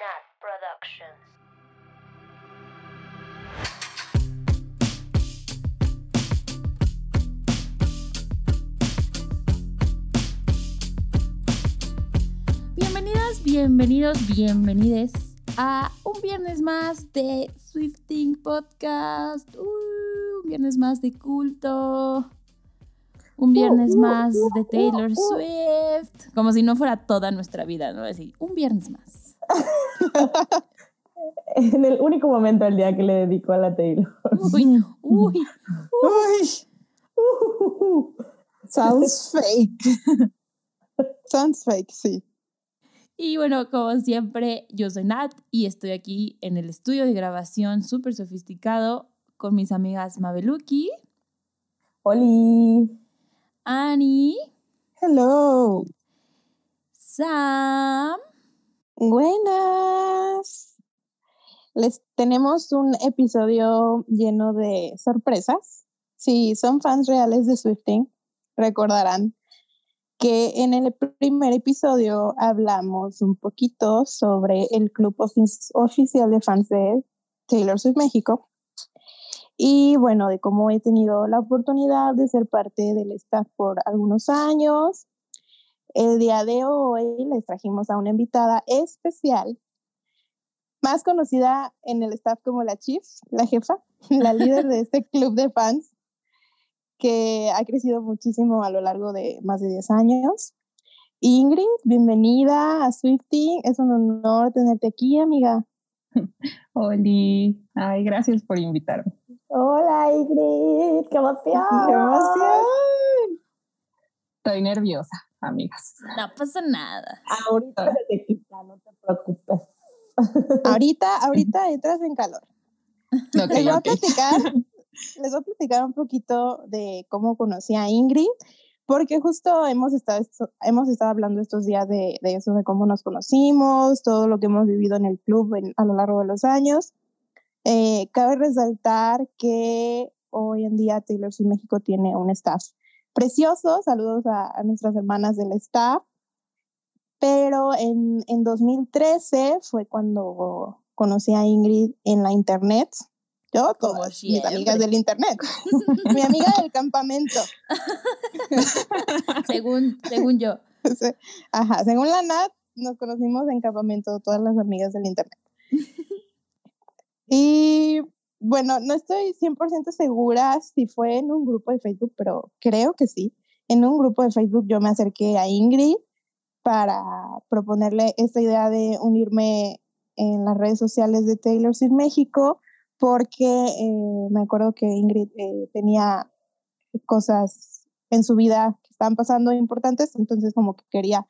Nat Productions. Bienvenidas, bienvenidos, bienvenides a un viernes más de Swifting Podcast. Uh, un viernes más de culto. Un viernes más de Taylor Swift. Como si no fuera toda nuestra vida, ¿no? Así, un viernes más. en el único momento del día que le dedico a la Taylor. Uy, uy. Uy. Sounds fake. Sounds fake, sí. Y bueno, como siempre, yo soy Nat y estoy aquí en el estudio de grabación súper sofisticado con mis amigas Mabeluki. Oli. Annie. Hello. Sam. Buenas. Les tenemos un episodio lleno de sorpresas. Si son fans reales de Swifting, recordarán que en el primer episodio hablamos un poquito sobre el club oficial de fans de Taylor Swift México y bueno, de cómo he tenido la oportunidad de ser parte del staff por algunos años. El día de hoy les trajimos a una invitada especial, más conocida en el staff como la Chief, la jefa, la líder de este club de fans que ha crecido muchísimo a lo largo de más de 10 años. Ingrid, bienvenida a Swifty. Es un honor tenerte aquí, amiga. Hola, ay, gracias por invitarme. Hola, Ingrid, qué emoción. ¡Qué emoción! Estoy nerviosa, amigas. No pasa nada. Ahorita se te quita, no te preocupes. Ahorita, ahorita entras en calor. Ok, Les voy a ok. platicar les voy a platicar un poquito de cómo conocí a Ingrid, porque justo hemos estado, hemos estado hablando estos días de, de, eso, de cómo nos conocimos, todo lo que hemos vivido en el club en, a lo largo de los años. Eh, cabe resaltar que hoy en día Taylor Swift México tiene un staff precioso, saludos a, a nuestras hermanas del staff, pero en, en 2013 fue cuando conocí a Ingrid en la internet, yo, Como todas mis amigas del internet. Mi amiga del campamento. según, según yo. Ajá, según la Nat, nos conocimos en campamento todas las amigas del internet. Y bueno, no estoy 100% segura si fue en un grupo de Facebook, pero creo que sí. En un grupo de Facebook yo me acerqué a Ingrid para proponerle esta idea de unirme en las redes sociales de Taylor Swift México porque eh, me acuerdo que Ingrid eh, tenía cosas en su vida que estaban pasando importantes, entonces como que quería,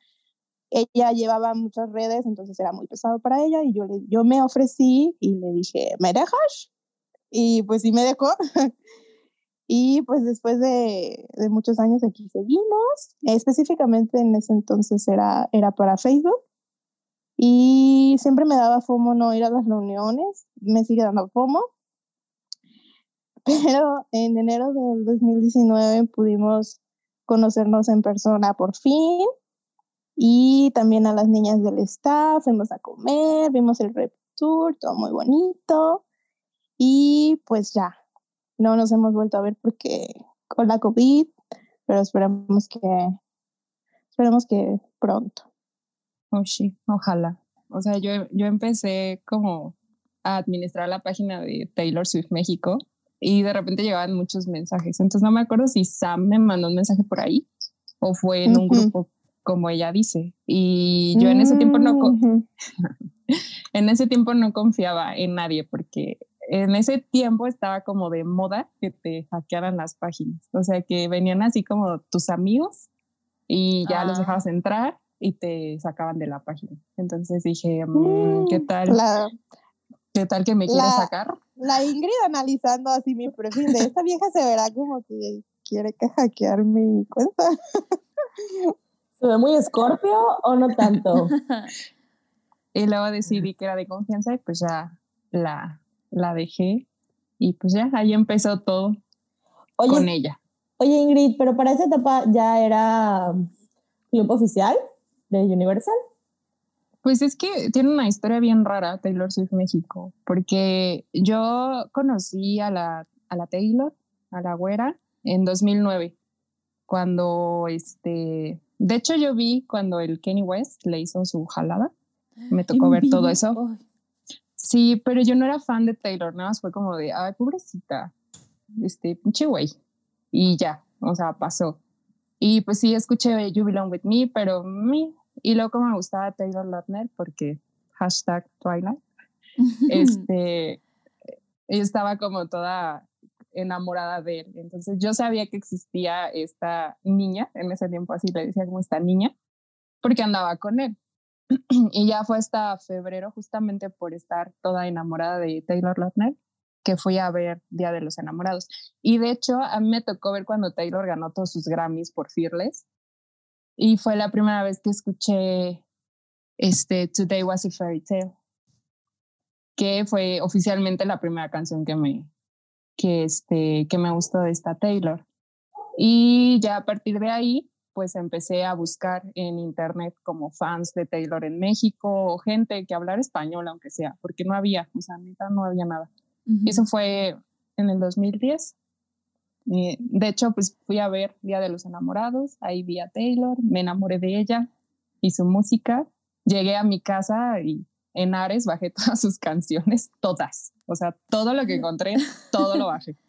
ella llevaba muchas redes, entonces era muy pesado para ella y yo, le, yo me ofrecí y le dije, ¿me dejas? Y pues sí me dejó. y pues después de, muchos años aquí seguimos, específicamente en ese entonces era, era para Facebook. Y siempre me daba FOMO no ir a las reuniones, me sigue dando FOMO. Pero en enero del 2019 pudimos conocernos en persona por fin. Y también a las niñas del staff, fuimos a comer, vimos el rep tour, todo muy bonito. Y pues ya, no nos hemos vuelto a ver porque con la COVID, pero esperamos que, esperemos que pronto. Oh, sí, ojalá. O sea, yo, yo empecé como a administrar la página de Taylor Swift México y de repente llegaban muchos mensajes. Entonces no me acuerdo si Sam me mandó un mensaje por ahí o fue en uh -huh. un grupo como ella dice. Y yo en ese tiempo no uh -huh. en ese tiempo no confiaba en nadie porque en ese tiempo estaba como de moda que te hackearan las páginas. O sea, que venían así como tus amigos y ya ah. los dejabas entrar y te sacaban de la página. Entonces dije, mmm, ¿qué tal? La, ¿Qué tal que me quiere la, sacar? La Ingrid analizando así mi perfil de esta vieja se verá como que quiere que hackear mi cuenta. ¿Se ve muy escorpio o no tanto? y luego decidí que era de confianza y pues ya la, la dejé y pues ya ahí empezó todo oye, con ella. Oye Ingrid, pero para esa etapa ya era club oficial de Universal. Pues es que tiene una historia bien rara Taylor Swift México, porque yo conocí a la, a la Taylor, a la güera, en 2009, cuando este, de hecho yo vi cuando el Kenny West le hizo su jalada, me tocó ver todo eso. Sí, pero yo no era fan de Taylor, nada más fue como de, ay, pobrecita, este, pinche güey. Y ya, o sea, pasó. Y pues sí, escuché You Belong With Me, pero me, y luego como me gustaba Taylor Lautner porque hashtag Twilight, este, ella estaba como toda enamorada de él. Entonces yo sabía que existía esta niña, en ese tiempo así le decía como esta niña, porque andaba con él. y ya fue hasta febrero, justamente por estar toda enamorada de Taylor Lautner, que fui a ver Día de los Enamorados. Y de hecho, a mí me tocó ver cuando Taylor ganó todos sus Grammys por Fearless. Y fue la primera vez que escuché este Today Was a Fairy Tale, que fue oficialmente la primera canción que me, que este, que me gustó de esta Taylor. Y ya a partir de ahí, pues empecé a buscar en internet como fans de Taylor en México o gente que hablara español, aunque sea, porque no había, o sea, no había nada. Eso fue en el 2010. de hecho, pues fui a ver Día de los Enamorados, ahí vi a Taylor, me enamoré de ella y su música. Llegué a mi casa y en Ares bajé todas sus canciones, todas. O sea, todo lo que encontré, todo lo bajé.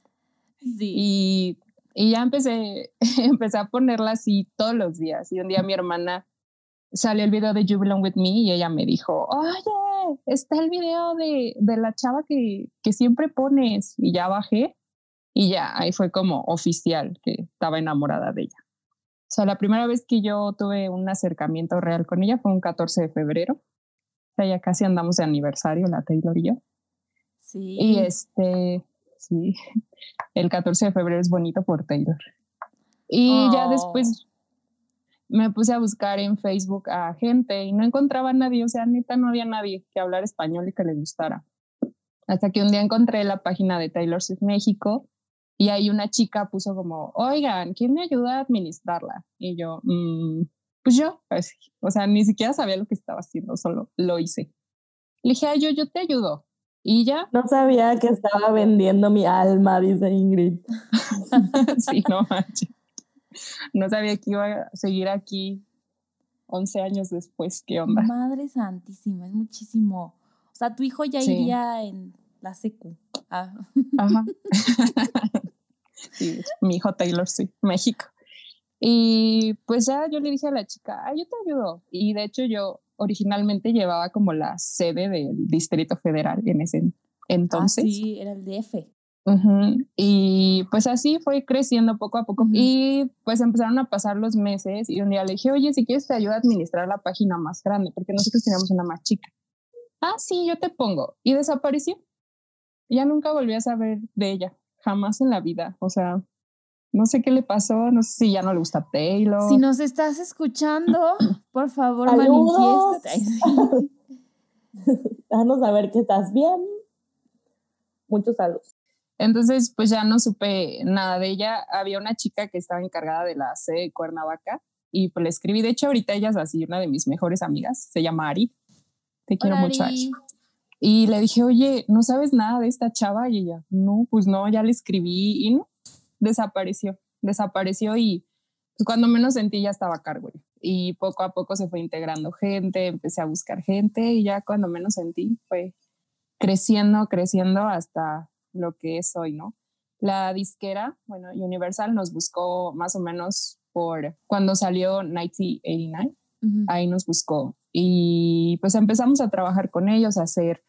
Sí. Y, y ya empecé, empecé a ponerla así todos los días. Y un día mi hermana salió el video de You Belong With Me y ella me dijo, oye, está el video de, de la chava que, que siempre pones. Y ya bajé y ya ahí fue como oficial que estaba enamorada de ella. O sea, la primera vez que yo tuve un acercamiento real con ella fue un 14 de febrero. O sea, ya casi andamos de aniversario, la Taylor y yo. Sí. Y este, sí, el 14 de febrero es bonito por Taylor. Y ya después me puse a buscar en Facebook a gente y no encontraba a nadie, o sea, neta no había nadie que hablara español y que le gustara. Hasta que un día encontré la página de Taylor Swift México y ahí una chica puso como, oigan, ¿quién me ayuda a administrarla? Y yo, mm, pues yo, o sea, ni siquiera sabía lo que estaba haciendo, solo lo hice. Le dije, Ay, yo, yo te ayudo. Y ya. No sabía que estaba vendiendo mi alma, dice Ingrid. sí, no manches no sabía que iba a seguir aquí 11 años después. ¿Qué onda? Madre santísima, es muchísimo. O sea, tu hijo ya iría en la secu. Ah. Ajá. sí, mi hijo Taylor, sí, México. Y pues ya yo le dije a la chica, yo te ayudo. Y de hecho yo originalmente llevaba como la sede del Distrito Federal en ese ah, entonces. sí, era el DF. Y pues así fue creciendo poco a poco. Y pues empezaron a pasar los meses y un día le dije, oye, si quieres te ayuda a administrar la página más grande, porque nosotros teníamos una más chica. Ah, sí, yo te pongo. Y desapareció. Ya nunca volví a saber de ella, jamás en la vida. O sea, no sé qué le pasó, no sé si ya no le gusta Taylor. Si nos estás escuchando, por favor, manifiéstate. Danos saber que estás bien. Muchos saludos. Entonces, pues ya no supe nada de ella. Había una chica que estaba encargada de la sede de Cuernavaca y pues le escribí. De hecho, ahorita ella es así, una de mis mejores amigas. Se llama Ari. Te quiero mucho, Ari. Y le dije, oye, ¿no sabes nada de esta chava? Y ella, no, pues no, ya le escribí y no, desapareció. Desapareció y pues cuando menos sentí ya estaba a cargo. Y poco a poco se fue integrando gente, empecé a buscar gente y ya cuando menos sentí fue creciendo, creciendo hasta lo que es hoy, ¿no? La disquera, bueno, Universal nos buscó más o menos por cuando salió 1989, ahí nos buscó y pues empezamos a trabajar con ellos, a hacer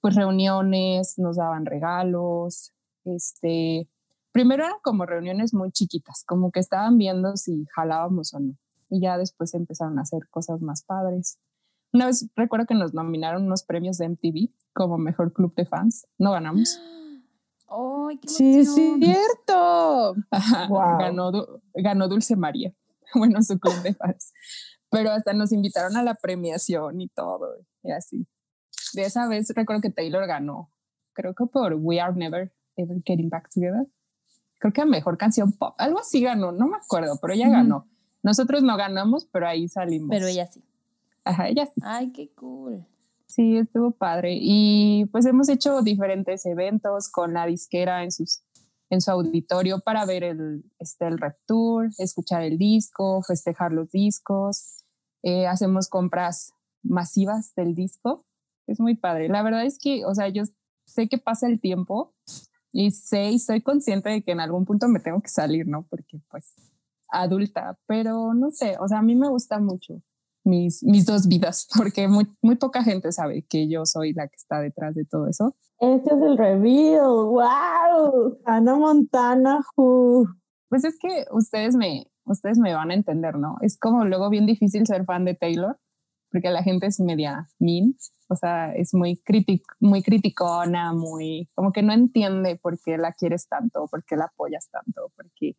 pues reuniones, nos daban regalos, este, primero eran como reuniones muy chiquitas, como que estaban viendo si jalábamos o no, y ya después empezaron a hacer cosas más padres. Una vez recuerdo que nos nominaron unos premios de MTV como mejor club de fans, no ganamos. ¡Ay, qué Sí, es cierto. ganó, ganó Dulce María. Bueno, su club de fans. Pero hasta nos invitaron a la premiación y todo, y así. De esa vez recuerdo que Taylor ganó, creo que por We Are Never Ever Getting Back Together. Creo que a mejor canción pop, algo así ganó, no me acuerdo, pero ella ganó. Nosotros no ganamos, pero ahí salimos. Pero ella sí. Ajá, ella sí. Ay, qué cool. Sí, estuvo padre. Y pues hemos hecho diferentes eventos con la disquera en, sus, en su auditorio para ver el, este, el Rep Tour, escuchar el disco, festejar los discos. Eh, hacemos compras masivas del disco. Es muy padre. La verdad es que, o sea, yo sé que pasa el tiempo y sé y soy consciente de que en algún punto me tengo que salir, ¿no? Porque pues adulta, pero no sé, o sea, a mí me gusta mucho mis, mis dos vidas, porque muy, muy poca gente sabe que yo soy la que está detrás de todo eso. Este es el reveal, wow, Ana Montana, who. Pues es que ustedes me, ustedes me van a entender, ¿no? Es como luego bien difícil ser fan de Taylor, porque la gente es media mean, o sea, es muy, critic, muy criticona, muy, como que no entiende por qué la quieres tanto, por qué la apoyas tanto, por qué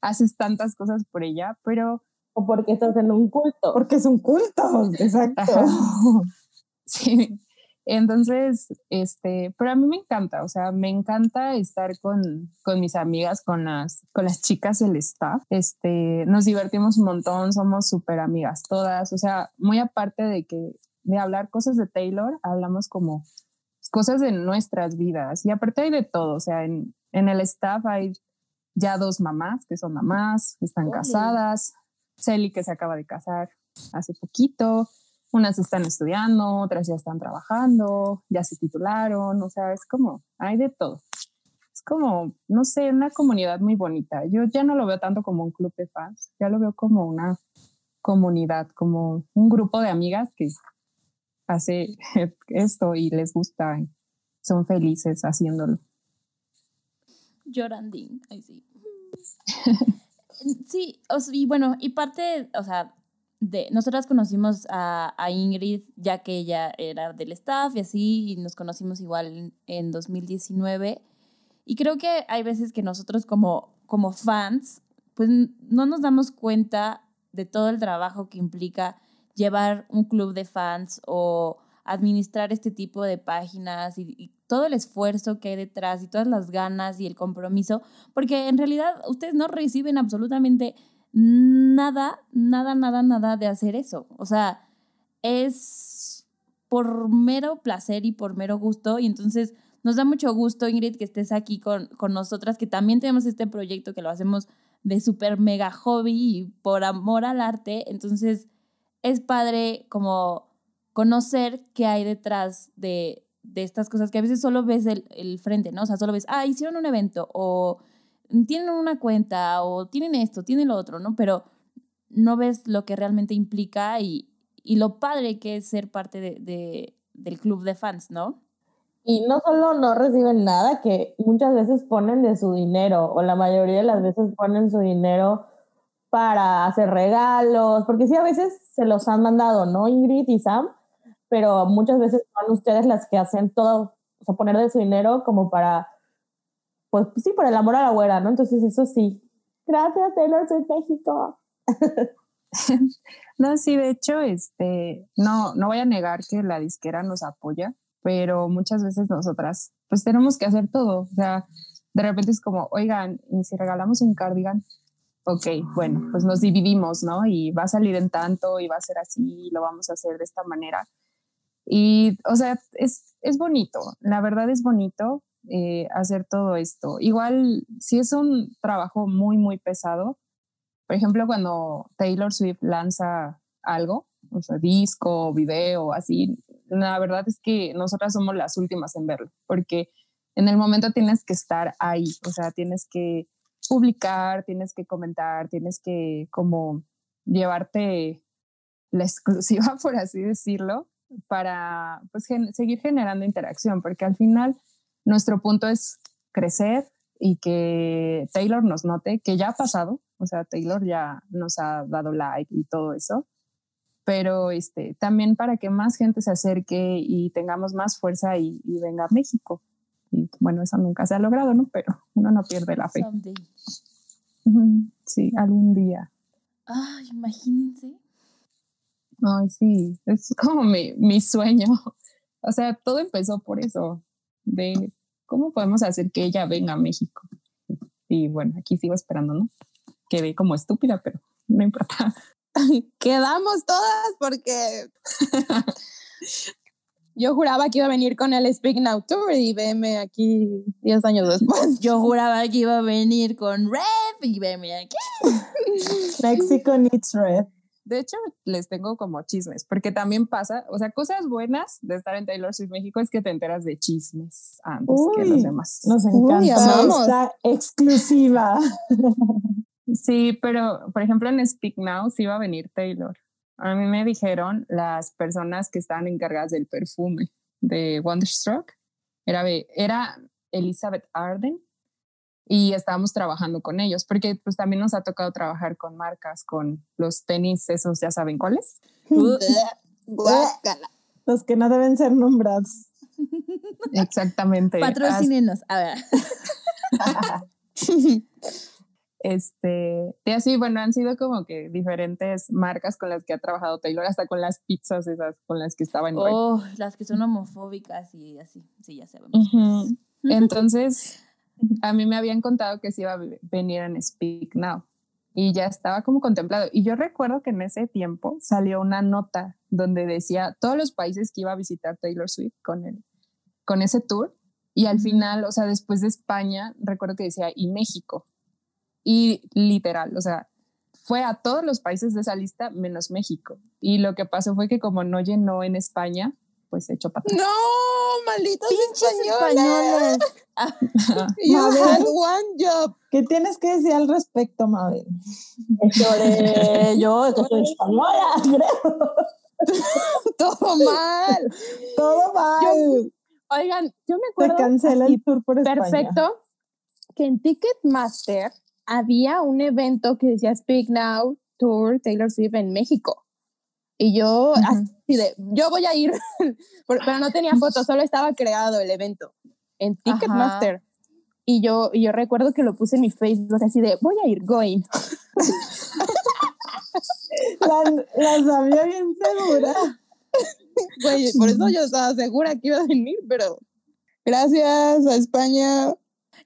haces tantas cosas por ella, pero... O porque estás en un culto. Porque es un culto, exacto. Sí, entonces, este, pero a mí me encanta, o sea, me encanta estar con, con mis amigas, con las, con las chicas del staff. Este, nos divertimos un montón, somos súper amigas todas, o sea, muy aparte de que, de hablar cosas de Taylor, hablamos como cosas de nuestras vidas y aparte hay de todo, o sea, en, en el staff hay ya dos mamás que son mamás, están casadas, Celi que se acaba de casar hace poquito, unas están estudiando, otras ya están trabajando, ya se titularon, o sea, es como, hay de todo. Es como, no sé, una comunidad muy bonita. Yo ya no lo veo tanto como un club de fans, ya lo veo como una comunidad, como un grupo de amigas que hace esto y les gusta, y son felices haciéndolo. Llorandín, ahí sí. sí, y bueno, y parte, o sea, de, nosotras conocimos a, Ingrid ya que ella era del staff y así, y nos conocimos igual en, 2019. Y creo que hay veces que nosotros como, como fans, pues no nos damos cuenta de todo el trabajo que implica llevar un club de fans o administrar este tipo de páginas y, todo el esfuerzo que hay detrás y todas las ganas y el compromiso, porque en realidad ustedes no reciben absolutamente nada, nada, nada, nada de hacer eso. O sea, es por mero placer y por mero gusto. Y entonces nos da mucho gusto, Ingrid, que estés aquí con, con nosotras, que también tenemos este proyecto que lo hacemos de súper mega hobby y por amor al arte. Entonces es padre como conocer qué hay detrás de, de estas cosas que a veces solo ves el, el, frente, ¿no? O sea, solo ves, ah, hicieron un evento o tienen una cuenta o tienen esto, tienen lo otro, ¿no? Pero no ves lo que realmente implica y, y lo padre que es ser parte de, de, del club de fans, ¿no? Y no solo no reciben nada, que muchas veces ponen de su dinero, o la mayoría de las veces ponen su dinero para hacer regalos, porque sí, a veces se los han mandado, ¿no, Ingrid y Sam? pero muchas veces son ustedes las que hacen todo, o sea, poner de su dinero como para, pues sí, por el amor a la güera, ¿no? Entonces eso sí. Gracias, Taylor soy México. no, sí, de hecho, este, no, no voy a negar que la disquera nos apoya, pero muchas veces nosotras, pues tenemos que hacer todo. O sea, de repente es como, oigan, ¿y si regalamos un cardigan? ok, bueno, pues nos dividimos, ¿no? Y va a salir en tanto y va a ser así, y lo vamos a hacer de esta manera. Y, o sea, es, es bonito, la verdad es bonito eh, hacer todo esto. Igual, si es un trabajo muy, muy pesado, por ejemplo, cuando Taylor Swift lanza algo, o sea, disco, video, así, la verdad es que nosotras somos las últimas en verlo, porque en el momento tienes que estar ahí, o sea, tienes que publicar, tienes que comentar, tienes que como llevarte la exclusiva, por así decirlo, para pues, seguir generando interacción, porque al final nuestro punto es crecer y que Taylor nos note, que ya ha pasado, o sea, Taylor ya nos ha dado like y todo eso, pero este, también para que más gente se acerque y tengamos más fuerza y, venga a México. Y bueno, eso nunca se ha logrado, ¿no? Pero uno no pierde la fe. Sí, algún día. Ay, imagínense Ay, sí, es como mi, mi sueño. O sea, todo empezó por eso, de cómo podemos hacer que ella venga a México. Y bueno, aquí sigo esperando, ¿no? Quedé como estúpida, pero no importa. quedamos todas porque yo juraba que iba a venir con el Speak Now Tour y veme aquí 10 años después. Yo juraba que iba a venir con Red y veme aquí. Mexico needs Red. De hecho, les tengo como chismes, porque también pasa, o sea, cosas buenas de estar en Taylor Swift México es que te enteras de chismes antes que los demás. Nos Uy, encanta amamos. esta exclusiva. Sí, pero por ejemplo en Speak Now sí iba a venir Taylor. A mí me dijeron las personas que estaban encargadas del perfume de Wonderstruck, era, era Elizabeth Arden y estábamos trabajando con ellos, porque pues también nos ha tocado trabajar con marcas, con los tenis, esos ya saben cuáles. Uh. Los que no deben ser nombrados. Exactamente. patrocínenos. A ver. Este, y así, bueno, han sido como que diferentes marcas con las que ha trabajado Taylor, hasta con las pizzas esas con las que estaba en. Oh, las que son homofóbicas y así. Sí, ya sabemos. Ujú. Entonces, a mí me habían contado que se iba a ve- venir en Speak Now y ya estaba como contemplado. Y yo recuerdo que en ese tiempo salió una nota donde decía todos los países que iba a visitar Taylor Swift con, el, con ese tour. Y al final, o sea, después de España, recuerdo que decía y México. Y literal, o sea, fue a todos los países de esa lista menos México. Y lo que pasó fue que como no llenó en España, pues se echó para atrás. No, malditos Pinches españoles. españoles. You had one job. ¿Qué tienes que decir al respecto, Mabel? Lloré yo, que soy española, creo. Todo mal. Todo mal. Oigan, yo me Se acuerdo cancela así el tour por España. perfecto que en Ticketmaster había un evento que decía Speak Now Tour Taylor Swift en México. Y yo así de, yo voy a ir, pero no tenía fotos, solo estaba creado el evento en Ticketmaster. Y yo, y yo recuerdo que lo puse en mi Facebook así de, voy a ir, going. La, la sabía bien segura. Güey, por eso yo estaba segura que iba a venir, pero gracias a España.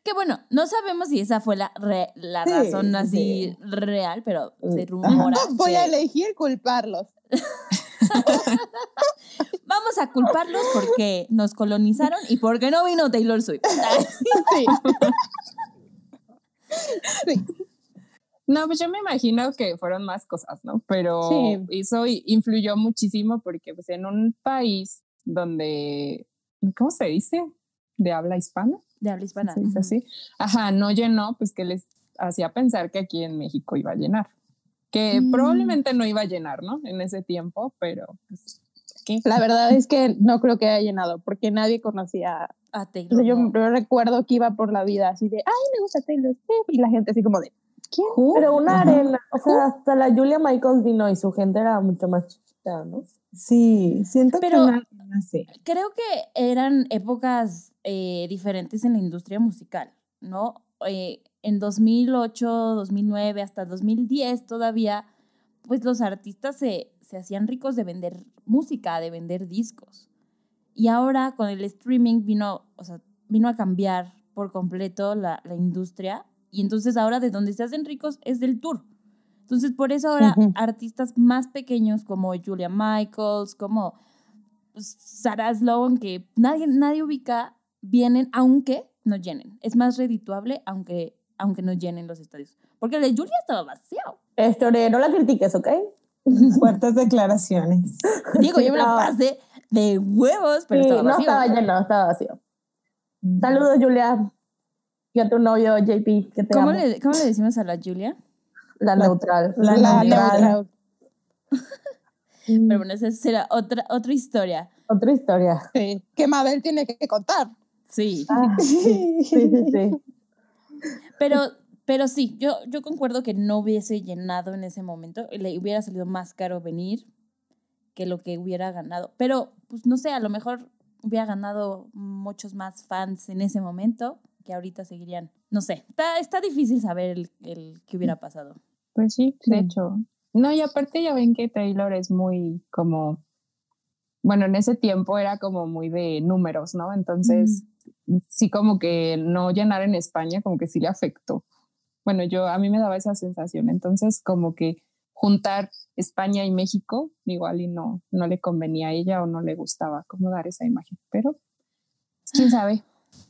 Que bueno, no sabemos si esa fue la, re- la Sí, razón así sí. real, pero se rumora. Voy a elegir culparlos. Vamos a culparlos porque nos colonizaron y porque no vino Taylor Swift. Sí. Sí. No, pues yo me imagino que fueron más cosas, ¿no? Pero Sí. eso influyó muchísimo porque pues en un país donde, ¿cómo se dice? De habla hispana, De habla hispana. se dice así. Ajá, no llenó, pues que les hacía pensar que aquí en México iba a llenar. Que Mm. probablemente no iba a llenar, ¿no? En ese tiempo, pero pues, ¿qué? La verdad es que no creo que haya llenado, porque nadie conocía. A O Taylor. sea, yo, yo recuerdo que iba por la vida así de, ay, me gusta Taylor Swift. Y la gente así como de, ¿quién? Pero una Ajá. arena, o sea, hasta la Julia Michaels vino y su gente era mucho más chiquita, ¿no? Sí, siento Pero- que una arena sí. Creo que eran épocas eh, diferentes en la industria musical, ¿no? Eh, en 2008, 2009, hasta 2010 todavía, pues los artistas se, se hacían ricos de vender música, de vender discos. Y ahora con el streaming vino, o sea, vino a cambiar por completo la, la industria. Y entonces ahora de donde se hacen ricos es del tour. Entonces por eso ahora Ujú. artistas más pequeños como Julia Michaels, como pues, Sarah Sloan, que nadie, nadie ubica, vienen aunque no llenen. Es más redituable aunque, aunque no llenen los estadios. Porque el de Julia estaba vacío. Este, no la critiques, ¿ok? Fuertes declaraciones. Digo, yo me la No. pasé de huevos, pero Sí, estaba no vacío. estaba lleno, estaba vacío. Saludos, Julia. Y a tu novio, JP, que te ¿Cómo amo. le, ¿Cómo le decimos a la Julia? La, neutral. la La neutral. neutral. Mm, Pero bueno, esa será otra, otra historia. Otra historia. Sí, que Mabel tiene que contar. Sí. Ah, sí, sí, sí, sí. Pero, pero sí, yo, yo concuerdo que no hubiese llenado en ese momento. Le hubiera salido más caro venir que lo que hubiera ganado. Pero, pues no sé, a lo mejor hubiera ganado muchos más fans en ese momento que ahorita seguirían. No sé, está, está difícil saber el, el que hubiera pasado. Pues sí, de Sí. hecho. No, y aparte ya ven que Taylor es muy como, bueno, en ese tiempo era como muy de números, ¿no? Entonces, sí como que no llenar en España como que sí le afectó. Bueno, yo a mí me daba esa sensación, entonces como que juntar España y México, igual y no, no le convenía a ella o no le gustaba cómo dar esa imagen, pero quién sabe,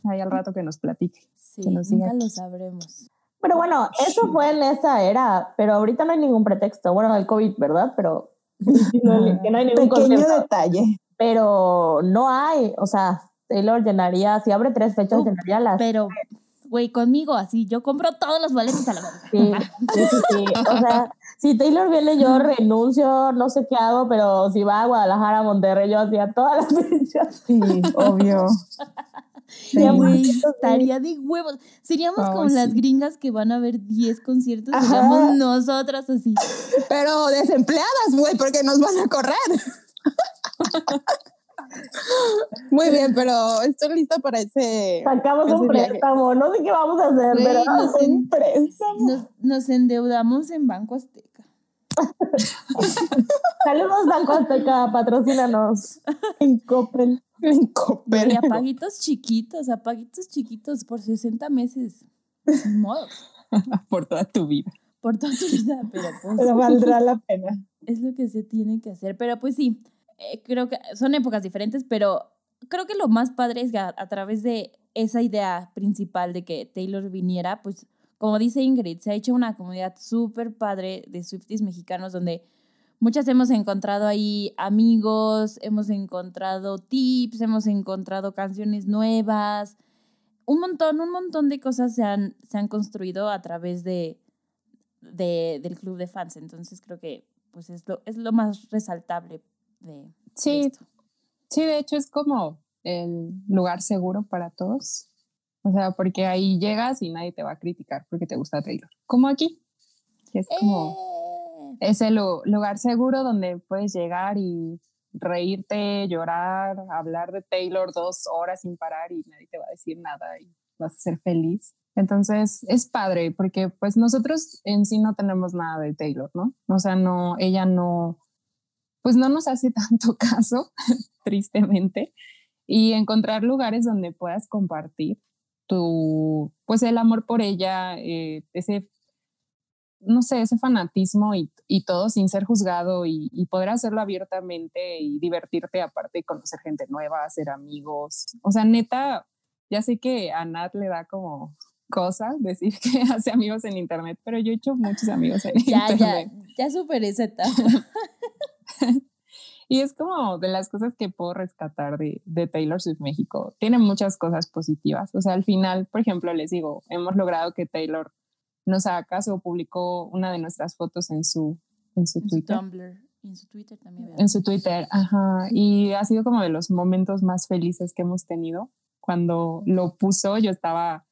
ahí al rato que nos platique. Sí, que nos nunca diga. lo sabremos. Pero bueno, eso fue en esa era, pero ahorita no hay ningún pretexto. Bueno, el COVID, ¿verdad? Pero no, que no hay ningún Pequeño detalle. Pero no hay, o sea, Taylor llenaría, si abre tres fechas, Uh, llenaría las Pero, güey, conmigo así, yo compro todos los boletos a la verga. Sí, sí, sí, sí. O sea, si Taylor viene, yo renuncio, no sé qué hago, pero si va a Guadalajara, Monterrey, yo hacía todas las fechas. Sí, obvio. Sí. Güey, estaría de huevos. Seríamos como las gringas que van a ver 10 conciertos. Ajá. Seríamos nosotras así. Pero desempleadas, güey, porque nos van a correr. Muy bien, pero estoy lista para ese. Sacamos ese un viaje. préstamo, no sé qué vamos a hacer, pero no sé. Un préstamo. Nos, nos endeudamos en Banco Azteca. saludos Banco Azteca, patrocínanos. En Coppel. En Coppel. a paguitos chiquitos, a paguitos chiquitos por 60 meses. Modo, por toda tu vida. por toda tu vida, pero pues Pero valdrá la pena. es lo que se tiene que hacer. Pero pues sí, eh, creo que son épocas diferentes, pero creo que lo más padre es que a, través de esa idea principal de que Taylor viniera, pues como dice Ingrid, se ha hecho una comunidad súper padre de Swifties mexicanos donde muchas hemos encontrado ahí amigos, hemos encontrado tips, hemos encontrado canciones nuevas, un montón, un montón de cosas se han, se han construido a través de, de- del club de fans. Entonces creo que pues es lo, es lo más resaltable de, de Sí, esto. Sí, de hecho es como el lugar seguro para todos. O sea, porque ahí llegas y nadie te va a criticar porque te gusta Taylor. Como aquí, que es como ¡Eh! ese lu- lugar seguro donde puedes llegar y reírte, llorar, hablar de Taylor dos horas sin parar y nadie te va a decir nada y vas a ser feliz. Entonces es padre porque pues nosotros en sí no tenemos nada de Taylor, ¿no? O sea, no, ella no, pues no nos hace tanto caso, tristemente, y encontrar lugares donde puedas compartir tu, pues el amor por ella, eh, ese, no sé, ese fanatismo y, y todo sin ser juzgado y, y poder hacerlo abiertamente y divertirte aparte y conocer gente nueva, hacer amigos. O sea, neta, ya sé que a Nat le da como cosa decir que hace amigos en internet, pero yo he hecho muchos amigos en Ya, ya, internet. ya superé esa etapa. Y es como de las cosas que puedo rescatar de, de Taylor Swift México. Tiene muchas cosas positivas. O sea, al final, por ejemplo, les digo, hemos logrado que Taylor nos haga caso publicó una de nuestras fotos en su, en su En su Twitter. Tumblr, en su Twitter también. ¿verdad? En su Twitter, ajá. Y ha sido como de los momentos más felices que hemos tenido. Cuando lo puso, yo estaba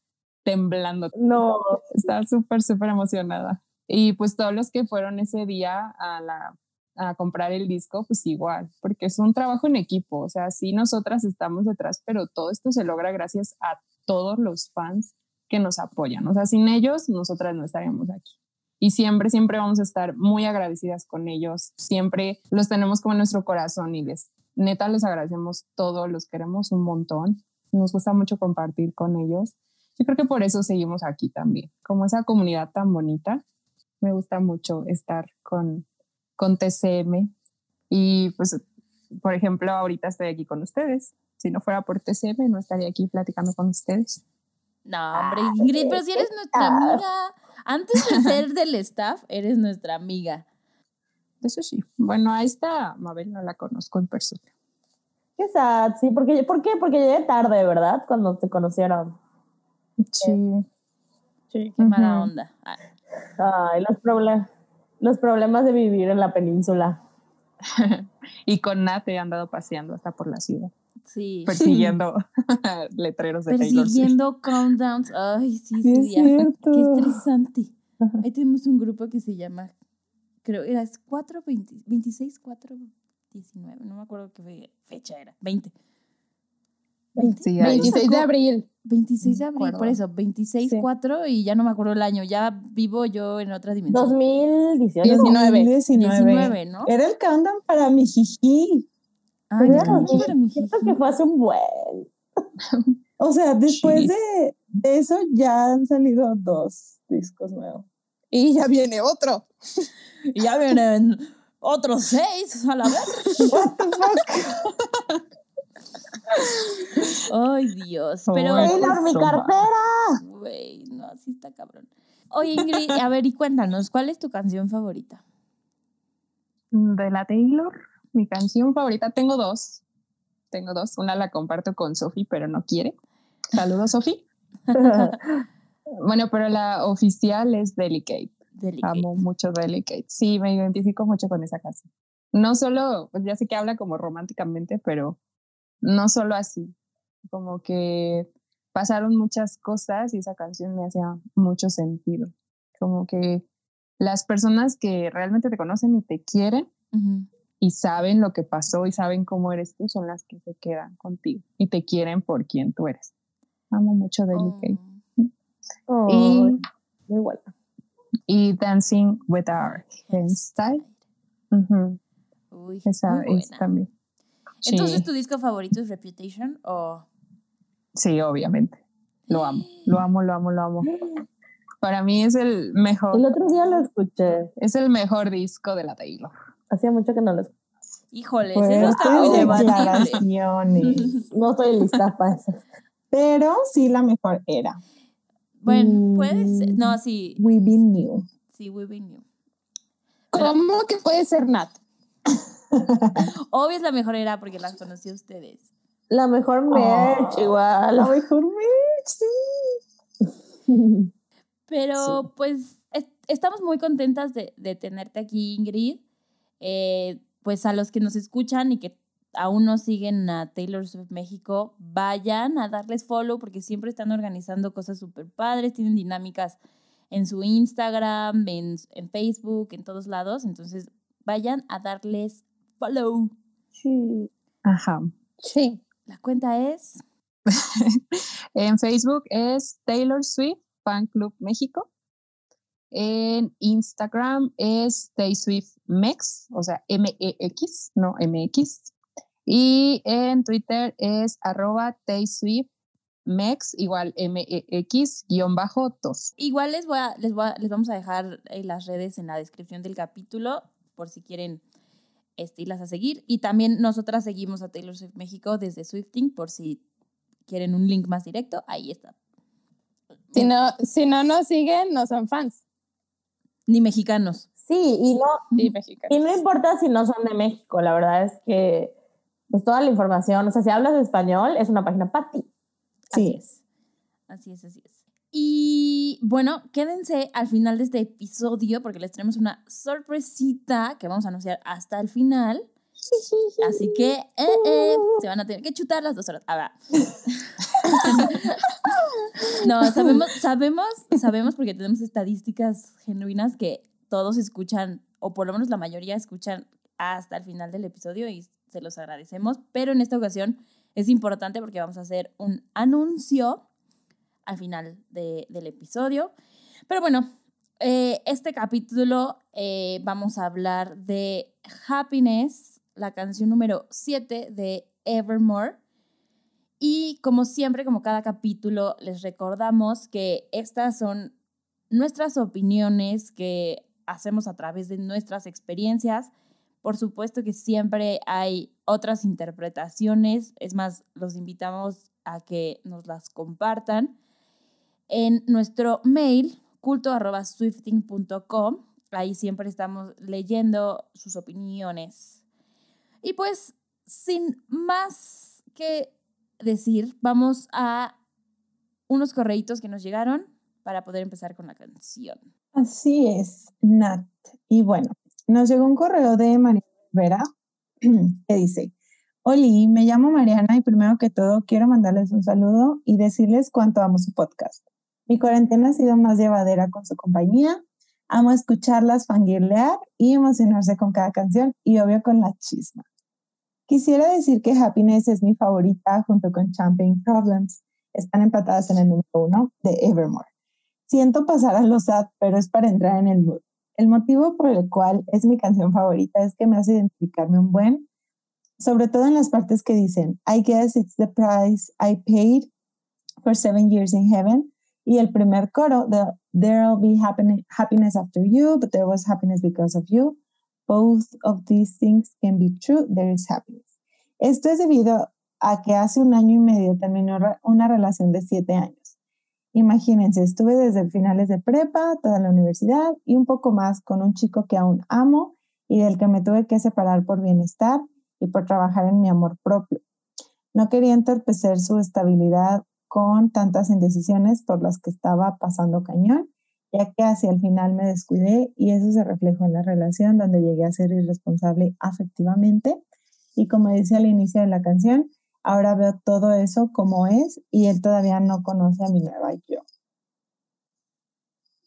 temblando. No, Estaba súper, súper emocionada. Y pues todos los que fueron ese día a, la, a comprar el disco, pues igual, porque es un trabajo en equipo. O sea, sí, nosotras estamos detrás, pero todo esto se logra gracias a todos los fans que nos apoyan. O sea, sin ellos, nosotras no estaríamos aquí. Y siempre, siempre vamos a estar muy agradecidas con ellos. Siempre los tenemos como en nuestro corazón y les, neta, les agradecemos todo, los queremos un montón. Nos gusta mucho compartir con ellos. Yo creo que por eso seguimos aquí también, como esa comunidad tan bonita. Me gusta mucho estar con, con TCM y pues, por ejemplo, ahorita estoy aquí con ustedes. Si no fuera por TCM, no estaría aquí platicando con ustedes. No, hombre, Ingrid, pero si eres nuestra amiga. Antes de ser del staff, eres nuestra amiga. Eso sí. Bueno, a esta Mabel no la conozco en persona. qué sad, sí, porque, ¿por qué? Porque llegué tarde, ¿verdad? Cuando te conocieron. Sí. Sí. Qué mala onda. Ah, Ay, los, proble- los problemas de vivir en la península. y con Nat he andado paseando hasta por la ciudad, sí. persiguiendo letreros de Taylor Swift. Persiguiendo countdowns. Ay, sí, Sí, sí, es. Qué estresante. Ahí tenemos un grupo que se llama, creo, era 4, 20, 26, 4, 19. No me acuerdo qué fe- fecha era. 20. 20. Sí, ahí. 26 de abril. 26 de abril, por eso, 26, Sí. 4 y ya no me acuerdo el año. Ya vivo yo en otra dimensión. 2018. 19. 19, ¿no? Era el countdown para mi jiji. Pero qué era para mi jiji. que fue hace un buen. O sea, después Sí. de, de eso ya han salido dos discos nuevos. Y ya viene otro. Y ya vienen otros seis a la vez. Ay, Dios. Pero, Taylor, mi cartera. güey, no, así está cabrón. Oye, Ingrid, a ver, y cuéntanos, ¿cuál es tu canción favorita? De la Taylor, mi canción favorita, tengo dos. Tengo dos. Una la comparto con Sofi, pero no quiere. Saludos, Sofi. Bueno, pero la oficial es Delicate. Delicate. Amo mucho Delicate. Sí, me identifico mucho con esa canción. No solo, pues ya sé que habla como románticamente, pero no solo así. Como que pasaron muchas cosas y esa canción me hacía mucho sentido. Como que las personas que realmente te conocen y te quieren y saben lo que pasó y saben cómo eres tú son las que se quedan contigo y te quieren por quien tú eres. Amo mucho Delicate. Oh. Ay, muy buena. Y Dancing with Our Hairstyle. Ujú, Uy, Esa es buena. Entonces, ¿tu disco favorito es Reputation o...? sí, obviamente. Lo amo, lo amo, lo amo, lo amo. Para mí es el mejor, El otro día lo escuché. es el mejor disco de la Taylor. Hacía mucho que no lo escuché. Híjoles, eso está muy debatible. No estoy lista para eso. Pero sí, la mejor era. Bueno, puede ser. Mm. No, sí, We Been New. sí, we be new. ¿Cómo que puede ser Nat? Obvio es la mejor era porque las conocí a ustedes. La mejor merch, igual. La mejor merch, sí. Pero pues es- estamos muy contentas de, de tenerte aquí, Ingrid. Eh, pues a los que nos escuchan y que aún no siguen a Taylor Swift México, vayan a darles follow porque siempre están organizando cosas súper padres, tienen dinámicas en su Instagram, en, en Facebook, en todos lados. Entonces vayan a darles follow. Sí. Ajá. Sí. La cuenta es... En Facebook es Taylor Swift Fan Club México. En Instagram es Tay Swift Mex, o sea, M-E-X, no M-X. Y en Twitter es arroba Tay Swift Mex, igual M-E-X, guion bajo tos. Igual les, voy a, les, voy a- les vamos a dejar eh, las redes en la descripción del capítulo por si quieren irlas a seguir. Y también nosotras seguimos a Taylor Swift México desde Swifting por si quieren un link más directo. Ahí está. Si no, si no nos siguen, no son fans. Ni mexicanos. Sí, y no, Sí, y no importa si no son de México, la verdad es que pues toda la información, o sea, si hablas español, es una página para ti. Así Sí. es. Así es, así es. Y bueno, quédense al final de este episodio porque les tenemos una sorpresita que vamos a anunciar hasta el final. Así que eh, eh, se van a tener que chutar las dos horas. Ahora. no, sabemos, sabemos, sabemos porque tenemos estadísticas genuinas que todos escuchan, o por lo menos la mayoría escuchan hasta el final del episodio y se los agradecemos. Pero en esta ocasión es importante porque vamos a hacer un anuncio al final de- del episodio. Pero bueno, eh, este capítulo eh, vamos a hablar de Happiness, la canción número 7 de Evermore. Y como siempre, como cada capítulo, les recordamos que estas son nuestras opiniones que hacemos a través de nuestras experiencias. Por supuesto que siempre hay otras interpretaciones, es más, los invitamos a que nos las compartan en nuestro mail culto.swifting.com. Ahí siempre estamos leyendo sus opiniones. Y pues, sin más que decir, vamos a unos correitos que nos llegaron para poder empezar con la canción. Así es, Nat. Y bueno, nos llegó un correo de María Vera que dice, Oli, me llamo Mariana y primero que todo quiero mandarles un saludo y decirles cuánto amo su podcast. Mi cuarentena ha sido más llevadera con su compañía. Amo escucharlas fangirlear y emocionarse con cada canción y obvio con la chisma. Quisiera decir que Happiness es mi favorita junto con Champagne Problems. Están empatadas en el número uno de Evermore. Siento pasar a los sad, pero es para entrar en el mood. El motivo por el cual es mi canción favorita es que me hace identificarme un buen, sobre todo en las partes que dicen, I guess it's the price I paid for seven years in heaven, Y el primer coro, the, there'll be happiness after you, but there was happiness because of you. Both of these things can be true, there is happiness. Esto es debido a que hace un año y medio terminó una relación de siete años. Imagínense, estuve desde finales de prepa, toda la universidad y un poco más con un chico que aún amo y del que me tuve que separar por bienestar y por trabajar en mi amor propio. No quería entorpecer su estabilidad con tantas indecisiones por las que estaba pasando cañón, ya que hacia el final me descuidé y eso se reflejó en la relación donde llegué a ser irresponsable afectivamente. Y como dice al inicio de la canción, ahora veo todo eso como es y él todavía no conoce a mi nueva yo.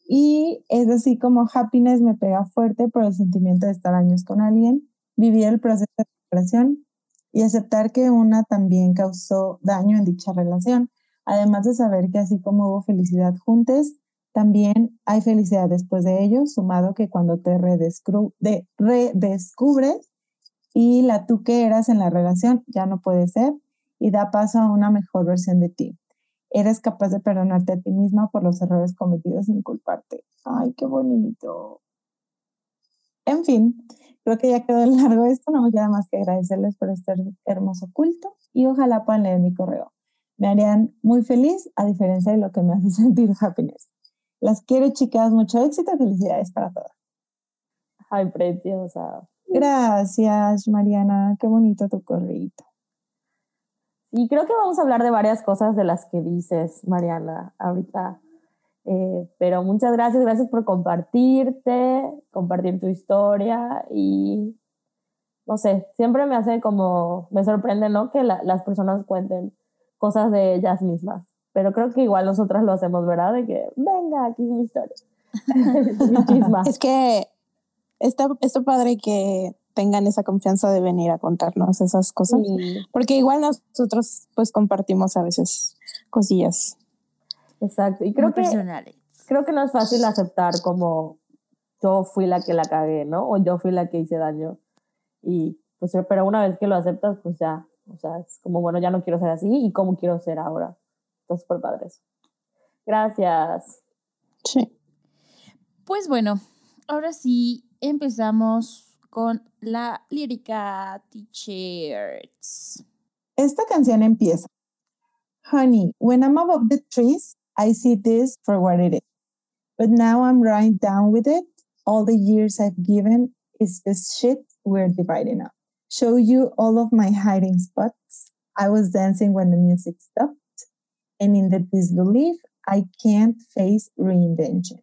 Y es así como happiness me pega fuerte por el sentimiento de estar años con alguien, vivir el proceso de relación y aceptar que una también causó daño en dicha relación, además de saber que así como hubo felicidad juntos, también hay felicidad después de ello, sumado que cuando te redescubres y la tú que eras en la relación ya no puede ser y da paso a una mejor versión de ti eres capaz de perdonarte a ti misma por los errores cometidos sin culparte. Ay, qué bonito. En fin, creo que ya quedó largo esto, no me queda más que agradecerles por este hermoso culto y ojalá puedan leer mi correo. Me harían muy feliz, a diferencia de lo que me hace sentir happiness. Las quiero, chicas, mucho éxito y felicidades para todas. Ay, preciosa. Gracias, Mariana. Qué bonito tu correo. Y creo que vamos a hablar de varias cosas de las que dices, Mariana, ahorita. Eh, pero muchas gracias, gracias por compartirte, compartir tu historia y no sé, siempre me hace como, me sorprende, ¿no? Que las personas cuenten cosas de ellas mismas. Pero creo que igual nosotras lo hacemos, ¿verdad? De que, venga, aquí es mi historia. Es que está, está padre que tengan esa confianza de venir a contarnos esas cosas. Porque igual nosotros pues compartimos a veces cosillas. Exacto. Y creo que, creo que no es fácil aceptar como yo fui la que la cagué, ¿no? O yo fui la que hice daño. Y pues, pero una vez que lo aceptas, pues ya, o sea, es como, bueno, ya no quiero ser así y cómo quiero ser ahora. Entonces, por padres. Gracias. Sí. Pues bueno, ahora sí empezamos con la lírica Teachers. Esta canción empieza. Honey, when I'm above the trees, I see this for what it is. But now I'm right down with it. All the years I've given is this shit we're dividing up. Show you all of my hiding spots. I was dancing when the music stopped. And in the disbelief, I can't face reinvention.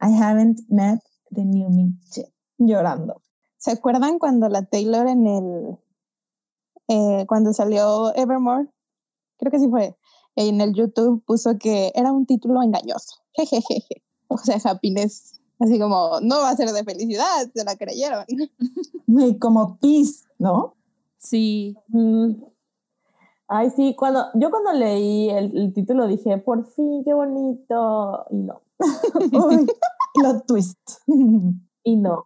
I haven't met the new me yet. Llorando. ¿Se acuerdan cuando la Taylor en el, eh, cuando salió Evermore? Creo que sí fue. En el YouTube puso que era un título engañoso. Jejeje. O sea, happiness. Así como, no va a ser de felicidad, se la creyeron. como peace, ¿no? Sí. Mm. Ay, sí, cuando, yo cuando leí el, título dije, por fin, qué bonito. Y no. Uy, plot twist. y no,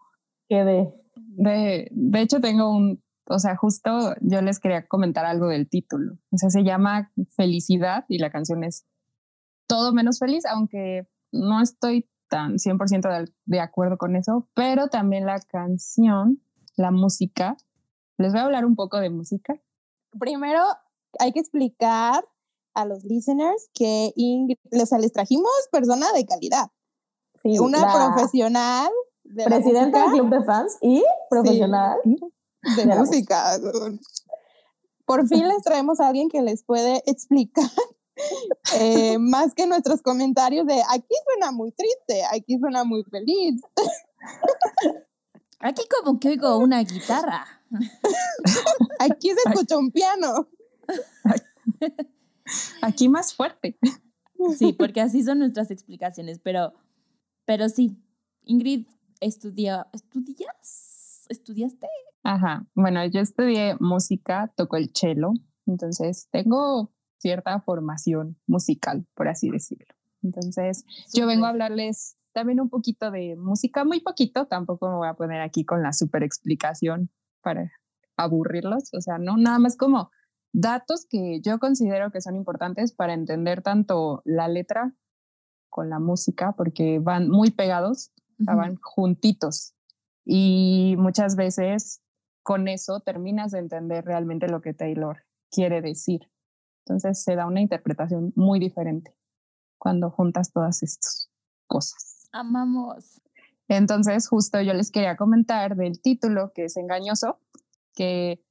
quedé. De, de hecho, tengo un, o sea, justo yo les quería comentar algo del título. O sea, se llama Felicidad y la canción es Todo menos feliz, aunque no estoy tan 100% de, de acuerdo con eso, pero también la canción, la música. Les voy a hablar un poco de música. Primero, hay que explicar a los listeners que Ingrid, les trajimos persona de calidad. una profesional Presidente del club de fans y profesional de, música. Por fin les traemos a alguien que les puede explicar eh, más que nuestros comentarios de aquí suena muy triste, aquí suena muy feliz. Aquí como que oigo una guitarra. Aquí se escucha un piano. Aquí más fuerte. Sí, porque así son nuestras explicaciones, pero, pero sí, Ingrid estudia, ¿estudias? ¿Estudiaste? Ajá, bueno, yo estudié música, toco el cello, entonces tengo cierta formación musical, por así decirlo. Entonces, yo vengo a hablarles también un poquito de música, muy poquito, tampoco me voy a poner aquí con la super explicación para aburrirlos, o sea, no, nada más como datos que yo considero que son importantes para entender tanto la letra con la música porque van muy pegados, van juntitos. Y muchas veces con eso terminas de entender realmente lo que Taylor quiere decir. Entonces se da una interpretación muy diferente cuando juntas todas estas cosas. Amamos. Entonces, justo yo les quería comentar del título que es engañoso, que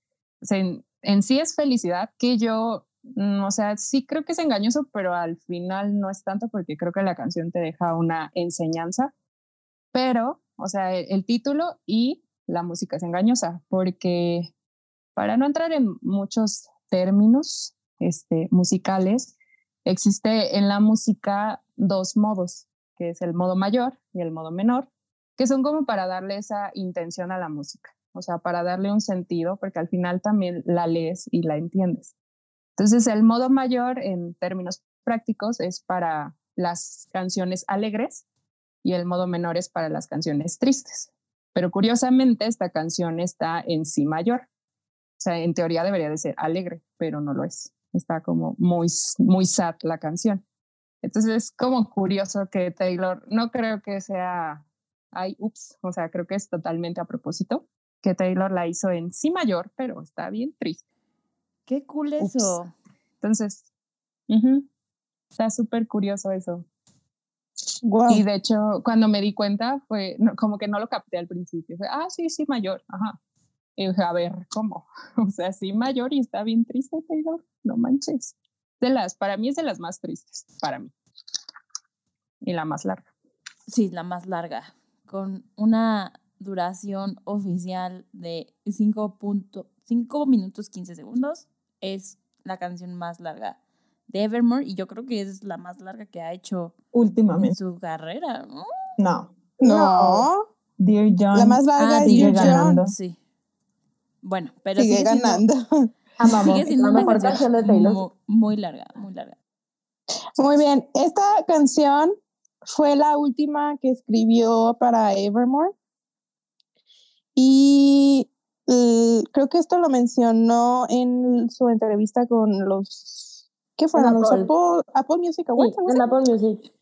en, sí es felicidad, que yo, mm, o sea, sí creo que es engañoso, pero al final no es tanto porque creo que la canción te deja una enseñanza, pero, o sea, el título y la música es engañosa, porque para no entrar en muchos términos este, musicales, existe en la música dos modos, que es el modo mayor y el modo menor, que son como para darle esa intención a la música, o sea, para darle un sentido, porque al final también la lees y la entiendes. Entonces, el modo mayor en términos prácticos es para las canciones alegres y el modo menor es para las canciones tristes. Pero curiosamente esta canción está en si mayor. O sea, en teoría debería de ser alegre, pero no lo es. Está como muy, muy sad la canción. Entonces es como curioso que Taylor, no creo que sea, ay, ups, o sea, creo que es totalmente a propósito, que Taylor la hizo en si mayor, pero está bien triste. Qué cool eso. Entonces, está súper curioso eso. Y de hecho, cuando me di cuenta, fue como que no lo capté al principio. Fue, ah, sí, sí, mayor. Ajá. Dije, a ver, ¿cómo? O sea, sí, mayor y está bien triste, Taylor. No manches. De las, para mí es de las más tristes, para mí. Y la más larga. Sí, la más larga. Con una duración oficial de 5.5 minutos 15 segundos. Es la canción más larga de Evermore y yo creo que es la más larga que ha hecho últimamente en su carrera, ¿no? No. No. Dear John. La más larga ah, es Dear John. Sí. Bueno, pero sigue, ganando. sigue siendo una canción de Taylor. Muy, muy larga, muy larga. Muy bien, esta canción fue la última que escribió para Evermore. Y creo que esto lo mencionó en su entrevista con los ¿Qué fueron? Apple. Apple, Music Awards? en Apple Music.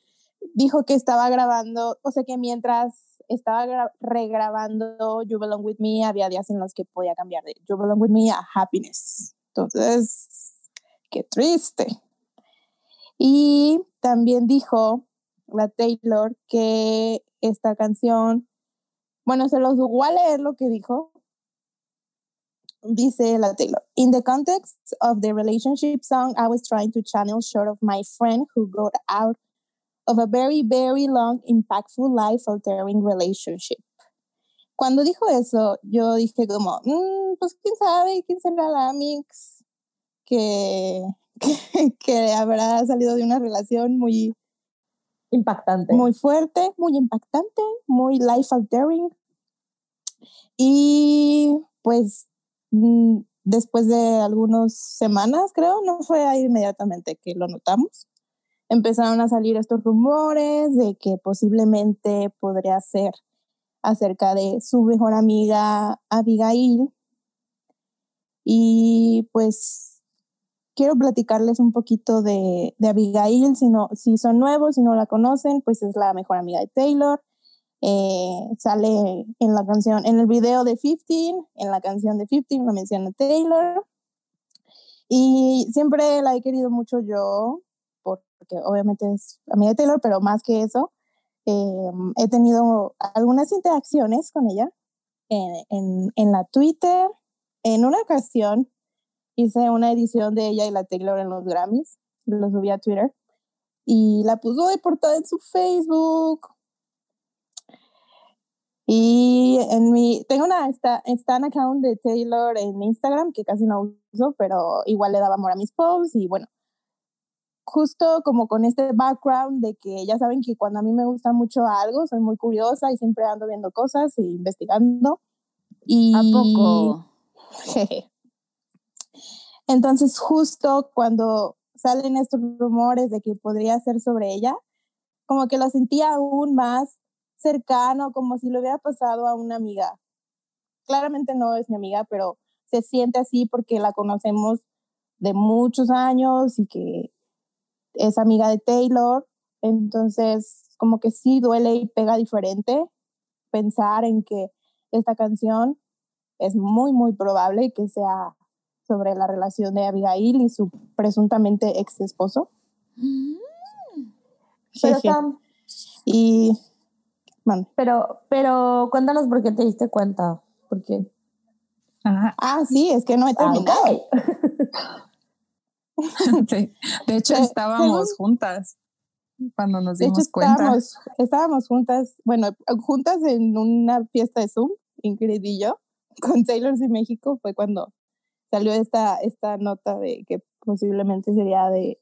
Dijo que estaba grabando, o sea que mientras estaba regrabando You Belong With Me, había días en los que podía cambiar de You Belong With Me a Happiness. Entonces, qué triste. Y también dijo la Taylor que esta canción, bueno, se los voy a leer lo que dijo, dice la Taylor. In the context of the relationship song, I was trying to channel short of my friend who got out of a very, very long, impactful, life-altering relationship. Cuando dijo eso, yo dije como, mm, pues quién sabe, quién será la mix que, que, que habrá salido de una relación muy impactante, muy fuerte, muy impactante, muy life-altering. Y pues Mm, después de algunas semanas, creo, no fue ahí inmediatamente que lo notamos. Empezaron a salir estos rumores de que posiblemente podría ser acerca de su mejor amiga Abigail. Y pues quiero platicarles un poquito de, de Abigail, si, no, si son nuevos, si no la conocen, pues es la mejor amiga de Taylor. Eh, sale en la canción, en el video de 15, en la canción de 15 lo menciona Taylor. Y siempre la he querido mucho yo, porque obviamente es amiga de Taylor, pero más que eso, eh, he tenido algunas interacciones con ella en, en, en, la Twitter. En una ocasión hice una edición de ella y la Taylor en los Grammys, lo subí a Twitter y la puso de portada en su Facebook y en mi, tengo una Stan account de Taylor en Instagram que casi no uso, pero igual le daba amor a mis posts y bueno, justo como con este background de que ya saben que cuando a mí me gusta mucho algo, soy muy curiosa y siempre ando viendo cosas e investigando. Y... ¿A poco? Entonces justo cuando salen estos rumores de que podría ser sobre ella, como que lo sentía aún más cercano, como si lo hubiera pasado a una amiga. Claramente no es mi amiga, pero se siente así porque la conocemos de muchos años y que es amiga de Taylor Entonces, como que sí duele y pega diferente pensar en que esta canción es muy, muy probable que sea sobre la relación de Abigail y su presuntamente ex esposo. Mm. Pero, Y, pero, pero cuéntanos por qué te diste cuenta. Porque. Ajá, ah, sí, es que no he terminado. sí. De hecho, Se- estábamos juntas cuando nos De hecho, dimos cuenta. estábamos, estábamos juntas, bueno, juntas en una fiesta de Zoom, Ingrid y yo, con Taylor y México, fue cuando salió esta, esta nota de que posiblemente sería de,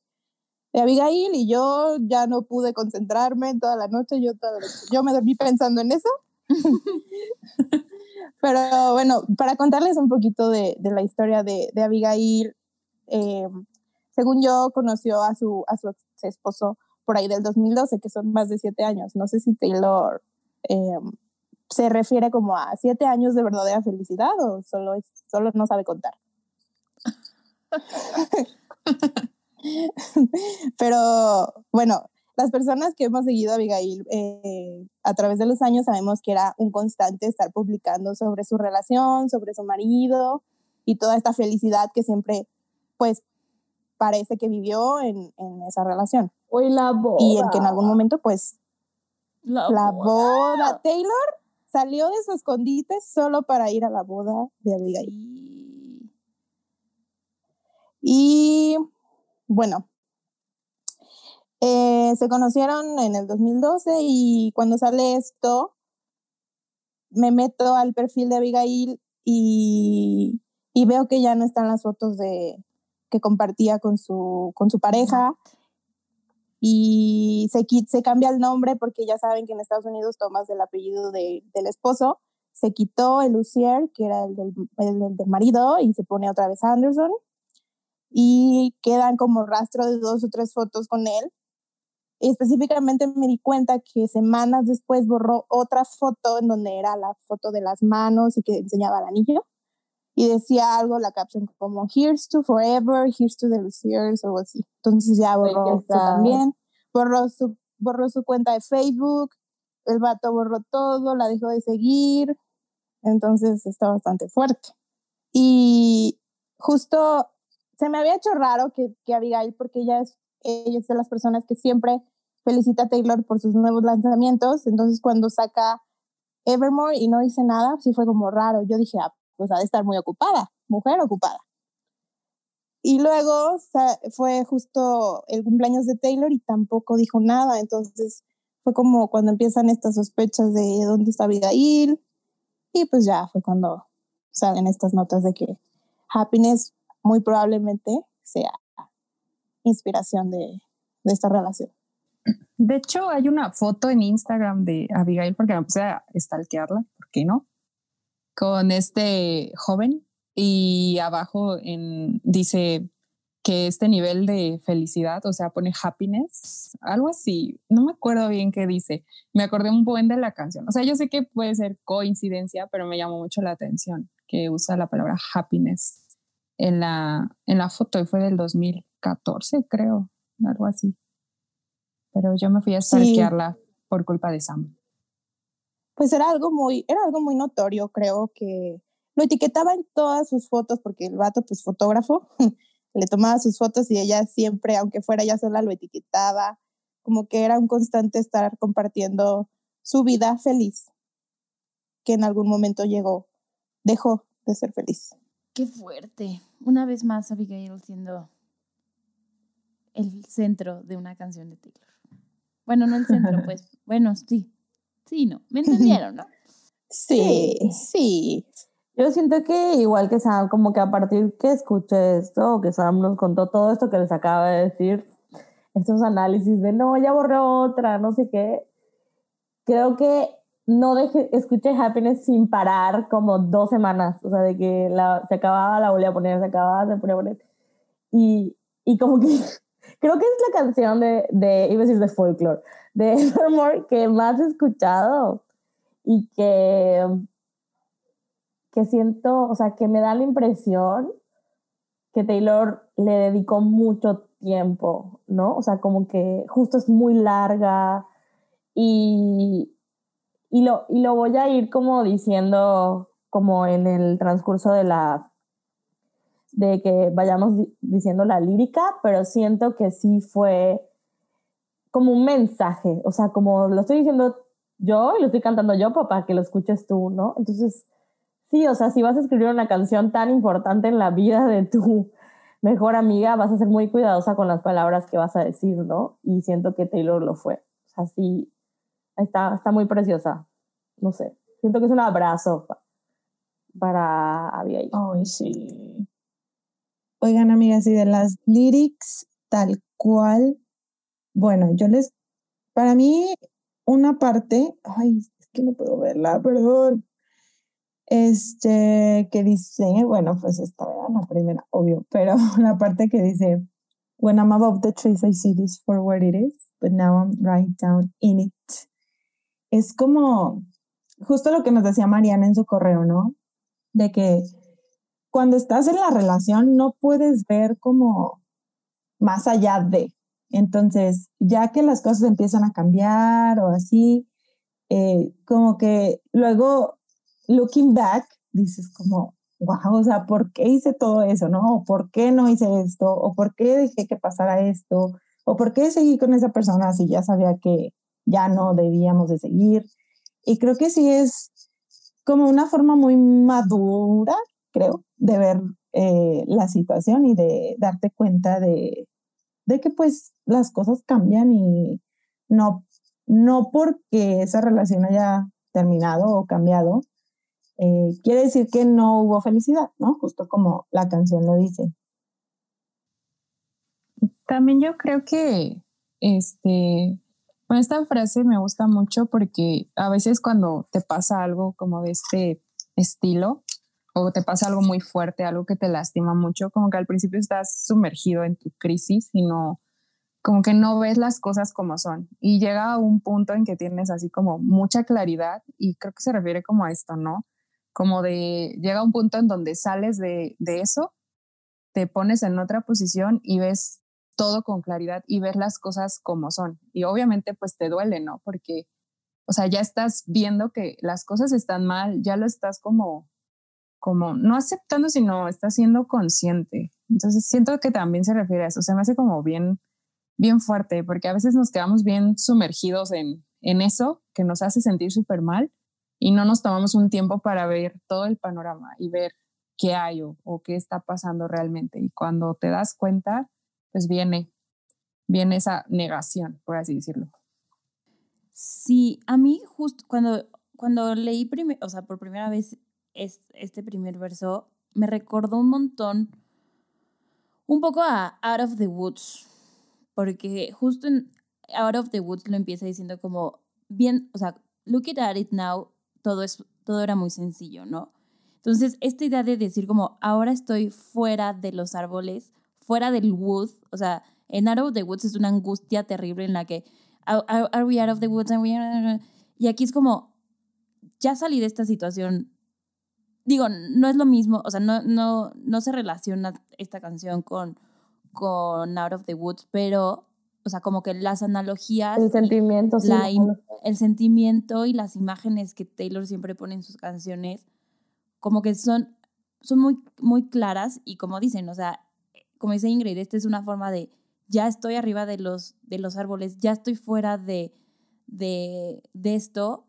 de Abigail y yo ya no pude concentrarme toda la noche, yo, toda la noche- yo me dormí pensando en eso. Pero bueno, para contarles un poquito de, de la historia de, de Abigail, eh, según yo, conoció a su, a su esposo por ahí del 2012, que son más de siete años. No sé si Taylor eh, se refiere como a siete años de verdadera felicidad o solo, solo no sabe contar. Pero bueno, las personas que hemos seguido a Abigail eh, a través de los años sabemos que era un constante estar publicando sobre su relación, sobre su marido y toda esta felicidad que siempre, pues, parece que vivió en, en esa relación. Hoy la boda. Y en que en algún momento, pues, La, la boda. boda. Taylor salió de su escondite solo para ir a la boda de Abigail. Y bueno, eh, se conocieron en el 2012 y cuando sale esto, me meto al perfil de Abigail y, y veo que ya no están las fotos de que compartía con su, con su pareja y se, se cambia el nombre porque ya saben que en Estados Unidos tomas el apellido de- del esposo. Se quitó el Lucier, que era el del, el del- del marido, y se pone otra vez Anderson y quedan como rastro de dos o tres fotos con él. Y específicamente me di cuenta que semanas después borró otra foto en donde era la foto de las manos y que enseñaba el anillo. Y decía algo, la caption como Here's to Forever, Here's to the Luciers o algo así. Entonces ya borró sad. también. Borró su, borró su cuenta de Facebook. El vato borró todo, la dejó de seguir. Entonces está bastante fuerte. Y justo se me había hecho raro que, que Abigail, porque ella es, ella es de las personas que siempre felicita a Taylor por sus nuevos lanzamientos. Entonces, cuando saca Evermore y no dice nada, sí fue como raro. Yo dije, ah, pues ha de estar muy ocupada, mujer ocupada. Y luego sa- fue justo el cumpleaños de Taylor y tampoco dijo nada. Entonces, fue como cuando empiezan estas sospechas de dónde está Abigail. Y pues ya fue cuando salen estas notas de que Happiness muy probablemente sea inspiración de, de esta relación. De hecho, hay una foto en Instagram de Abigail, porque me puse a stalkearla, ¿por qué no? Con este joven y abajo en, dice que este nivel de felicidad, o sea, pone happiness, algo así, no me acuerdo bien qué dice. Me acordé un buen de la canción. O sea, yo sé que puede ser coincidencia, pero me llamó mucho la atención que usa la palabra happiness en la, en la foto y fue del 2014, creo, algo así pero yo me fui a Sí. stalkearla por culpa de Sam. Pues era algo muy, era algo muy notorio, creo que lo etiquetaba en todas sus fotos porque el vato, pues fotógrafo, le tomaba sus fotos y ella siempre, aunque fuera ella sola, lo etiquetaba, como que era un constante estar compartiendo su vida feliz, que en algún momento llegó, dejó de ser feliz. Qué fuerte. Una vez más, Abigail siendo el centro de una canción de Taylor. Bueno, no el centro, pues. Bueno, sí. Sí, no. ¿Me entendieron, no? Sí, sí. Yo siento que igual que Sam, como que a partir que escuché esto, que Sam nos contó todo esto que les acaba de decir, estos análisis de no, ya borré otra, no sé qué, creo que no dejé, escuché Happiness sin parar como dos semanas, o sea, de que la, se acababa, la volvía a poner, se acababa, se ponía a poner. Y, y como que creo que es la canción de, de iba a decir de folklore, de Evermore que más he escuchado y que, que siento, o sea, que me da la impresión que Taylor le dedicó mucho tiempo, ¿no? O sea, como que justo es muy larga y, y, lo, y lo voy a ir como diciendo como en el transcurso de la de que vayamos diciendo la lírica, pero siento que sí fue como un mensaje, o sea, como lo estoy diciendo yo y lo estoy cantando yo para que lo escuches tú, ¿no? Entonces, sí, o sea, si vas a escribir una canción tan importante en la vida de tu mejor amiga, vas a ser muy cuidadosa con las palabras que vas a decir, ¿no? Y siento que Taylor lo fue. O sea, sí, está, está muy preciosa. No sé, siento que es un abrazo para Abigail. Ay, sí. Oigan, amigas, y de las lyrics tal cual, bueno, yo les, para mí, una parte, ay, es que no puedo verla, perdón, este, que dice, bueno, pues esta era la primera, obvio, pero la parte que dice, when I'm above the trees, I see this for what it is, but now I'm right down in it. Es como justo lo que nos decía Mariana en su correo, ¿no? De que cuando estás en la relación no puedes ver como más allá de. Entonces, ya que las cosas empiezan a cambiar o así, eh, como que luego, looking back, dices como, wow, o sea, ¿por qué hice todo eso, no? ¿O por qué no hice esto? ¿O por qué dejé que pasara esto? ¿O por qué seguí con esa persona si ya sabía que ya no debíamos de seguir? Y creo que sí es como una forma muy madura creo, de ver eh, la situación y de darte cuenta de, de, que pues las cosas cambian y no, no porque esa relación haya terminado o cambiado, eh, quiere decir que no hubo felicidad, ¿no? Justo como la canción lo dice. También yo creo que este, bueno, esta frase me gusta mucho porque a veces cuando te pasa algo como de este estilo, o te pasa algo muy fuerte, algo que te lastima mucho, como que al principio estás sumergido en tu crisis y no, como que no ves las cosas como son. Y llega un punto en que tienes así como mucha claridad y creo que se refiere como a esto, ¿no? Como de, llega un punto en donde sales de, de eso, te pones en otra posición y ves todo con claridad y ves las cosas como son. Y obviamente pues te duele, ¿no? Porque, o sea, ya estás viendo que las cosas están mal, ya lo estás como como no aceptando, sino está siendo consciente. Entonces siento que también se refiere a eso, se me hace como bien, bien fuerte, porque a veces nos quedamos bien sumergidos en, en eso que nos hace sentir súper mal y no nos tomamos un tiempo para ver todo el panorama y ver qué hay o, qué está pasando realmente. Y cuando te das cuenta, pues viene, viene esa negación, por así decirlo. Sí, a mí justo cuando, cuando leí, o sea, por primera vez este primer verso me recordó un montón, un poco a Out of the Woods, porque justo en Out of the Woods lo empieza diciendo como, bien, o sea, looking at it now, todo, es, todo era muy sencillo, ¿no? Entonces, esta idea de decir como, ahora estoy fuera de los árboles, fuera del wood, o sea, en Out of the Woods es una angustia terrible en la que, are, we out of the woods? Y aquí es como, ya salí de esta situación, digo, no es lo mismo, o sea, no, no, no se relaciona esta canción con, con Out of the Woods, pero, o sea, como que las analogías. El sentimiento, sí. el sentimiento y las imágenes que Taylor siempre pone en sus canciones, como que son, son muy, muy claras y como dicen, o sea, como dice Ingrid, esta es una forma de ya estoy arriba de los, de los árboles, ya estoy fuera de, de, de esto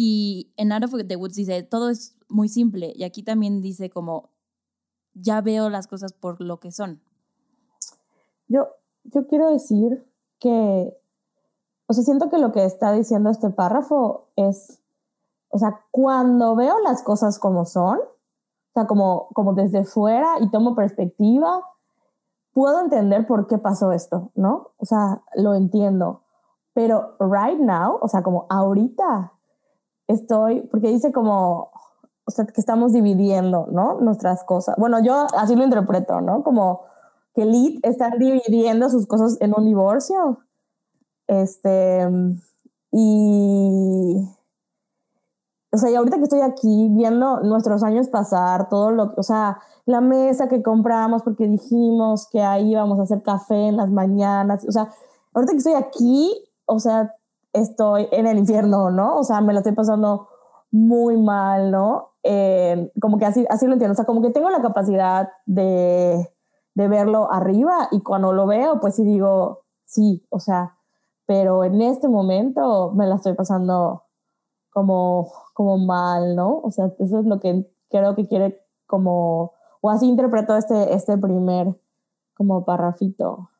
y en Out of the Woods dice, todo es muy simple. Y aquí también dice como, ya veo las cosas por lo que son. Yo, yo quiero decir que, o sea, siento que lo que está diciendo este párrafo es, o sea, cuando veo las cosas como son, o sea, como, como desde fuera y tomo perspectiva, puedo entender por qué pasó esto, ¿no? O sea, lo entiendo. Pero right now, o sea, como ahorita, estoy, porque dice como, o sea, que estamos dividiendo, ¿no? Nuestras cosas. Bueno, yo así lo interpreto, ¿no? Como que Lid está dividiendo sus cosas en un divorcio. Este, y, o sea, y ahorita que estoy aquí viendo nuestros años pasar, todo lo que, o sea, la mesa que compramos porque dijimos que ahí íbamos a hacer café en las mañanas, o sea, ahorita que estoy aquí, o sea, estoy en el infierno, ¿no? O sea, me lo estoy pasando muy mal, ¿no? Eh, como que así, así lo entiendo, o sea, como que tengo la capacidad de, de verlo arriba y cuando lo veo, pues sí digo, sí, o sea, pero en este momento me la estoy pasando como, como mal, ¿no? O sea, eso es lo que creo que quiere como, o así interpretó este, este primer como parrafito.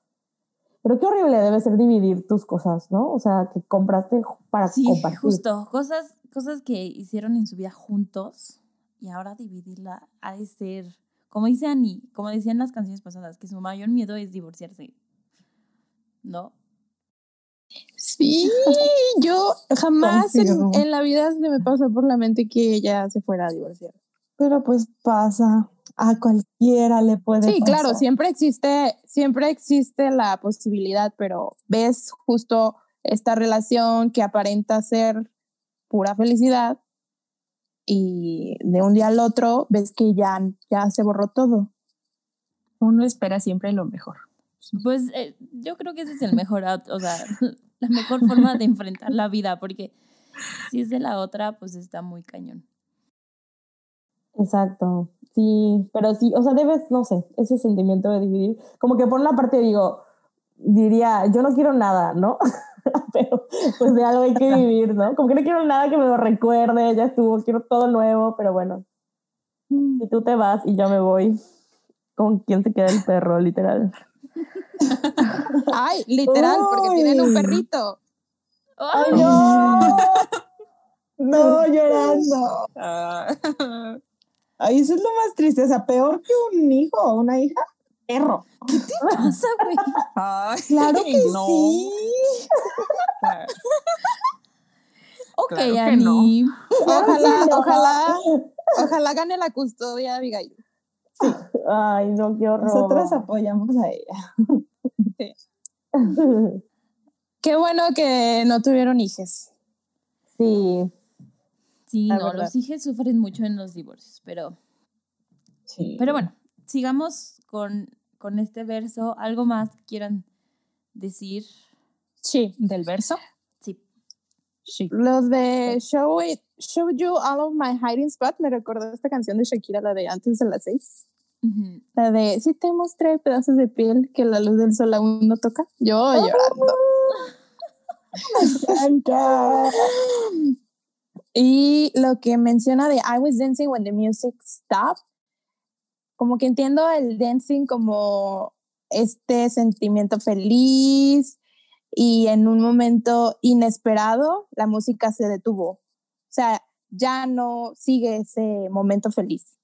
Pero qué horrible debe ser dividir tus cosas, ¿no? O sea, que compraste para Sí, compartir. justo. Cosas, cosas que hicieron en su vida juntos y ahora dividirla ha de ser, como dice Annie, como decían las canciones pasadas, que su mayor miedo es divorciarse. ¿No? Sí, yo jamás en, en la vida se me pasó por la mente que ella se fuera a divorciar. Pero pues pasa, a cualquiera le puede Sí, claro, siempre existe, siempre existe la posibilidad, pero ves justo esta relación que aparenta ser pura felicidad y de un día al otro ves que ya, ya se borró todo. Uno espera siempre lo mejor. Pues eh, yo creo que ese es el mejor, o sea, la mejor forma de enfrentar la vida, porque si es de la otra, pues está muy cañón. Exacto, sí, pero sí, o sea, debes, no sé, ese sentimiento de dividir, como que por una parte digo, diría, yo no quiero nada, ¿no? pero pues de algo hay que vivir, ¿no? Como que no quiero nada que me lo recuerde, ya estuvo, quiero todo nuevo, pero bueno, si tú te vas y yo me voy, ¿con quién se queda el perro, literal? Ay, literal, porque tienen un perrito. ¡Ay! no! No, llorando. Ay, eso es lo más triste. O sea, peor que un hijo o una hija, perro. pasa, güey? Ay, Claro que no. sí. Claro. Ok, Claro Ani. Ojalá, no. ojalá, ojalá gane la custodia Abigail. Ay, no, qué horror. Nosotras apoyamos a ella. Qué bueno que no tuvieron hijos. Sí, Sí, La no, verdad. los hijos sufren mucho en los divorcios, pero, Sí. pero bueno, sigamos con, con este verso. ¿Algo más que quieran decir? Sí. ¿Del verso? Sí. Sí. Los de Show It, Show You All of My Hiding Spot me recordó esta canción de Shakira, la de antes de las seis. La de Si te mostré pedazos de piel que la luz del sol aún no toca. Yo llorando. encanta. Y lo que menciona de I was dancing when the music stopped, como que entiendo el dancing como este sentimiento feliz y en un momento inesperado la música se detuvo. O sea, ya no sigue ese momento feliz.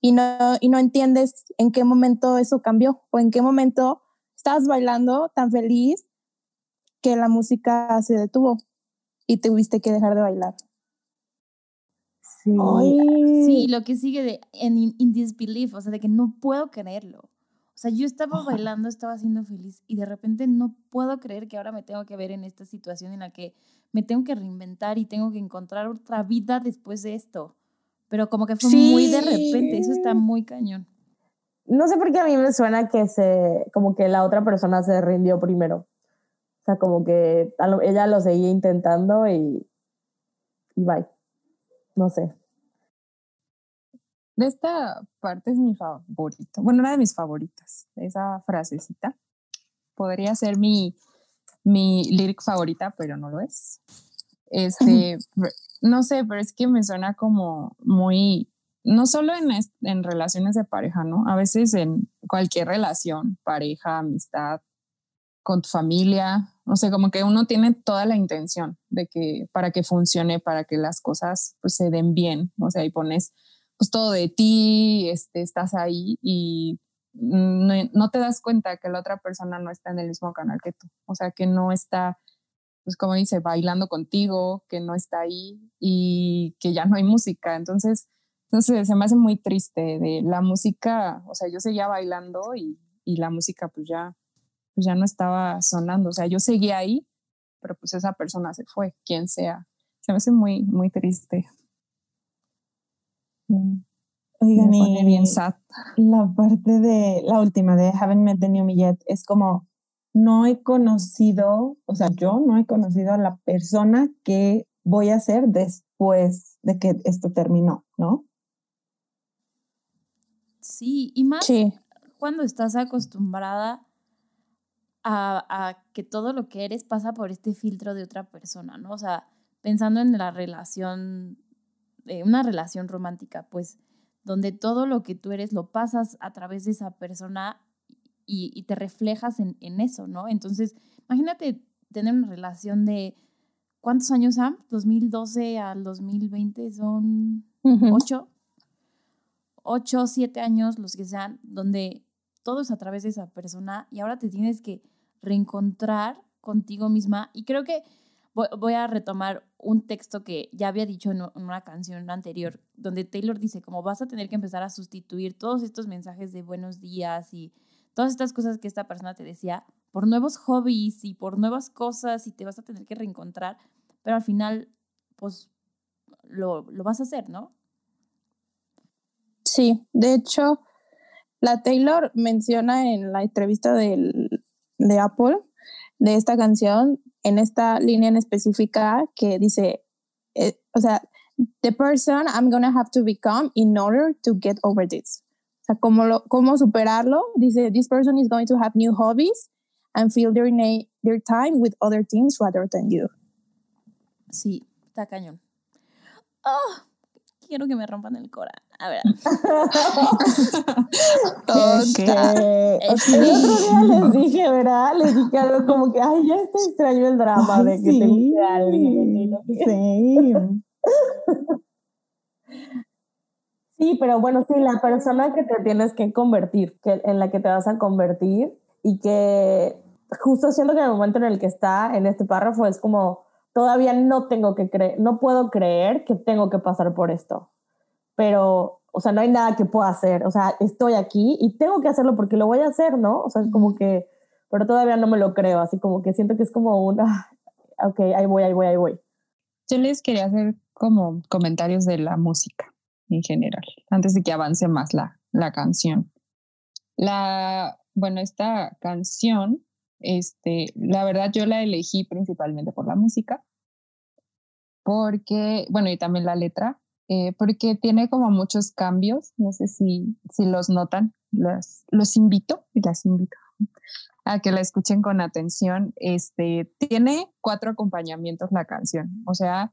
Y no, y no entiendes en qué momento eso cambió o en qué momento estabas bailando tan feliz que la música se detuvo y tuviste que dejar de bailar. Sí. Sí, lo que sigue de en in, in disbelief, o sea, de que no puedo creerlo. O sea, yo estaba bailando, estaba siendo feliz y de repente no puedo creer que ahora me tengo que ver en esta situación en la que me tengo que reinventar y tengo que encontrar otra vida después de esto. Pero como que fue muy de repente, eso está muy cañón. No sé por qué a mí me suena que se, como que la otra persona se rindió primero. O sea, como que ella lo seguía intentando y, y bye. No sé. De esta parte es mi favorita. Bueno, una de mis favoritas. Esa frasecita. Podría ser mi, mi lyric favorita, pero no lo es. Este, no sé, pero es que me suena como muy, no solo en, en relaciones de pareja, ¿no? A veces en cualquier relación, pareja, amistad, con tu familia, no sé, como que uno tiene toda la intención de que para que funcione, para que las cosas pues se den bien, o sea, y pones pues todo de ti, este, estás ahí y no, no te das cuenta que la otra persona no está en el mismo canal que tú, o sea, que no está, pues como dice, bailando contigo, que no está ahí y que ya no hay música, entonces, entonces se me hace muy triste de la música, o sea, yo seguía bailando y, y la música pues ya, pues ya no estaba sonando, o sea, yo seguía ahí, pero pues esa persona se fue, quien sea, se me hace muy, muy triste. Mm, Oigan, Me pone y bien sad. la parte de la última de Haven't Met the New Me Yet es como no he conocido, o sea, yo no he conocido a la persona que voy a ser después de que esto terminó, ¿no? Sí, y más Sí. cuando estás acostumbrada a, a que todo lo que eres pasa por este filtro de otra persona, ¿no? O sea, pensando en la relación, eh, una relación romántica, pues, donde todo lo que tú eres lo pasas a través de esa persona y, y te reflejas en, en eso, ¿no? Entonces, imagínate tener una relación de, ¿cuántos años, Sam? 2012 al 2020 son Ujú. ocho, ocho, siete años, los que sean, donde todo es a través de esa persona y ahora te tienes que reencontrar contigo misma. Y creo que voy, a retomar un texto que ya había dicho en una canción anterior, donde Taylor dice, como vas a tener que empezar a sustituir todos estos mensajes de buenos días y todas estas cosas que esta persona te decía por nuevos hobbies y por nuevas cosas y te vas a tener que reencontrar, pero al final, pues, lo, lo vas a hacer, ¿no? Sí, de hecho, la Taylor menciona en la entrevista del, de Apple de esta canción, en esta línea en específica, que dice, eh, o sea, the person I'm gonna have to become in order to get over this. O sea, ¿cómo, lo, cómo superarlo? Dice, this person is going to have new hobbies and fill their, their time with other things rather than you. Sí, está cañón. Oh, quiero que me rompan el cora. A ver. Este, Eh, ok. El otro día les dije, ¿verdad? Les dije algo como que, ay, ya está extraño el drama Ay, de que te guste alguien. y no sí. Sí, pero bueno, sí, la persona que te tienes que convertir, que, en la que te vas a convertir y que justo siento que en el momento en el que está en este párrafo es como, todavía no tengo que creer, no puedo creer que tengo que pasar por esto, pero, o sea, no hay nada que pueda hacer, o sea, estoy aquí y tengo que hacerlo porque lo voy a hacer, ¿no? O sea, es como que, pero todavía no me lo creo, así como que siento que es como un, ah, ok, ahí voy, ahí voy, ahí voy. Yo les quería hacer como comentarios de la música en general, antes de que avance más la, la canción. La, bueno, esta canción, este, la verdad yo la elegí principalmente por la música, porque, bueno, y también la letra, eh, porque tiene como muchos cambios, no sé si, si los notan, los, los invito y las invito a que la escuchen con atención. Este, tiene cuatro acompañamientos la canción, o sea,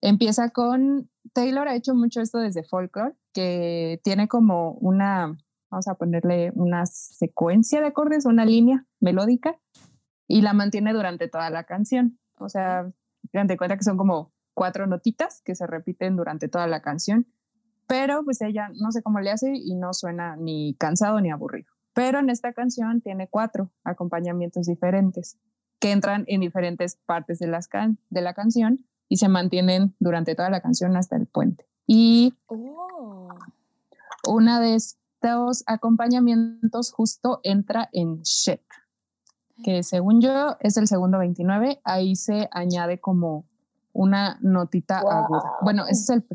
empieza con, Taylor ha hecho mucho esto desde folklore, que tiene como una, vamos a ponerle una secuencia de acordes, una línea melódica, y la mantiene durante toda la canción. O sea, de cuenta que son como cuatro notitas que se repiten durante toda la canción, pero pues ella no sé cómo le hace y no suena ni cansado ni aburrido. Pero en esta canción tiene cuatro acompañamientos diferentes que entran en diferentes partes de, las can de la canción y se mantienen durante toda la canción hasta el puente. Y Oh. una de estos acompañamientos justo entra en Shit, que según yo es el segundo 29, ahí se añade como una notita Wow. aguda. Bueno, ese es el...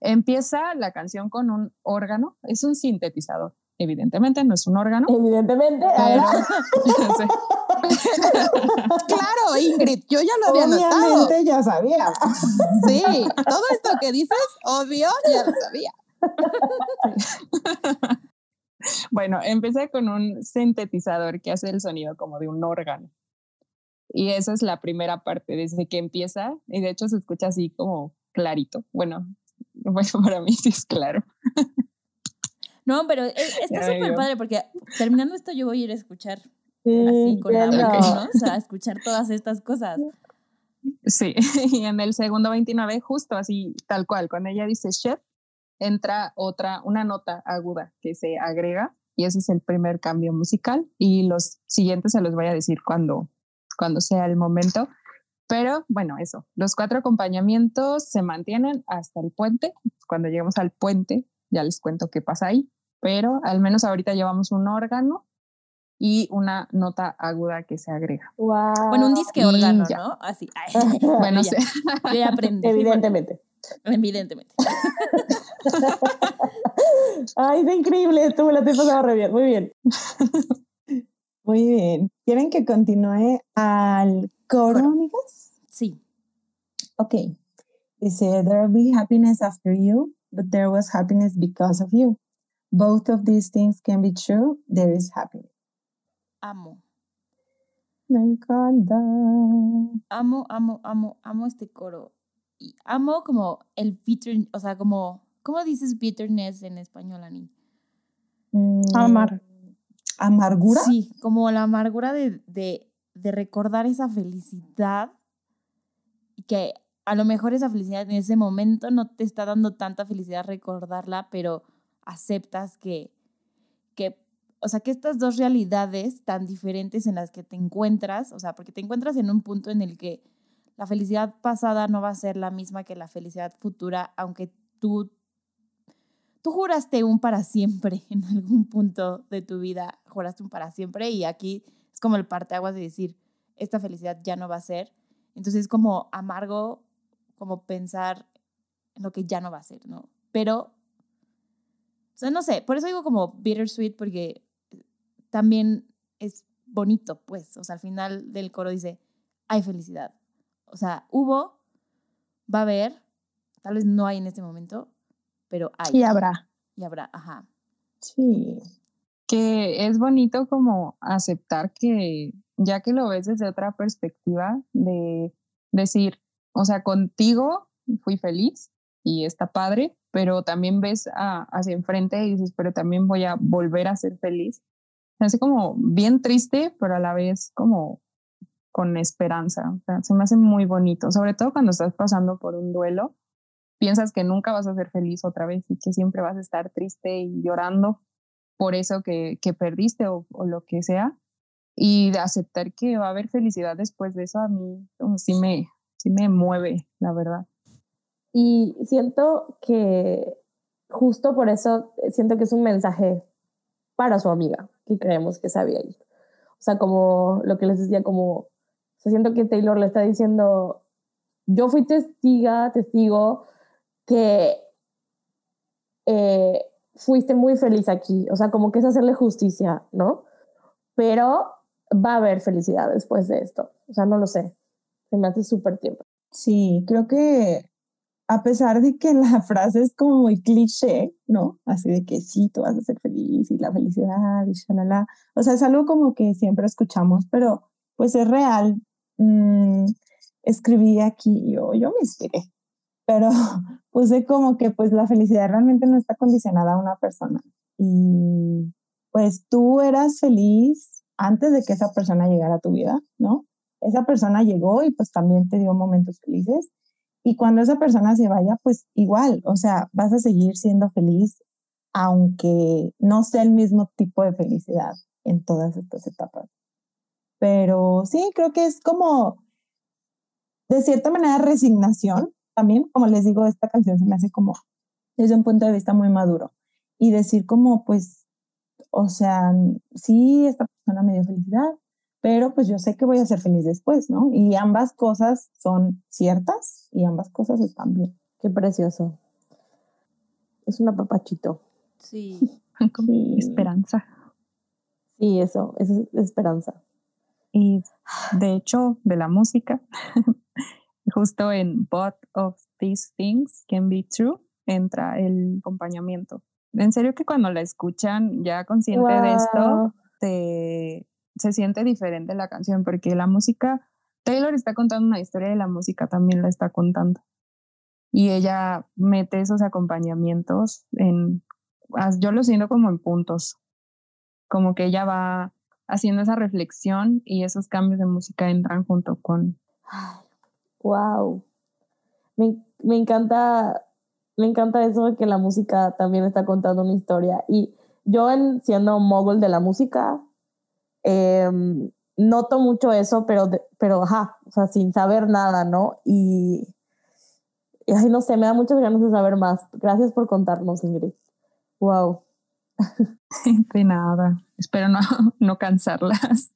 Empieza la canción con un órgano, es un sintetizador, evidentemente no es un órgano, Evidentemente, pero... ahora- Sí. Claro, Ingrid, yo ya lo había notado. Obviamente ya sabía. Sí, todo esto que dices, obvio, ya lo sabía. Bueno, empecé con un sintetizador que hace el sonido como de un órgano. Y esa es la primera parte, desde que empieza, y de hecho se escucha así como clarito. Bueno, bueno para mí sí es claro. No, pero e- está súper padre porque terminando esto yo voy a ir a escuchar Sí, así con entiendo. audífonos, a escuchar todas estas cosas. Sí, y en el segundo 29, justo así, tal cual, cuando ella dice chef, entra otra, una nota aguda que se agrega, y ese es el primer cambio musical, y los siguientes se los voy a decir cuando, cuando sea el momento. Pero bueno, eso, los cuatro acompañamientos se mantienen hasta el puente. Cuando lleguemos al puente, ya les cuento qué pasa ahí, pero al menos ahorita llevamos un órgano y una nota aguda que se agrega. Wow. Bueno, un disque órgano, ya. ¿no? Así. Ay, Bueno, ya, sí. yo ya aprendí. Evidentemente. Evidentemente. Ay, es increíble, esto me la estoy pasando re bien, muy bien. Muy bien. ¿Quieren que continúe al coro, Coro. amigas? Sí. Ok. Dice, there will be happiness after you, but there was happiness because of you. Both of these things can be true. There is happiness. Amo. Me encanta. Amo, amo, amo, amo este coro. Y amo como el bitter, o sea, como, ¿cómo dices bitterness en español, Ani? Mm, Amar. ¿Amargura? Sí, como la amargura de, de, de recordar esa felicidad que a lo mejor esa felicidad en ese momento no te está dando tanta felicidad recordarla, pero aceptas que, que, o sea, que estas dos realidades tan diferentes en las que te encuentras, o sea, porque te encuentras en un punto en el que la felicidad pasada no va a ser la misma que la felicidad futura, aunque tú, tú juraste un para siempre en algún punto de tu vida, juraste un para siempre y aquí es como el parteaguas de decir, esta felicidad ya no va a ser. Entonces es como amargo, como pensar en lo que ya no va a ser, ¿no? Pero, no sé, por eso digo como bittersweet, porque también es bonito, pues, o sea, al final del coro dice, hay felicidad. O sea, hubo, va a haber, tal vez no hay en este momento, pero hay. Y habrá. Y habrá, ajá. Sí. que es bonito como aceptar que ya que lo ves desde otra perspectiva de decir, o sea, contigo fui feliz y está padre, pero también ves a- hacia enfrente y dices, pero también voy a volver a ser feliz. Se hace como bien triste, pero a la vez como con esperanza. O sea, se me hace muy bonito, sobre todo cuando estás pasando por un duelo, piensas que nunca vas a ser feliz otra vez y que siempre vas a estar triste y llorando por eso que, que perdiste o, o lo que sea. Y de aceptar que va a haber felicidad después de eso, a mí como sí me, sí me mueve, la verdad. Y siento que justo por eso eh, siento que es un mensaje para su amiga, que creemos que sabía ir. O sea, como lo que les decía, como, o sea, siento que Taylor le está diciendo, yo fui testiga, testigo, que eh, fuiste muy feliz aquí. O sea, como que es hacerle justicia, ¿no? Pero va a haber felicidad después de esto. O sea, no lo sé. Se me hace súper tiempo. Sí, creo que a pesar de que la frase es como muy cliché, ¿no? Así de que sí, tú vas a ser feliz y la felicidad y shalala. O sea, es algo como que siempre escuchamos, pero pues es real. Mm, escribí aquí, yo, yo me inspiré, pero puse como que pues la felicidad realmente no está condicionada a una persona. Y pues tú eras feliz antes de que esa persona llegara a tu vida, ¿no? Esa persona llegó y pues también te dio momentos felices. Y cuando esa persona se vaya, pues igual, o sea, vas a seguir siendo feliz, aunque no sea el mismo tipo de felicidad en todas estas etapas. Pero sí, creo que es como, de cierta manera, resignación también. Como les digo, esta canción se me hace como, desde un punto de vista muy maduro. Y decir como, pues, o sea, sí, esta persona me dio felicidad, pero pues yo sé que voy a ser feliz después, ¿no? Y ambas cosas son ciertas y ambas cosas están bien. Qué precioso. Es un apapachito. Sí. Como Sí. esperanza. Sí, eso, eso es esperanza. Y de hecho, de la música, justo en Both of These Things Can Be True entra el acompañamiento. En serio que cuando la escuchan ya consciente de esto, Wow. se, siente diferente la canción porque la música, Taylor está contando una historia y la música también la está contando. Y ella mete esos acompañamientos en, as- yo lo siento como en puntos, como que ella va haciendo esa reflexión y esos cambios de música entran junto con... Wow. Me, me encanta, me encanta eso de que la música también está contando una historia. Y yo, en, siendo mogul de la música, em, noto mucho eso, pero, pero ajá, o sea, sin saber nada, ¿no? Y, y, ay, no sé, me da muchas ganas de saber más. Gracias por contarnos, Ingrid. Wow. De nada, espero no, no cansarlas.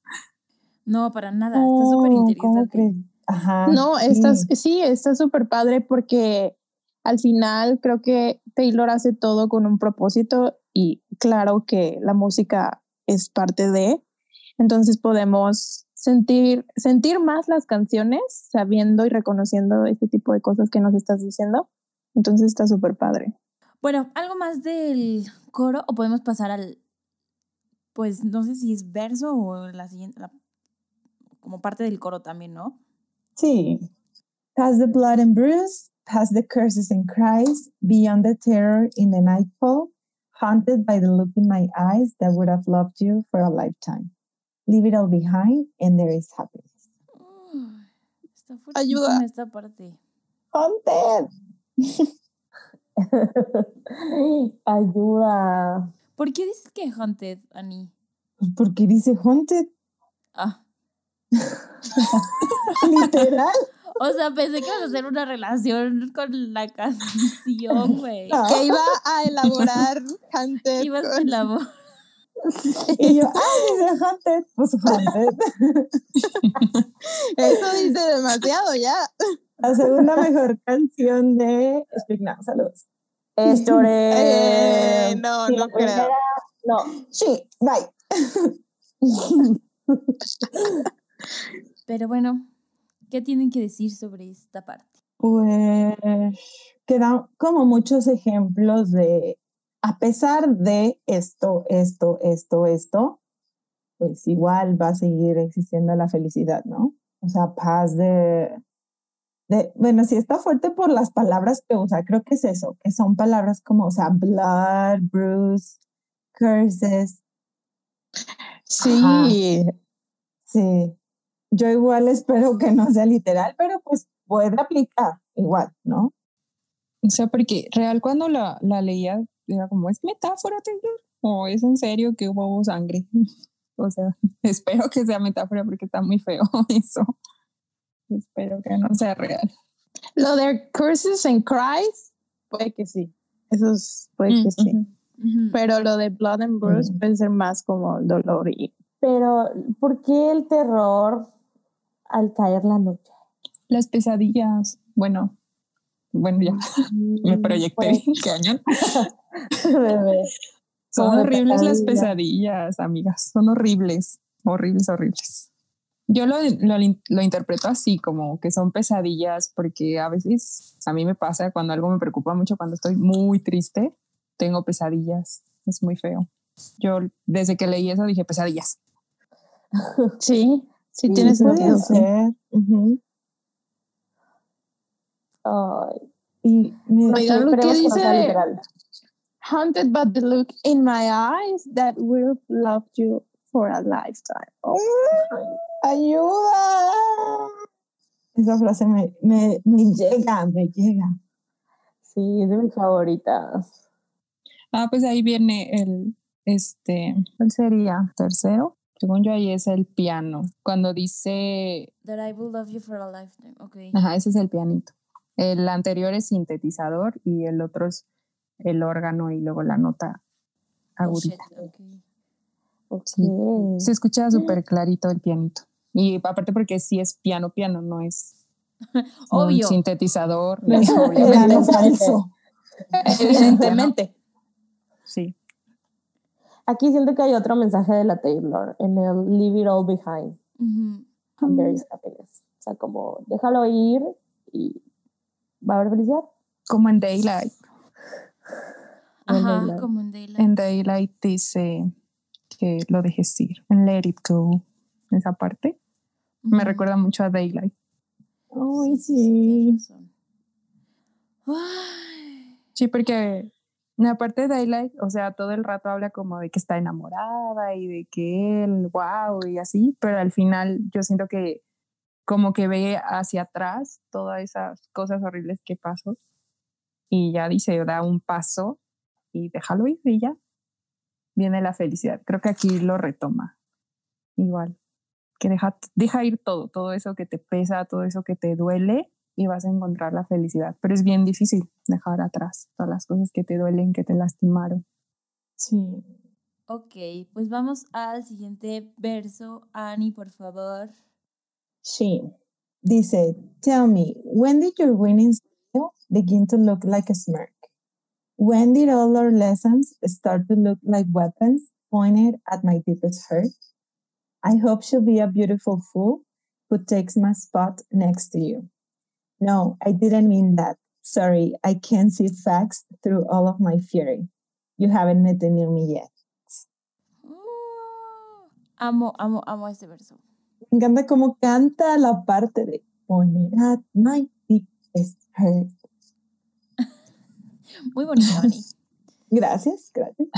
No, para nada. Está súper Oh, ¿cómo interesante. Ajá. No, está, sí. sí, está súper padre porque al final creo que Taylor hace todo con un propósito y claro que la música es parte de, entonces podemos sentir, sentir más las canciones sabiendo y reconociendo este tipo de cosas que nos estás diciendo. Entonces está súper padre. Bueno, algo más del coro o podemos pasar al, pues no sé si es verso o la siguiente, como parte del coro también, ¿no? Sí. Past the blood and bruise, past the curses and cries, beyond the terror in the nightfall, haunted by the look in my eyes that would have loved you for a lifetime. Leave it all behind and there is happiness. está Ayuda. esta parte. Haunted. Ayuda. ¿Por qué dices que haunted, Annie? Pues porque dice haunted, Ah, literal. o sea, pensé que ibas a hacer una relación con la canción, güey. Ah. Que iba a elaborar Hunter. Ibas la voz. Y yo, ah, dice haunted, pues haunted. Eso dice demasiado ya. La segunda mejor canción de Speak Now. Saludos. Es Eh, no, no primera, creo. no. Sí, bye. Pero bueno, ¿qué tienen que decir sobre esta parte? Pues quedan como muchos ejemplos de, a pesar de esto, esto, esto, esto, pues igual va a seguir existiendo la felicidad, ¿no? O sea, paz de, de, bueno, sí está fuerte por las palabras que usa, creo que es eso, que son palabras como, o sea, blood, bruise, curses, Sí. sí. Yo igual espero que no sea literal, pero pues puede aplicar igual, ¿no? O sea, porque real cuando la, la leía era como, ¿es metáfora, Taylor? ¿O es en serio que hubo sangre? O sea, espero que sea metáfora porque está muy feo eso. Espero que no sea real. Lo de curses and cries, puede que sí. Eso es- puede que sí. Pero lo de blood and bruise Mm. puede ser más como dolor y Pero, ¿por qué el terror al caer la noche? Las pesadillas, bueno, bueno, ya me proyecté, cañón. Pues, bebé. Son Como horribles las pesadilla. pesadillas, amigas. Son horribles, horribles, horribles. Yo lo, lo, lo interpreto así, como que son pesadillas, porque a veces a mí me pasa cuando algo me preocupa mucho, cuando estoy muy triste, tengo pesadillas. Es muy feo. Yo desde que leí eso dije pesadillas. sí, sí Sí, tiene Puede ser. ujú. Ay, Y me- Oigan, lo que dice-. Haunted by the look in my eyes that have loved you for a lifetime. Oh, ¡Ayuda! esa frase me, me, me llega, me llega. Sí, es de mis favoritas. Ah, pues ahí viene el, este, ¿cuál sería? Tercero. Según yo ahí es el piano. Cuando dice, That I will love you for a lifetime. Ok. ajá, ese es el pianito. El anterior es sintetizador y el otro es el órgano y luego la nota Oh, agudita. ok. Ok. Sí. Se escucha súper clarito el pianito. Y aparte porque sí es piano, piano, no es Obvio. un sintetizador. No es obviamente. Evidentemente. Sí. Aquí siento que hay otro mensaje de la Taylor en el Leave It All Behind. And There is happiness. O sea, como déjalo ir y va a haber felicidad. Como en Daylight. Ajá, Daylight. como en Daylight. En Daylight dice que lo dejes ir. En Let It Go. Esa parte me recuerda mucho a Daylight. Ay, sí. razón. Ay. Sí, porque aparte de Daylight, o sea, todo el rato habla como de que está enamorada y de que él, wow, y así, pero al final yo siento que como que ve hacia atrás todas esas cosas horribles que pasó y ya dice, da un paso y déjalo ir y ya viene la felicidad. Creo que aquí lo retoma igual, que deja, deja ir todo, todo eso que te pesa, todo eso que te duele y vas a encontrar la felicidad. Pero es bien difícil dejar atrás todas las cosas que te duelen, que te lastimaron. Sí. Ok, pues vamos al siguiente verso. Annie, por favor. Sí. Dice, tell me, when did your winning smile begin to look like a smirk? When did all our lessons start to look like weapons pointed at my deepest hurt? I hope she'll be a beautiful fool who takes my spot next to you. No, I didn't mean that. Sorry, I can't see facts through all of my fury. You haven't met the new me yet. Uh, amo, amo, amo este verso. Me encanta cómo canta la parte de pointed at my deepest hurt. Muy bonito, Ani. Gracias, gracias.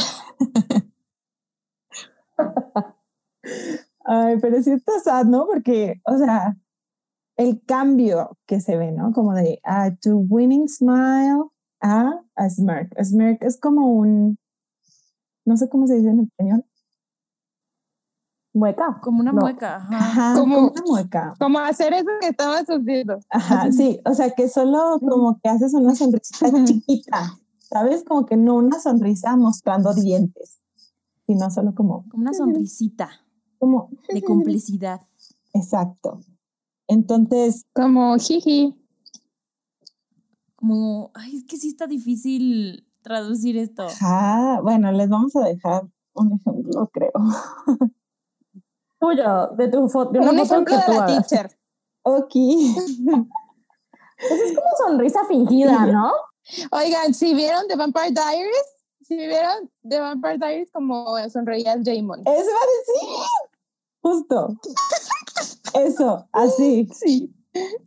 Ay, pero sí está sad, ¿no? Porque, o sea, el cambio que se ve, ¿no? Como de a to winning smile a a smirk. A smirk es como un, no sé cómo se dice en español. Mueca. Como una No. mueca. Ajá. Ajá, Como- como una mueca. Como hacer eso que estabas haciendo. Ajá, sí, o sea que solo como que haces una sonrisa chiquita, ¿sabes? Como que no una sonrisa mostrando dientes, sino solo como, Como una sonrisita como, de complicidad. exacto. Entonces, Como jiji. Como, ay, es que sí está difícil traducir esto. ajá, bueno, les vamos a dejar un ejemplo, creo. Tuyo, de tu foto, de una Un foto ejemplo que de tú la hagas. teacher. Ok. Pues es como sonrisa fingida, ¿no? Oigan, si vieron The Vampire Diaries, si vieron The Vampire Diaries como sonreía el Damon. Eso iba a decir. Justo. Eso, así. Sí.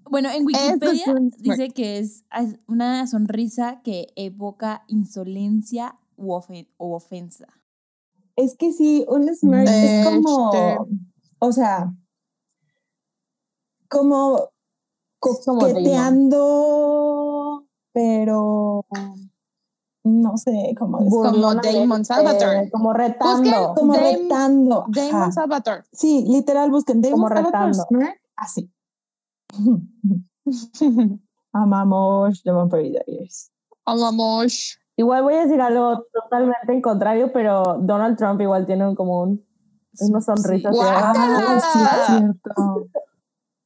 Bueno, en es Wikipedia dice que es una sonrisa que evoca insolencia u ofen- o ofensa. Es que sí, un smirk es como, o sea, como como coqueteando, pero no sé cómo decirlo. Como Damon Salvatore. Como retando. Como retando. Damon. Salvatore. Sí, literal, busquen Damon Como retando. así. Amamos The Vampire Diaries. Amamos. Igual voy a decir algo totalmente en contrario, pero Donald Trump igual tiene un- como un, una sonrisa. Sí. así. Ah, es cierto.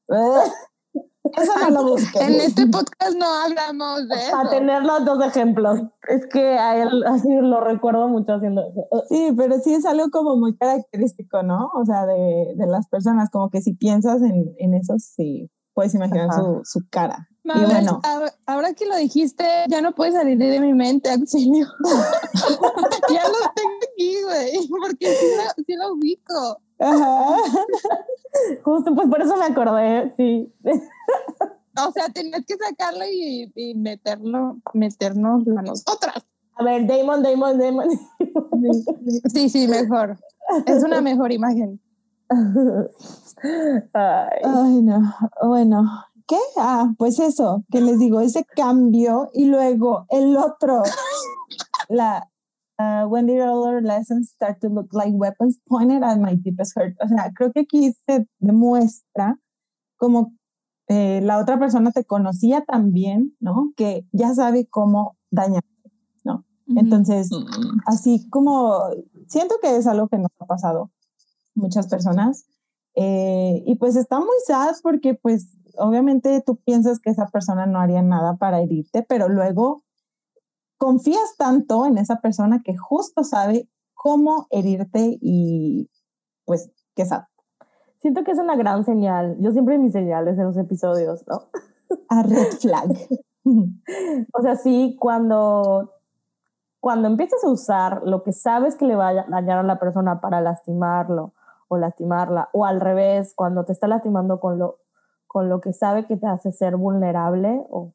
Eso no lo busquen. En este podcast no hablamos de Para eso. tener los dos ejemplos. Es que a él así lo recuerdo mucho haciendo eso. Sí, pero sí es algo como muy característico, ¿no? O sea, de, de las personas, como que si piensas en, en eso, sí, puedes imaginar su, su cara. Y bueno, ahora, ahora que lo dijiste, ya no puede salir de mi mente, auxilio. ya lo tengo aquí, güey, porque sí lo, sí lo ubico. ajá. Justo, pues por eso me acordé, sí. O sea, tenías que sacarlo y, y meterlo, meternos a nosotras. A ver, Damon, Damon, Damon. Sí, sí, mejor. Es una mejor imagen. Ay. Ay, no. Bueno, ¿qué? Ah, pues eso, que les digo, ese cambio y luego el otro, la uh, when did all our lessons start to look like weapons pointed at my deepest hurt. O sea, creo que aquí se demuestra como eh, la otra persona te conocía también, ¿no? Que ya sabe cómo dañar. Ujú. Entonces, así como siento que es algo que nos ha pasado muchas personas eh, y pues está muy sad porque pues obviamente tú piensas que esa persona no haría nada para herirte, pero luego confías tanto en esa persona que justo sabe cómo herirte y pues que sad. Siento que es una gran señal. Yo siempre mis señales en los episodios, ¿no? A red flag. O sea, sí, cuando, cuando empiezas a usar lo que sabes que le va a dañar a la persona para lastimarlo o lastimarla, o al revés, cuando te está lastimando con lo, con lo que sabe que te hace ser vulnerable, o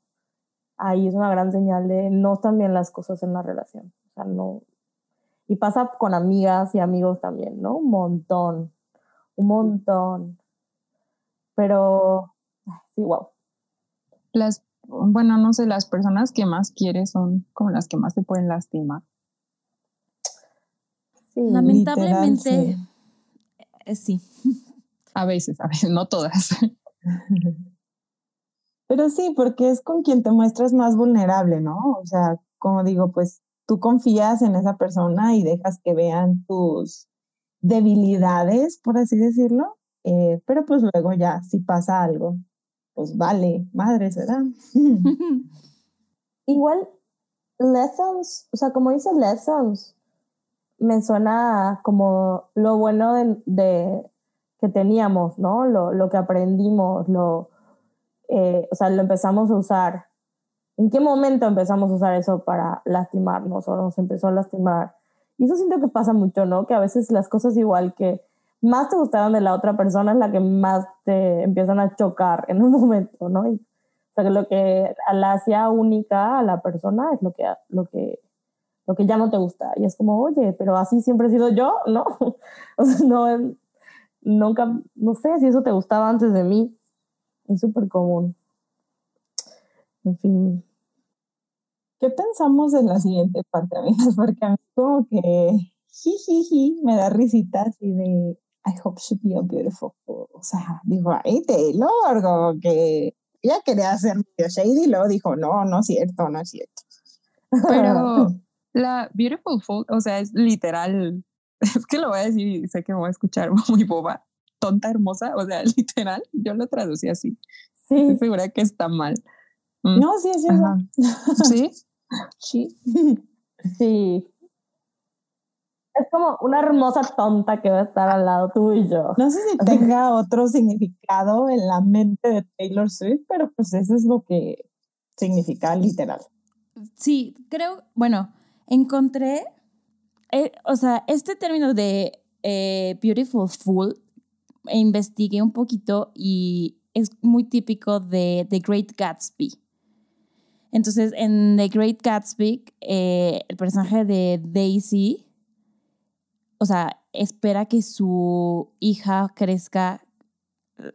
ahí es una gran señal de no están bien las cosas en la relación. O sea, no. Y pasa con amigas y amigos también, ¿no? Un montón, un montón. Pero, sí, wow. Las, bueno, no sé, las personas que más quieres son como las que más te pueden lastimar. Sí. Lamentablemente, Literal, sí. A veces, a veces, no todas. Pero sí, porque es con quien te muestras más vulnerable, ¿no? O sea, como digo, pues tú confías en esa persona y dejas que vean tus debilidades, por así decirlo, eh, pero pues luego ya, si pasa algo, pues vale, madres, ¿verdad? igual, lessons, o sea, como dice lessons, me como lo bueno de, que teníamos, ¿no? Lo, lo que aprendimos, lo, eh, o sea, lo empezamos a usar. ¿En qué momento empezamos a usar eso para lastimarnos o nos empezó a lastimar? Y eso siento que pasa mucho, ¿no? Que a veces las cosas igual que más te gustaban de la otra persona es la que más te empiezan a chocar en un momento, ¿no? o sea, que lo que la hacía única a la persona es lo que, lo que, lo que ya no te gusta. Y es como, oye, pero así siempre he sido yo, ¿no? o sea, no, nunca, no sé si eso te gustaba antes de mí. Es súper común. En fin. ¿Qué pensamos en la siguiente parte, amigas? Porque a mí como que jijiji, me da risita así de I hope she be a beautiful. O sea, digo, ay, Taylor, como que ella quería hacer medio shady y luego dijo, no, no es cierto, no es cierto. Pero la beautiful fool, o sea, es literal, es que lo voy a decir y sé que me voy a escuchar muy boba, tonta hermosa, o sea, literal, yo lo traducí así. Sí. Estoy segura que está mal. Mm. No, sí, es eso. ¿Sí? Sí. Sí. Es como una hermosa tonta que va a estar al lado tuyo. No sé si tenga otro significado en la mente de Taylor Swift, pero pues eso es lo que significa literal. Sí, creo, bueno, encontré, eh, o sea, este término de eh, beautiful fool, investigué un poquito y es muy típico de The Great Gatsby. Entonces, en The Great Gatsby, eh, el personaje de Daisy o sea, espera que su hija crezca,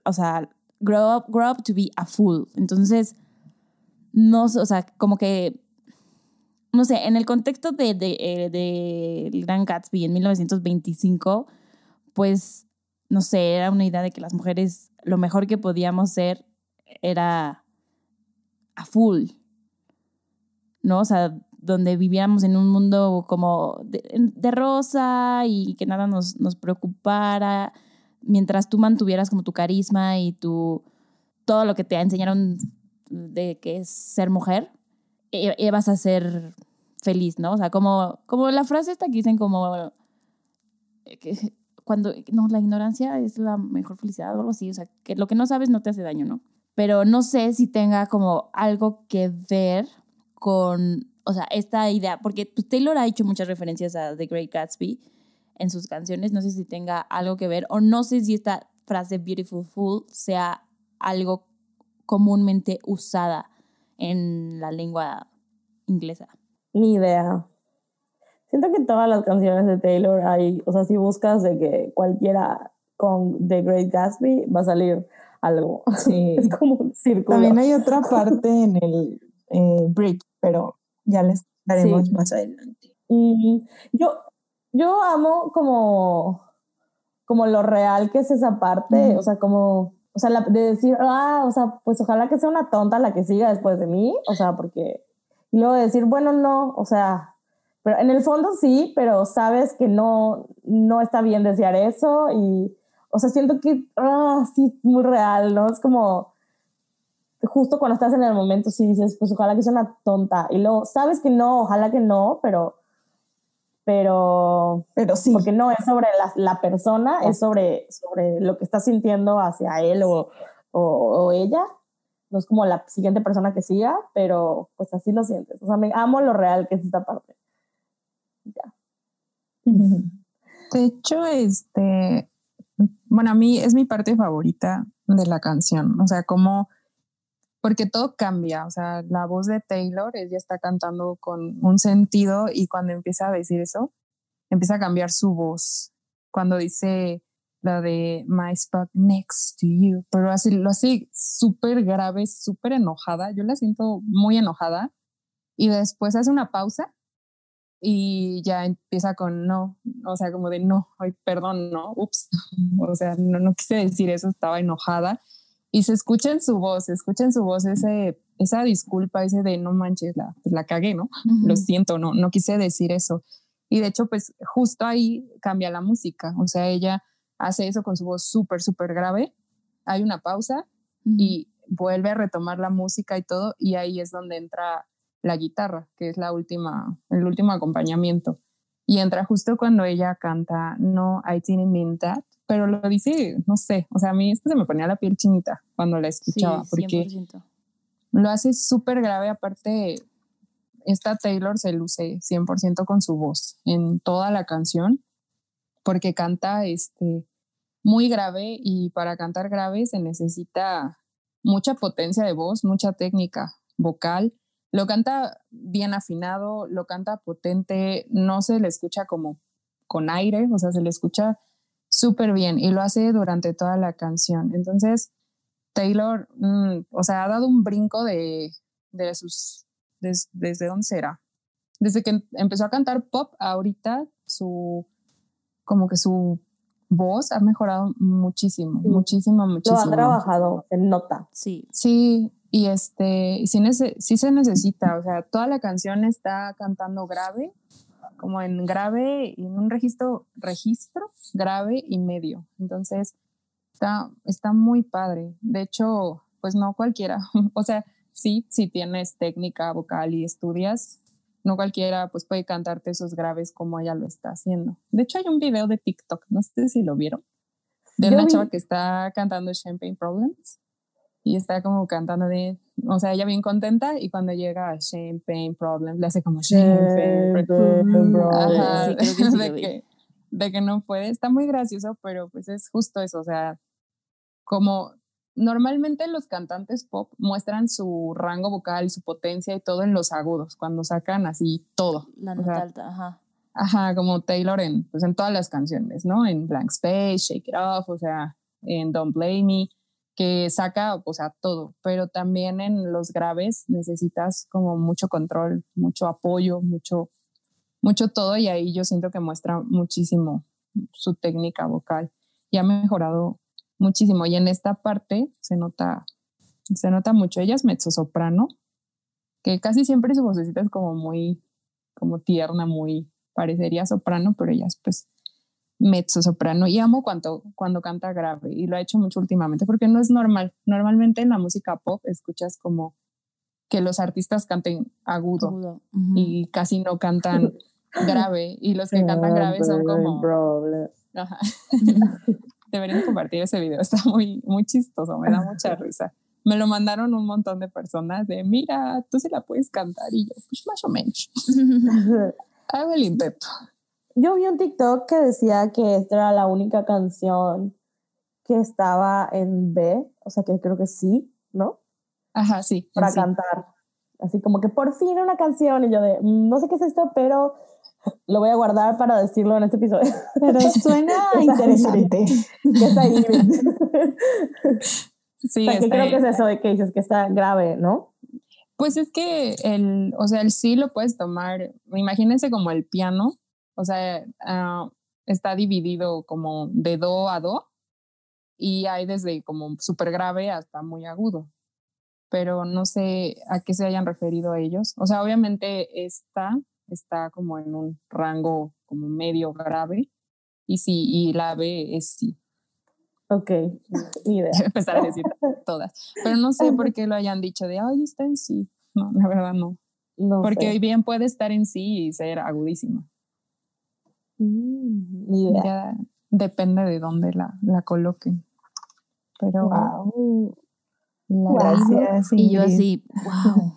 o sea, grow up, grow up to be a fool. Entonces, no, o sea, como que, no sé, en el contexto de, de, eh, de, Gran Gatsby en 1925, pues, no sé, era una idea de que las mujeres lo mejor que podíamos ser era a full, ¿no? O sea, donde vivíamos en un mundo como de, rosa y que nada nos, nos, preocupara, mientras tú mantuvieras como tu carisma y tu, todo lo que te enseñaron de que es ser mujer, e, e, vas a ser feliz, ¿no? O sea, como, como la frase esta que dicen como eh, que cuando, no, la ignorancia es la mejor felicidad o algo así, o sea, que lo que no sabes no te hace daño, ¿no? Pero no sé si tenga como algo que ver con o sea, esta idea, porque pues, Taylor ha hecho muchas referencias a The Great Gatsby en sus canciones, no sé si tenga algo que ver, o no sé si esta frase Beautiful Fool sea algo comúnmente usada en la lengua inglesa. Ni idea. Siento que todas las canciones de Taylor hay, o sea, si buscas de que cualquiera con The Great Gatsby va a salir algo. Sí. es como un círculo. También hay otra parte en el eh, break, pero ya les daremos más adelante. Y yo, yo amo como, como lo real que es esa parte, o sea, como, o sea, de decir, ah, o sea, pues ojalá que sea una tonta la que siga después de mí, o sea, porque, y luego decir, bueno, no, o sea, pero en el fondo sí, pero sabes que no, no está bien desear eso y, o sea, siento que, ah, sí, muy real, ¿no? Es como, justo cuando estás en el momento sí dices, pues ojalá que sea una tonta. Y luego sabes que no, ojalá que no, pero, pero, pero sí. Porque no es sobre la, la persona, es sobre, sobre lo que estás sintiendo hacia él o, o, ella. No es como la siguiente persona que siga, pero pues así lo sientes. O sea, me amo lo real que es esta parte. Ya. De hecho, este, bueno, a mí es mi parte favorita de la canción. O sea, como porque todo cambia, o sea, la voz de Taylor, ella está cantando con un sentido y cuando empieza a decir eso, empieza a cambiar su voz. Cuando dice la de My spot next to you, pero así lo hace súper grave, súper enojada, yo la siento muy enojada. Y después hace una pausa y ya empieza con no, o sea, como de no, ay, perdón, no, ups, o sea, no, no quise decir eso, estaba enojada y se escucha en su voz, se escucha en su voz ese, esa disculpa, ese de no manches, la, pues la cagué, ¿no? Lo siento, no, no quise decir eso. Y de hecho, pues justo ahí cambia la música, o sea, ella hace eso con su voz súper, súper grave, hay una pausa y vuelve a retomar la música y todo, y ahí es donde entra la guitarra, que es la última, el último acompañamiento. Y entra justo cuando ella canta No, I didn't mean that, pero lo dice, no sé, o sea, a mí esto se me ponía la piel chinita cuando la escuchaba, porque lo hace súper grave, aparte, esta Taylor se luce 100% con su voz en toda la canción, porque canta este, muy grave y para cantar grave se necesita mucha potencia de voz, mucha técnica vocal. Lo canta bien afinado, lo canta potente, no se le escucha como con aire, o sea, se le escucha súper bien y lo hace durante toda la canción. Entonces, Taylor, mm, o sea, ha dado un brinco de, de sus, desde dónde será. Desde que empezó a cantar pop, ahorita su, como que su voz ha mejorado muchísimo, muchísimo, muchísimo. Lo ha trabajado, se nota. Sí. Sí, y este, sí, sí se necesita, o sea, toda la canción está cantando grave, como en grave, en un registro, registro grave y medio. Entonces, está, está muy padre. De hecho, pues no cualquiera, o sea, sí, si tienes técnica vocal y estudias, no cualquiera pues puede cantarte esos graves como ella lo está haciendo. De hecho, hay un video de TikTok, no sé si lo vieron, de una chava que está cantando Champagne Problems y está como cantando de, o sea, ella bien contenta y cuando llega a Champagne Problems le hace como Champagne Problems. de, que, de que no puede. Está muy gracioso, pero pues es justo eso, o sea, como normalmente los cantantes pop muestran su rango vocal, su potencia y todo en los agudos, cuando sacan así todo. La nota alta, ajá. Ajá, como Taylor en, pues en todas las canciones, ¿no? En Blank Space, Shake It Off, o sea, en Don't Blame Me, que saca, o sea, todo, pero también en los graves necesitas como mucho control, mucho apoyo, mucho, mucho todo, y ahí yo siento que muestra muchísimo su técnica vocal y ha mejorado muchísimo. Y en esta parte se nota, se nota mucho. Ella es mezzosoprano, que casi siempre su vocecita es como muy, como tierna, muy, parecería soprano, pero ella es pues mezzosoprano. Y amo cuando, cuando canta grave, y lo ha hecho mucho últimamente, porque no es normal. Normalmente en la música pop escuchas como que los artistas canten agudo, y casi no cantan grave, y los que cantan grave son como... Ajá. Deberían compartir ese video, está muy, muy chistoso, me da mucha risa. Me lo mandaron un montón de personas de, mira, tú sí la puedes cantar y yo, pues más o menos. Hago el intento. Yo vi un TikTok que decía que esta era la única canción que estaba en B, o sea que creo que sí, ¿no? Ajá, sí. Para cantar. Así como que por fin una canción y yo de, mm, no sé qué es esto, pero lo voy a guardar para decirlo en este episodio. Pero suena interesante. que está ahí. sí, o creo que es eso de que dices que está grave, ¿no? Pues es que el, o sea, el sí lo puedes tomar, imagínense como el piano, o sea, uh, está dividido como de do a do y hay desde como súper grave hasta muy agudo, pero no sé a qué se hayan referido a ellos. O sea, obviamente esta está como en un rango como medio grave y sí, y la B es sí. Ok, ni idea. Empezar a decir todas. Pero no sé por qué lo hayan dicho de, ay, está en sí. No, la verdad no. no Porque hoy bien puede estar en sí y ser agudísima. Mm, ni idea. Ya depende de dónde la, la coloquen. Pero. Wow. Gracias. Y yo así, wow.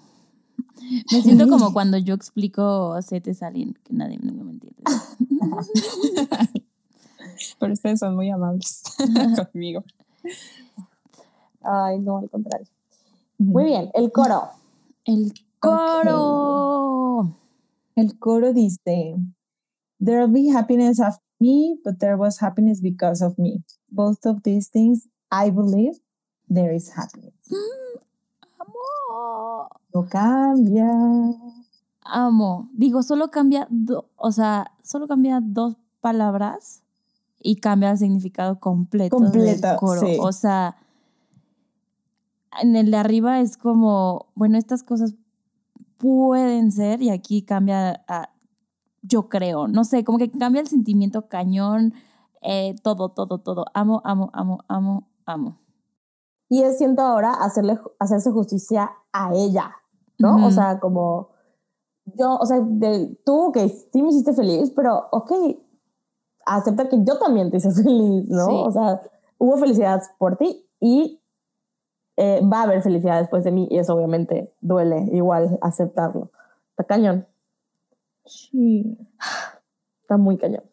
Me siento como cuando yo explico setes a alguien que nadie me entiende. Pero ustedes son muy amables conmigo. Ay, no, al contrario. Muy bien, el coro. El coro. El coro dice, There'll be happiness after me, but there was happiness because of me. Both of these things, I believe there is happiness. Mm, amor. No cambia. Amo. Digo, solo cambia, o sea, solo cambia dos palabras y cambia el significado completo del coro. O sea, en el de arriba es como, bueno, estas cosas pueden ser y aquí cambia a, yo creo, no sé, como que cambia el sentimiento cañón, eh, todo, todo, todo. Amo, amo, amo, amo, amo. Y es siento ahora hacerle, hacerse justicia a ella, ¿no? O sea, como yo, o sea, de, tú que sí me hiciste feliz, pero ok, acepta que yo también te hice feliz, ¿no? Sí. O sea, hubo felicidad por ti y eh, va a haber felicidad después de mí y eso obviamente duele igual aceptarlo. Está cañón, Sí. está muy cañón.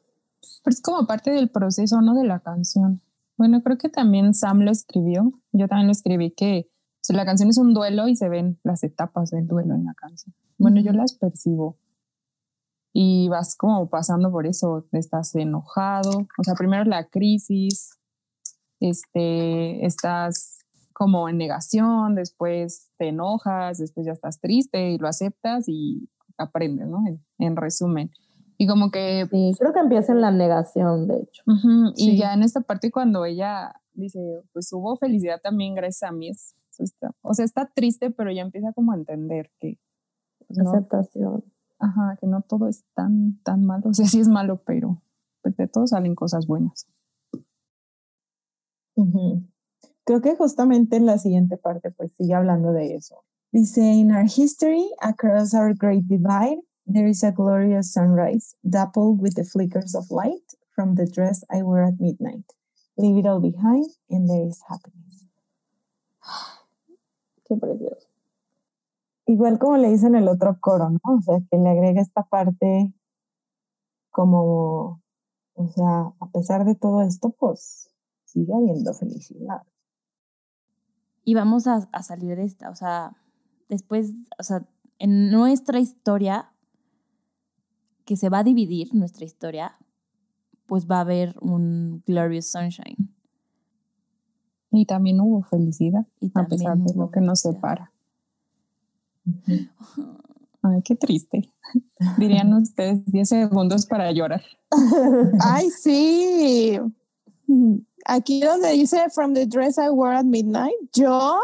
Pero es como parte del proceso, ¿no? De la canción. Bueno, creo que también Sam lo escribió. Yo también lo escribí que o sea, la canción es un duelo y se ven las etapas del duelo en la canción. Bueno, yo las percibo. Y vas como pasando por eso, estás enojado, o sea, primero la crisis, este, estás como en negación, después te enojas, después ya estás triste y lo aceptas y aprendes, ¿no? En, en resumen. Y como que Sí, creo que empieza en la negación, de hecho. Ujú, Sí. Y ya en esta parte cuando ella dice, pues hubo felicidad también gracias a mí, es- está- o sea, está triste, pero ya empieza como a entender que, pues, no, Aceptación. ajá, que no todo es tan, tan malo, o sea, sí es malo, pero pues, de todo salen cosas buenas. Ujú. Creo que justamente en la siguiente parte pues sigue hablando de eso. Dice, in our history, across our great divide, there is a glorious sunrise, dappled with the flickers of light from the dress I wear at midnight. Leave it all behind and there is happiness. Qué precioso. Igual como le dice en el otro coro, ¿no? O sea, que le agrega esta parte como, o sea, a pesar de todo esto, pues sigue habiendo felicidad. Y vamos a, a salir de esta, o sea, después, o sea, en nuestra historia, que se va a dividir nuestra historia, pues va a haber un Glorious Sunshine. Y también hubo felicidad, Y a pesar de lo que nos separa. Ay, qué triste. Dirían ustedes 10 segundos para llorar. Ay, sí. Aquí donde dice From the dress I wore at midnight, yo,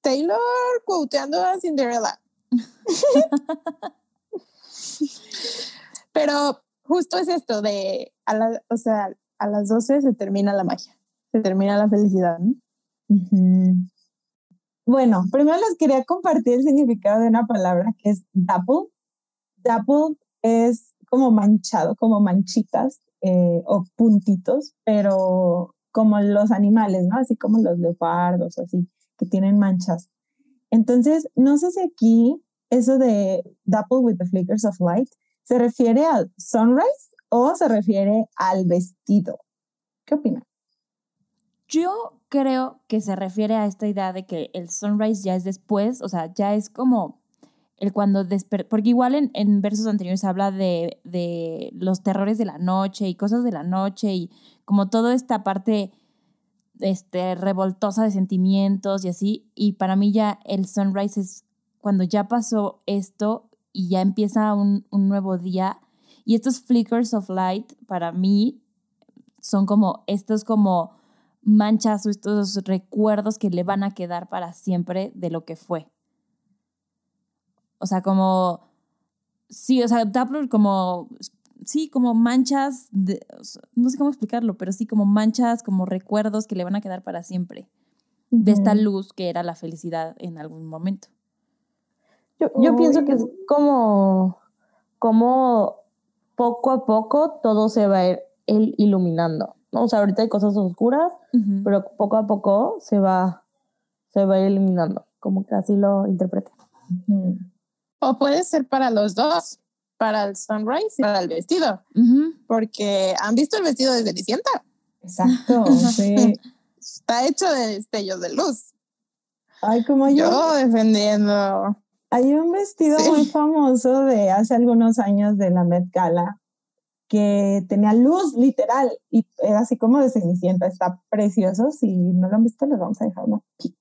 Taylor quoteando a Cinderella. Pero justo es esto de, a la- o sea, a las 12 se termina la magia, se termina la felicidad. ¿no? Ujú. Bueno, primero les quería compartir el significado de una palabra que es dapple. Dapple es como manchado, como manchitas eh, o puntitos, pero como los animales, ¿no? Así como los leopardos, así, que tienen manchas. Entonces, no sé si aquí eso de dapple with the flickers of light se refiere al sunrise o se refiere al vestido. ¿Qué opinan? Yo creo que se refiere a esta idea de que el sunrise ya es después, o sea, ya es como el cuando desper porque igual en, en versos anteriores habla de, de los terrores de la noche y cosas de la noche y como toda esta parte este, revoltosa de sentimientos y así, y para mí ya el sunrise es cuando ya pasó esto y ya empieza un, un nuevo día y estos flickers of light para mí son como estos como manchas o estos recuerdos que le van a quedar para siempre de lo que fue. O sea, como, sí, o sea, Doppler como, sí, como manchas, de, no sé cómo explicarlo, pero sí como manchas, como recuerdos que le van a quedar para siempre de esta luz que era la felicidad en algún momento. Yo, yo Uy. pienso que es como, como poco a poco todo se va a ir iluminando. ¿no? O sea, ahorita hay cosas oscuras, pero poco a poco se va, se va a ir eliminando, como que así lo interpreté. Ujú. O puede ser para los dos, para el sunrise y para el vestido, porque han visto el vestido de Cenicienta. Exacto, sí. Está hecho de destellos de luz. Ay, como un, Yo defendiendo. Hay un vestido Sí. muy famoso de hace algunos años de la Met Gala que tenía luz literal y era así como de Cenicienta. Está precioso. Si no lo han visto, les vamos a dejar una pic.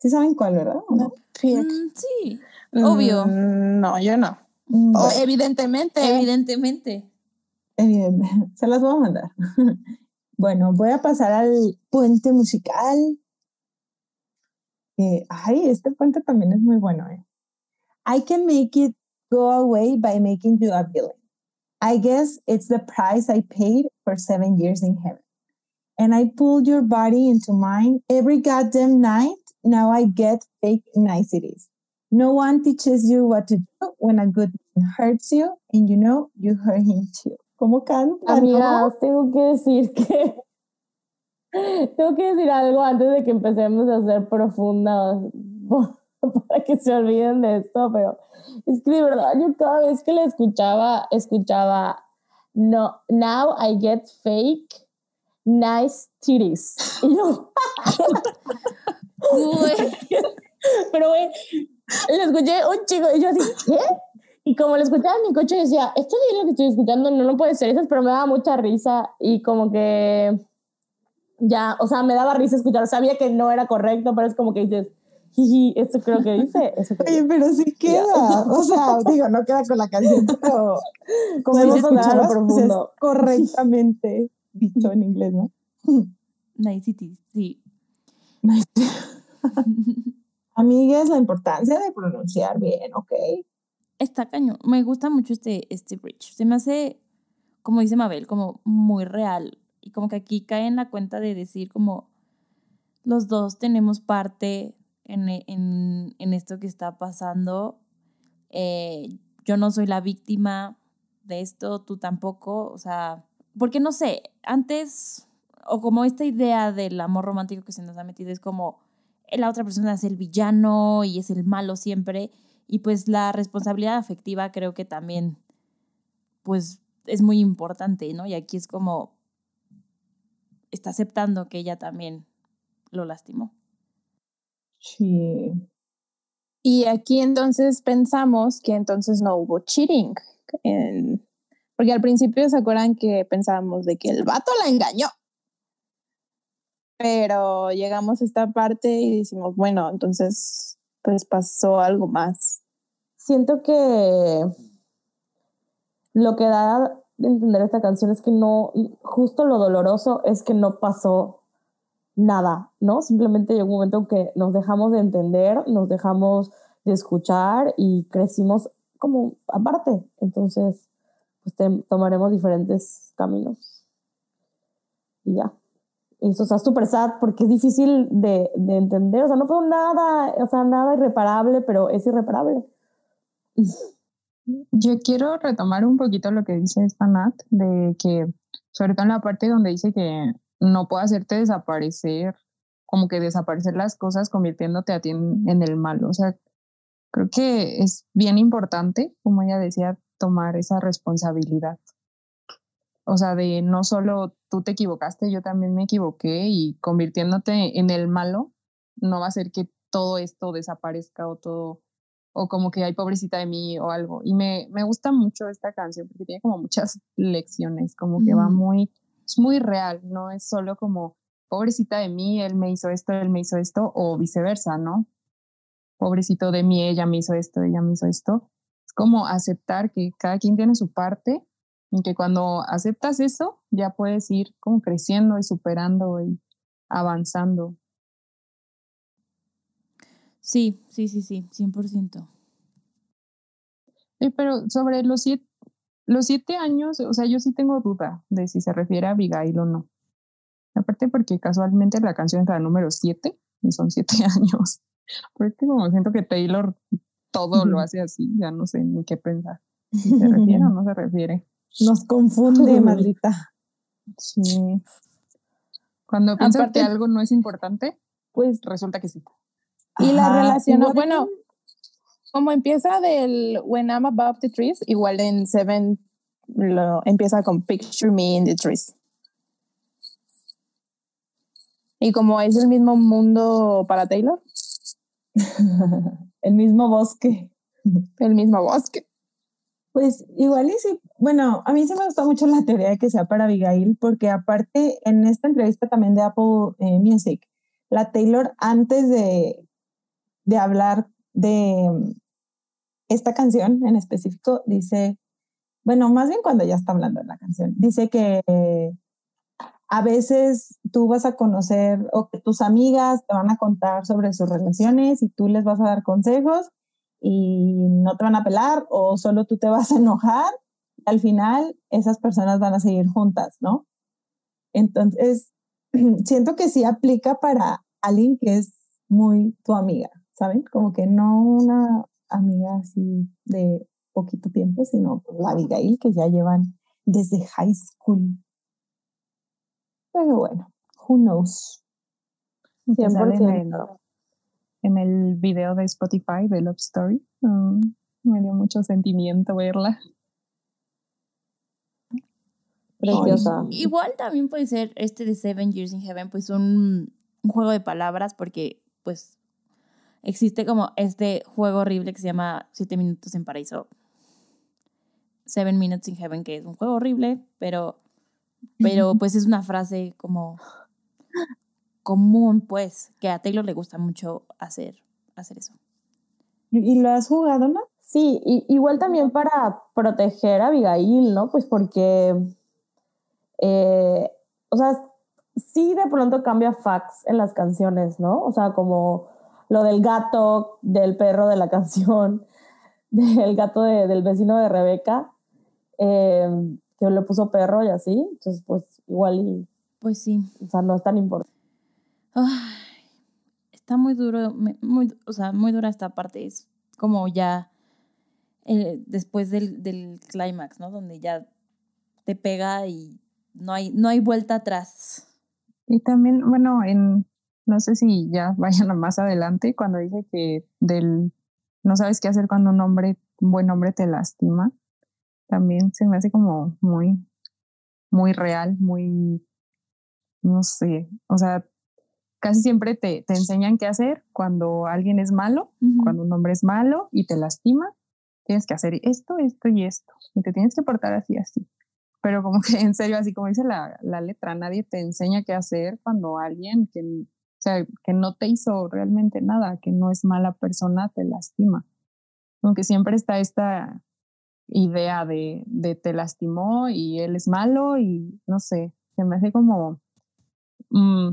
Sí saben cuál, ¿verdad? ¿O no? Mm, sí, obvio. Mm, No, yo no. Mm, O bueno, evidentemente. evidentemente. evidente. Se las voy a mandar. Bueno, voy a pasar al puente musical. Eh, ay, este puente también es muy bueno, ¿eh? I can make it go away by making you a villain. I guess it's the price I paid for seven years in heaven. And I pulled your body into mine every goddamn night. Now I get fake niceties. No one teaches you what to do when a good man hurts you and you know you hurt him too. ¿Cómo canta? Amigas, tengo que decir que tengo que decir algo antes de que empecemos a ser profundas para que se olviden de esto, pero es que de verdad yo cada vez que la escuchaba, escuchaba no, now I get fake nice titties. Y yo, pero güey, le escuché un chico y yo así, ¿qué? Y como lo escuchaba en mi coche, decía, esto es lo que estoy escuchando, no, no puede ser eso, pero me daba mucha risa y como que ya, o sea, me daba risa escuchar, sabía que no era correcto, pero es como que dices, jiji, esto creo que dice, eso Oye, pero sí queda, o sea, digo, no queda con la canción, pero como hemos escuchado profundo. Es correctamente dicho en inglés, ¿no? Nicety, sí. Amigues, la importancia de pronunciar bien, ¿ok? Está cañón. Me gusta mucho este, este bridge. Se me hace, como dice Mabel, como muy real. Y como que aquí cae en la cuenta de decir como los dos tenemos parte en, en, en esto que está pasando. Eh, yo no soy la víctima de esto, tú tampoco. O sea, porque no sé, antes, o como esta idea del amor romántico que se nos ha metido es como la otra persona es el villano y es el malo siempre. Y pues la responsabilidad afectiva creo que también, pues es muy importante, ¿no? Y aquí es como, está aceptando que ella también lo lastimó. Sí. Y aquí entonces pensamos que entonces no hubo cheating. porque al principio se acuerdan que pensábamos de que el vato la engañó pero llegamos a esta parte y decimos, bueno, entonces pues pasó algo más. Siento que lo que da de entender esta canción es que no, justo lo doloroso es que no pasó nada, ¿no? Simplemente llegó un momento en que nos dejamos de entender, nos dejamos de escuchar y crecimos como aparte. Entonces, pues tomaremos diferentes caminos. Y ya. Y eso, está súper sad porque es difícil de, de, entender. O sea, no fue nada, o sea, nada irreparable, pero es irreparable. Yo quiero retomar un poquito lo que dice esta Nat, de que, sobre todo en la parte donde dice que no puedo hacerte desaparecer, como que desaparecer las cosas convirtiéndote a ti en, en el mal. O sea, creo que es bien importante, como ella decía, tomar esa responsabilidad. O sea, de no solo tú te equivocaste, yo también me equivoqué y convirtiéndote en el malo no va a hacer que todo esto desaparezca o todo, o como que hay pobrecita de mí o algo. Y me, me gusta mucho esta canción porque tiene como muchas lecciones, como que va muy, es muy real, no es solo como pobrecita de mí, él me hizo esto, él me hizo esto, o viceversa, ¿no? Pobrecito de mí, ella me hizo esto, ella me hizo esto. Es como aceptar que cada quien tiene su parte y que cuando aceptas eso, ya puedes ir como creciendo y superando y avanzando. Sí, sí, sí, sí, 100%. Sí, pero sobre los siete, los siete años, o sea, yo sí tengo duda de si se refiere a Abigail o no. Aparte porque casualmente la canción es la número siete y son siete años. Porque como siento que Taylor todo lo hace así, ya no sé ni qué pensar. Si se refiere o no se refiere. Nos confunde, maldita. Sí. Cuando piensas que algo no es importante, pues resulta que sí. Y la relación, bueno, como empieza del When I'm Above the Trees, igual en Seven lo empieza con Picture Me in the Trees. Y como es el mismo mundo para Taylor. el mismo bosque. El mismo bosque. Pues igual y sí, bueno, a mí sí me gustó mucho la teoría de que sea para Abigail, porque aparte en esta entrevista también de Apple eh, Music, la Taylor antes de, de hablar de mm, esta canción en específico, dice, bueno, más bien cuando ya está hablando de la canción, dice que a veces tú vas a conocer o que tus amigas te van a contar sobre sus relaciones y tú les vas a dar consejos y no te van a pelar o solo tú te vas a enojar. Y al final esas personas van a seguir juntas, ¿no? Entonces, siento que sí aplica para alguien que es muy tu amiga, ¿saben? Como que no una amiga así de poquito tiempo, sino la Abigail que ya llevan desde high school. Pero bueno, who knows. Que sale En el, 100%. en el video de Spotify de Love Story. Mm, me dio mucho sentimiento verla. Preciosa. Igual también puede ser este de Seven Years in Heaven, pues un, un juego de palabras, porque pues existe como este juego horrible que se llama Siete Minutos en Paraíso. Seven Minutes in Heaven, que es un juego horrible, pero, pero pues es una frase como común, pues, que a Taylor le gusta mucho hacer, hacer eso. ¿Y lo has jugado, no? Sí, y, igual también para proteger a Abigail, ¿no? Pues porque, eh, o sea, sí de pronto cambia facts en las canciones, ¿no? O sea, como lo del gato, del perro de la canción, del gato de- del vecino de Rebeca, eh, que le puso perro y así. Entonces, pues igual, y, Pues sí. o sea, no es tan importante. Ay, está muy duro, muy, o sea, muy dura esta parte. Es como ya eh, después del, del clímax, ¿no? Donde ya te pega y no hay, no hay vuelta atrás. Y también, bueno, en no sé si ya vayan a más adelante, cuando dice que del no sabes qué hacer cuando un hombre, un buen hombre te lastima, también se me hace como muy, muy real, muy, no sé, o sea, casi siempre te, te enseñan qué hacer cuando alguien es malo, cuando un hombre es malo y te lastima, tienes que hacer esto, esto y esto, y te tienes que portar así, así. Pero como que en serio, así como dice la, la letra, nadie te enseña qué hacer cuando alguien que, que no te hizo realmente nada, que no es mala persona, te lastima. Aunque siempre está esta idea de, de te lastimó y él es malo y no sé, se me hace como, mm,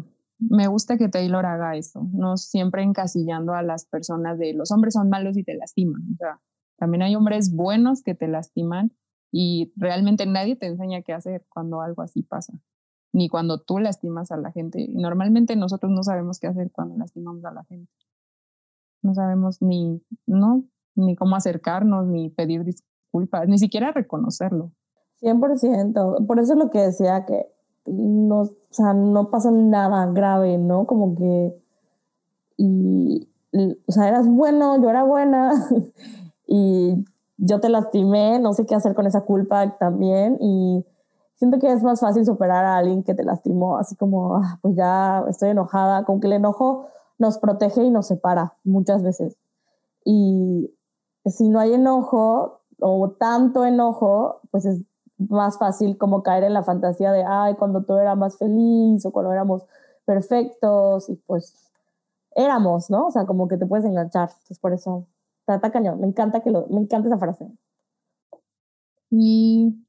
me gusta que Taylor haga eso, no siempre encasillando a las personas de los hombres son malos y te lastiman. O sea, también hay hombres buenos que te lastiman y realmente nadie te enseña qué hacer cuando algo así pasa, ni cuando tú lastimas a la gente. Y normalmente nosotros no sabemos qué hacer cuando lastimamos a la gente. No sabemos ni, no, ni cómo acercarnos, ni pedir disculpas, ni siquiera reconocerlo. 100%. Por eso es lo que decía que no, o sea, no pasa nada grave, ¿no? Como que, y, o sea, eras bueno, yo era buena y yo te lastimé, no sé qué hacer con esa culpa también y siento que es más fácil superar a alguien que te lastimó, así como, ah, pues ya estoy enojada, como que el enojo nos protege y nos separa muchas veces. Y si no hay enojo o tanto enojo, pues es más fácil como caer en la fantasía de, ay, cuando todo era más feliz o cuando éramos perfectos y pues éramos, ¿no? O sea, como que te puedes enganchar. Entonces, por eso, está cañón. Me encanta, que lo, me encanta esa frase. Y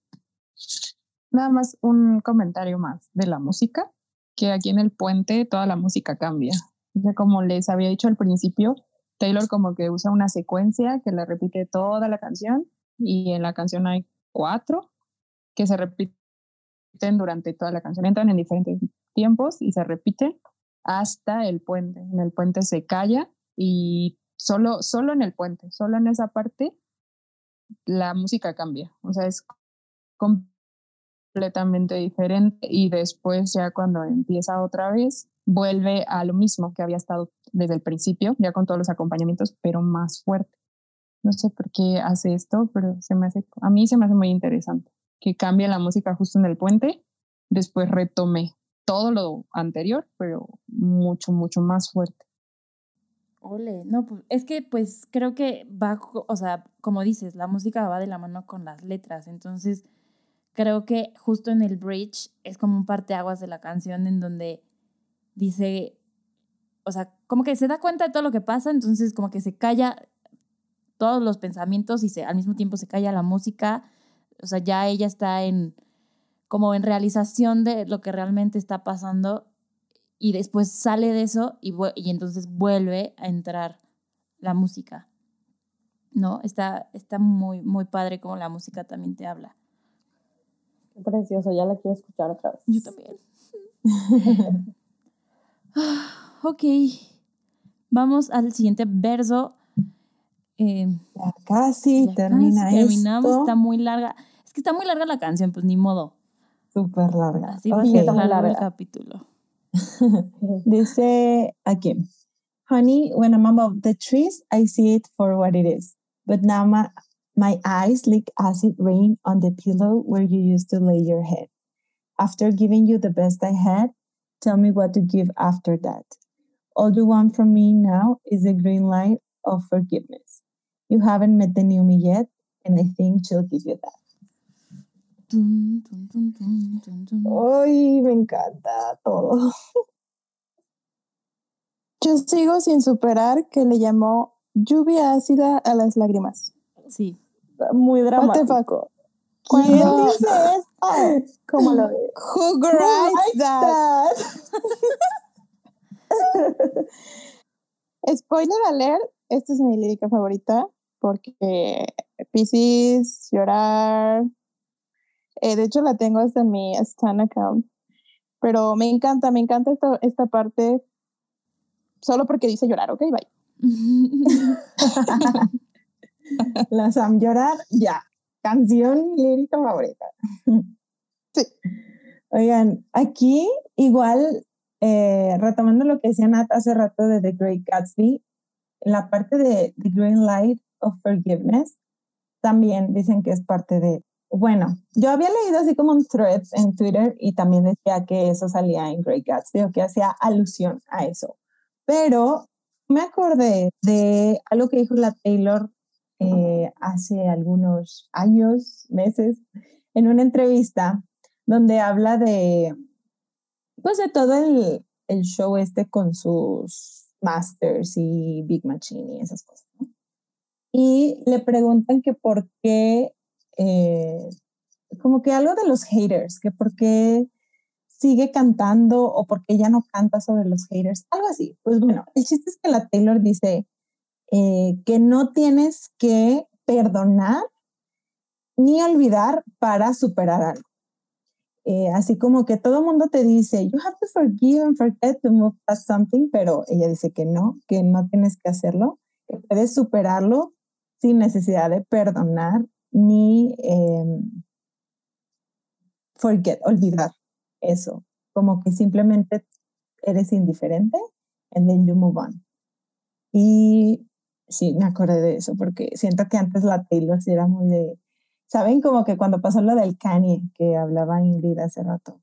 nada más un comentario más de la música, que aquí en el puente toda la música cambia. Sea, como les había dicho al principio, Taylor como que usa una secuencia que le repite toda la canción y en la canción hay cuatro que se repiten durante toda la canción. Entran en diferentes tiempos y se repiten hasta el puente. En el puente se calla y solo, solo en el puente, solo en esa parte, la música cambia. O sea, es completamente diferente y después ya cuando empieza otra vez, vuelve a lo mismo que había estado desde el principio, ya con todos los acompañamientos, pero más fuerte. No sé por qué hace esto, pero se me hace, a mí se me hace muy interesante que cambie la música justo en el puente, después retome todo lo anterior, pero mucho, mucho más fuerte. Ole, no, pues es que pues creo que va, o sea, como dices, la música va de la mano con las letras, entonces creo que justo en el bridge es como un parteaguas de la canción en donde dice, o sea, como que se da cuenta de todo lo que pasa, entonces como que se calla todos los pensamientos y se, al mismo tiempo se calla la música, o sea, ya ella está en como en realización de lo que realmente está pasando y después sale de eso y, y entonces vuelve a entrar la música. ¿No? Está, está muy, muy padre como la música también te habla. Precioso, ya la quiero escuchar otra vez. Yo también. Ok. Vamos al siguiente verso. Eh, Ya casi ya termina casi terminamos, esto. está muy larga. Es que está muy larga la canción, pues ni modo. Súper larga. Así va a ser largo el capítulo. Dice aquí, honey, when I'm above the trees, I see it for what it is. But now my, eyes leak acid rain on the pillow where you used to lay your head. After giving you the best I had, tell me what to give after that. All you want from me now is a green light of forgiveness. You haven't met the new me yet, and I think she'll give you that. Ay, me encanta todo. Yo sigo sin superar que le llamó lluvia ácida a las lágrimas. Sí. Muy dramático. ¿Quién dice esto? ¿Cómo lo ves? Who writes that? Spoiler alert, esta es mi lírica favorita porque Pisces, llorar. eh, de hecho, la tengo hasta en mi Stan account. Pero me encanta, me encanta esta, esta parte solo porque dice llorar, ok, bye. La Sam llorar, ya. Canción lírica favorita. Sí. Oigan, aquí igual, eh, retomando lo que decía Nat hace rato de The Great Gatsby, en la parte de The Green Light of Forgiveness, también dicen que es parte de... Bueno, yo había leído así como un thread en Twitter y también decía que eso salía en Great Gatsby o que hacía alusión a eso. Pero me acordé de algo que dijo la Taylor eh, hace algunos años, meses, en una entrevista donde habla de, pues de todo el, el show este con sus masters y Big Machine y esas cosas. ¿no? Y le preguntan que por qué, eh, como que algo de los haters, que por qué sigue cantando o por qué ya no canta sobre los haters, algo así. Pues bueno, el chiste es que la Taylor dice eh, que no tienes que perdonar ni olvidar para superar algo. Eh, así como que todo el mundo te dice, you have to forgive and forget to move past something, pero ella dice que no, que no tienes que hacerlo, que puedes superarlo sin necesidad de perdonar ni eh, forget, olvidar eso. Como que simplemente eres indiferente and then you move on. Y sí, me acordé de eso porque siento que antes la Taylor sí era muy de, ¿saben? Como que cuando pasó lo del Kanye que hablaba Ingrid hace rato,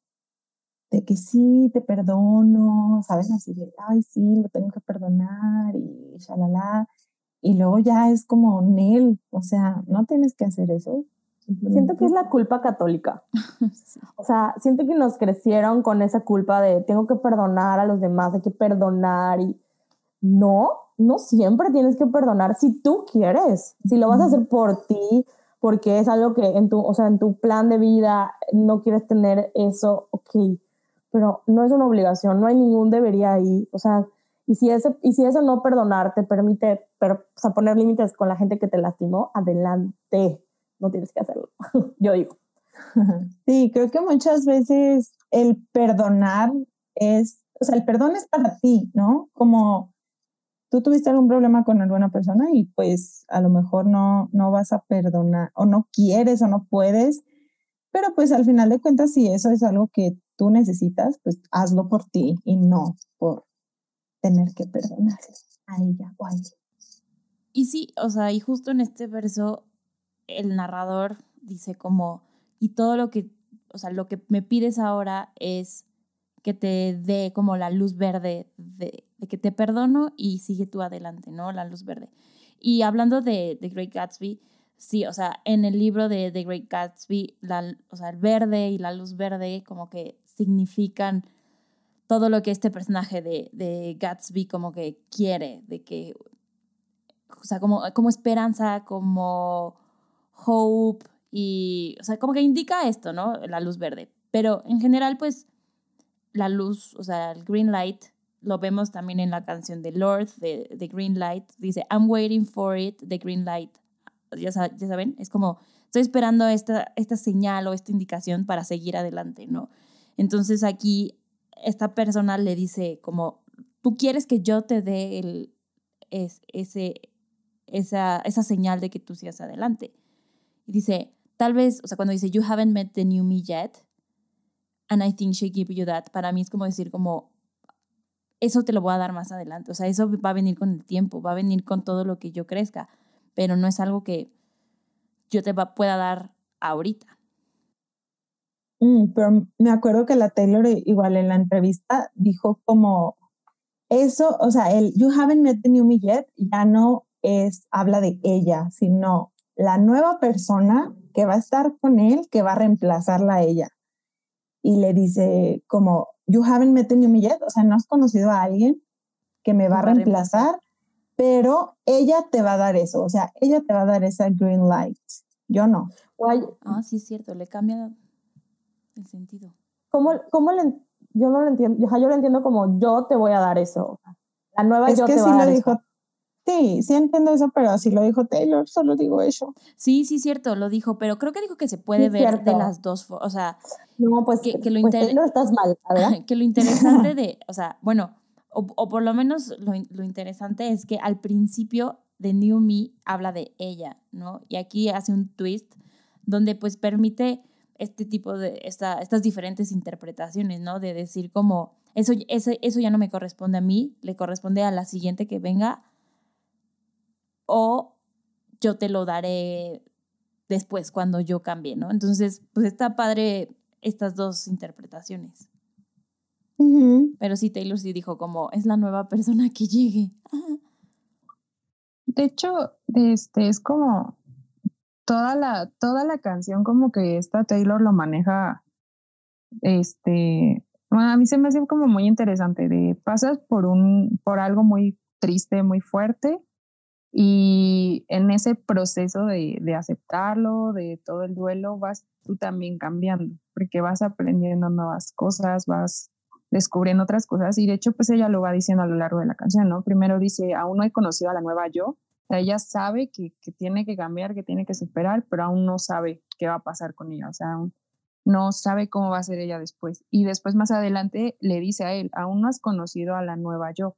de que sí, te perdono, ¿saben? Así de, ay, sí, lo tengo que perdonar y shalala. Y luego ya es como Nel, o sea, no tienes que hacer eso. Siento que es la culpa católica. O sea, siento que nos crecieron con esa culpa de tengo que perdonar a los demás, hay que perdonar y no, no siempre tienes que perdonar si tú quieres, si lo vas a hacer por ti, porque es algo que en tu, o sea, en tu plan de vida no quieres tener eso, ok, pero no es una obligación, no hay ningún debería ahí, o sea, y si, ese, y si eso no perdonar te permite per- o sea, poner límites con la gente que te lastimó, adelante, no tienes que hacerlo, yo digo. Sí, creo que muchas veces el perdonar es, o sea, el perdón es para ti, ¿no? Como tú tuviste algún problema con alguna persona y pues a lo mejor no, no vas a perdonar o no quieres o no puedes, pero pues al final de cuentas si eso es algo que tú necesitas, pues hazlo por ti y no por tener que perdonar a ella o a él. Y sí, o sea, y justo en este verso el narrador dice como, y todo lo que, o sea, lo que me pides ahora es que te dé como la luz verde de, que te perdono y sigue tú adelante, ¿no? La luz verde. Y hablando de The Great Gatsby, sí, o sea, en el libro de The Great Gatsby, la, o sea, el verde y la luz verde como que significan todo lo que este personaje de, de Gatsby como que quiere, de que, o sea, como, como esperanza, como hope y, o sea, como que indica esto, ¿no? La luz verde. Pero en general, pues, la luz, o sea, el green light, lo vemos también en la canción de Lord, de, de Green Light. Dice, I'm waiting for it, the green light. Ya, ya saben, es como, estoy esperando esta, esta señal o esta indicación para seguir adelante, ¿no? Entonces aquí esta persona le dice como, tú quieres que yo te dé el, es ese, esa, esa señal de que tú sigas adelante. Y dice, tal vez, o sea, cuando dice, you haven't met the new me yet, and I think she give you that, para mí es como decir como, eso te lo voy a dar más adelante, o sea, eso va a venir con el tiempo, va a venir con todo lo que yo crezca, pero no es algo que yo te pueda dar ahorita. Mm, pero me acuerdo que la Taylor igual en la entrevista dijo como eso, o sea, el You haven't met the new me yet ya no es, habla de ella, sino la nueva persona que va a estar con él, que va a reemplazarla a ella. Y le dice como, You haven't met the new me yet, o sea, no has conocido a alguien que me va a reemplazar, pero ella te va a dar eso, o sea, ella te va a dar esa green light. Yo no. Ah, sí, es cierto, le cambia el sentido. ¿Cómo, cómo le, yo no lo entiendo, yo lo entiendo como yo te voy a dar eso. La nueva es yo que te sí va a lo dar dijo, eso. Sí, sí entiendo eso, pero así lo dijo Taylor, solo digo eso. Sí, sí, cierto, lo dijo, pero creo que dijo que se puede Sí, ver de cierto. las dos, o sea, No, pues, que- que lo pues Taylor estás mal, ¿verdad? que lo interesante de, o sea, bueno, o, o por lo menos lo, lo interesante es que al principio de New Me habla de ella, ¿no? Y aquí hace un twist donde pues permite este tipo de, esta, estas diferentes interpretaciones, ¿no? De decir como, eso, eso, eso ya no me corresponde a mí, le corresponde a la siguiente que venga, o yo te lo daré después cuando yo cambie, ¿no? Entonces, pues está padre estas dos interpretaciones. Pero sí, Taylor sí dijo como, es la nueva persona que llegue. De hecho, este es como toda la, toda la canción como que esta Taylor lo maneja, este, bueno, a mí se me hace como muy interesante, de pasas por un, por algo muy triste, muy fuerte, y en ese proceso de, de aceptarlo, de todo el duelo, vas tú también cambiando, porque vas aprendiendo nuevas cosas, vas descubriendo otras cosas, y de hecho, pues ella lo va diciendo a lo largo de la canción, ¿no? Primero dice, aún no he conocido a la nueva yo, o sea, ella sabe que, que tiene que cambiar, que tiene que superar, pero aún no sabe qué va a pasar con ella, o sea, aún no sabe cómo va a ser ella después. Y después más adelante le dice a él, aún no has conocido a la nueva yo. O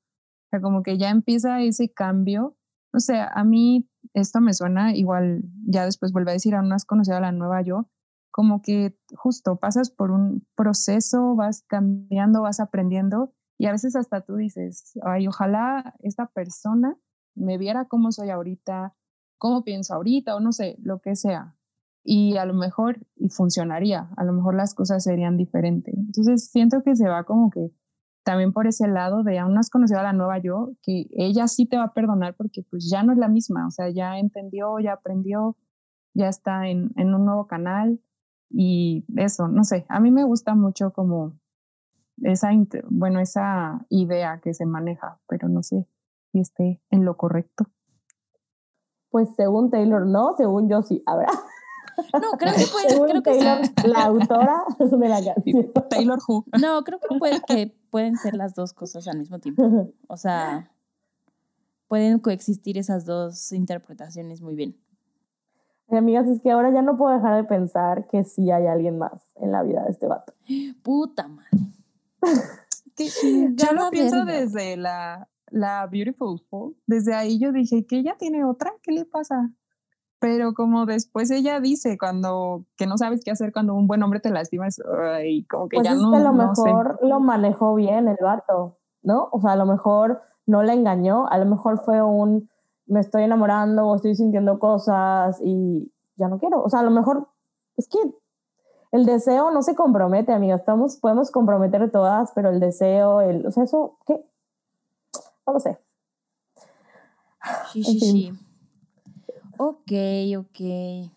sea, como que ya empieza ese cambio. O sea, a mí esto me suena igual, ya después vuelve a decir, aún no has conocido a la nueva yo, como que justo pasas por un proceso, vas cambiando, vas aprendiendo y a veces hasta tú dices, ay, ojalá esta persona me viera cómo soy ahorita, cómo pienso ahorita o no sé, lo que sea. Y a lo mejor, y funcionaría, a lo mejor las cosas serían diferentes. Entonces siento que se va como que también por ese lado de aún no has conocido a la nueva yo, que ella sí te va a perdonar porque pues ya no es la misma, o sea, ya entendió, ya aprendió, ya está en, en un nuevo canal y eso, no sé, a mí me gusta mucho como esa, bueno, esa idea que se maneja, pero no sé si esté en lo correcto. Pues según Taylor, no, según yo sí. Habrá. No, creo que puede, Según creo que. Taylor, la autora de la canción. Taylor Who. No, creo que, puede, que pueden ser las dos cosas al mismo tiempo. O sea, pueden coexistir esas dos interpretaciones muy bien. Amigas, es que ahora ya no puedo dejar de pensar que sí hay alguien más en la vida de este vato. Puta madre. Que yo lo pienso verga. desde la, la Beautiful Fool. Desde ahí yo dije que ella tiene otra, ¿qué le pasa? Pero como después ella dice cuando que no sabes qué hacer cuando un buen hombre te lastima, es, ay, como que Pues ya es no, que a lo no sé. mejor lo manejó bien el vato, ¿no? O sea, a lo mejor no la engañó, a lo mejor fue un me estoy enamorando o estoy sintiendo cosas y ya no quiero. O sea, a lo mejor es que el deseo no se compromete, amiga. Estamos, podemos comprometer todas, pero el deseo, el, o sea, eso, ¿qué? No lo sé. Sí, En sí, fin. sí. Ok, ok.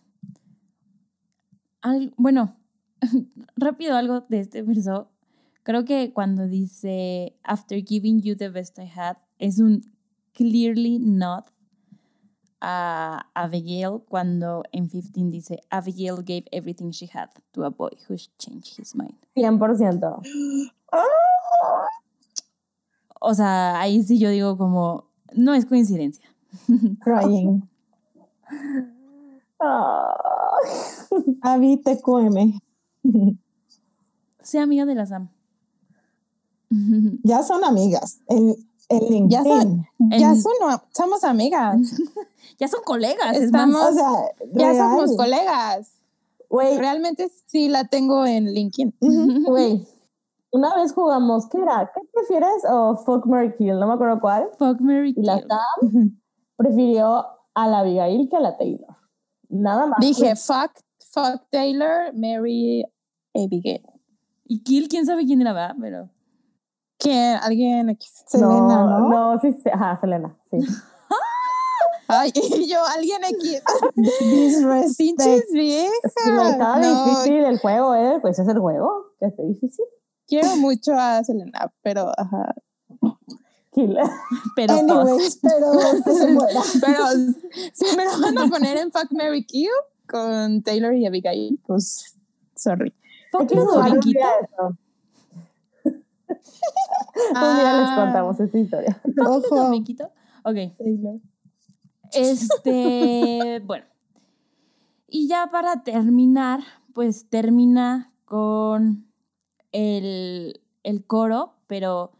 Al- bueno, rápido algo de este verso. Creo que cuando dice, after giving you the best I had, es un clearly not a Abigail cuando en 15 dice, Abigail gave everything she had to a boy who changed his mind. 100%. O sea, ahí sí yo digo como, no es coincidencia. Crying. Ah. Avi TQM. Sea amiga de la Sam. Ya son amigas. El, En Ya LinkedIn. Ya son, somos amigas. Ya son colegas, es Estamos- más. O sea, Ya real. somos colegas. Güey, Realmente sí la tengo en LinkedIn. güey. Una vez jugamos, ¿qué era? ¿Qué prefieres? O Fuck Mary Kill, no me acuerdo cuál. Fuck Mary Y la Kill. Sam prefirió a la Abigail que a la Taylor. Nada más. Dije, fuck, fuck Taylor, Mary Abigail. Y Kill, quién sabe quién era, ¿verdad? Pero. ¿Quién? ¿Alguien aquí? Selena, ¿no? No, sí, sí, ajá, Selena, sí. Ay, y yo, alguien aquí. Disrespect. Pinches viejas. Estaba No, difícil el juego, ¿eh? Pues es el juego, que esté difícil. quiero mucho a Selena, pero ajá. Pero todos. Anyways, pero que se muera. Pero si me lo van a poner en Fuck Mary Kill con Taylor y Abigail, pues sorry. Que los jugar un día les contamos esta historia. Ojo. Ok. Taylor. Este, bueno. Y ya para terminar, pues termina con el, el coro, pero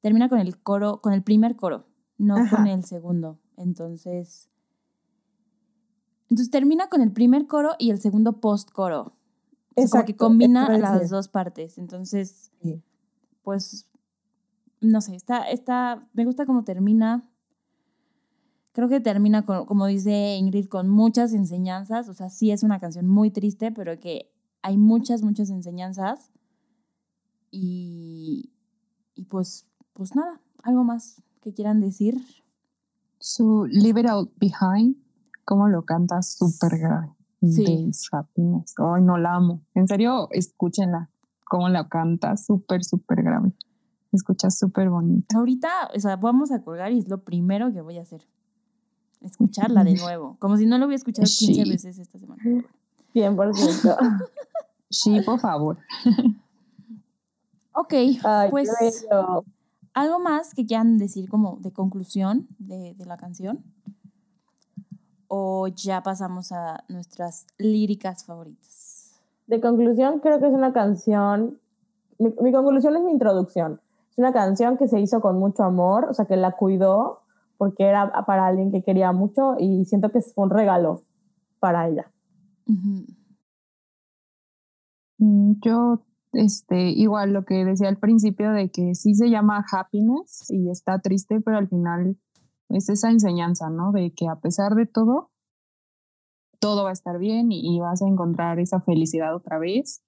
termina con el coro, con el primer coro, no Ajá. con el segundo. Entonces, entonces termina con el primer coro y el segundo post coro. como que Exacto, combina eso iba a las dos partes. Entonces, Sí. pues, no sé, está, está, me gusta cómo termina. Creo que termina, con, como dice Ingrid, con muchas enseñanzas. O sea, sí es una canción muy triste, pero que hay muchas, muchas enseñanzas. Y, y pues, pues nada, algo más que quieran decir. Su Leave It Out Behind, cómo lo canta súper grave. Sí. Happiness. Ay, no la amo. En serio, escúchenla. Cómo la canta, súper, súper grave. Se escucha súper bonito. Ahorita, o sea, vamos a colgar y es lo primero que voy a hacer. Escucharla de nuevo. Como si no lo hubiera escuchado 15 Sí. veces esta semana. 100%. Sí, por favor. Ok, Ay, pues. Algo más que quieran decir como de conclusión de, de la canción. O ya pasamos a nuestras líricas favoritas. De conclusión, creo que es una canción. Mi, mi conclusión es mi introducción. Es una canción que se hizo con mucho amor, o sea, que la cuidó porque era para alguien que quería mucho y siento que fue un regalo para ella. Mm, Yo, este, igual lo que decía al principio de que sí se llama happiness y está triste, pero al final es esa enseñanza, ¿no? De que a pesar de todo, todo va a estar bien y, y vas a encontrar esa felicidad otra vez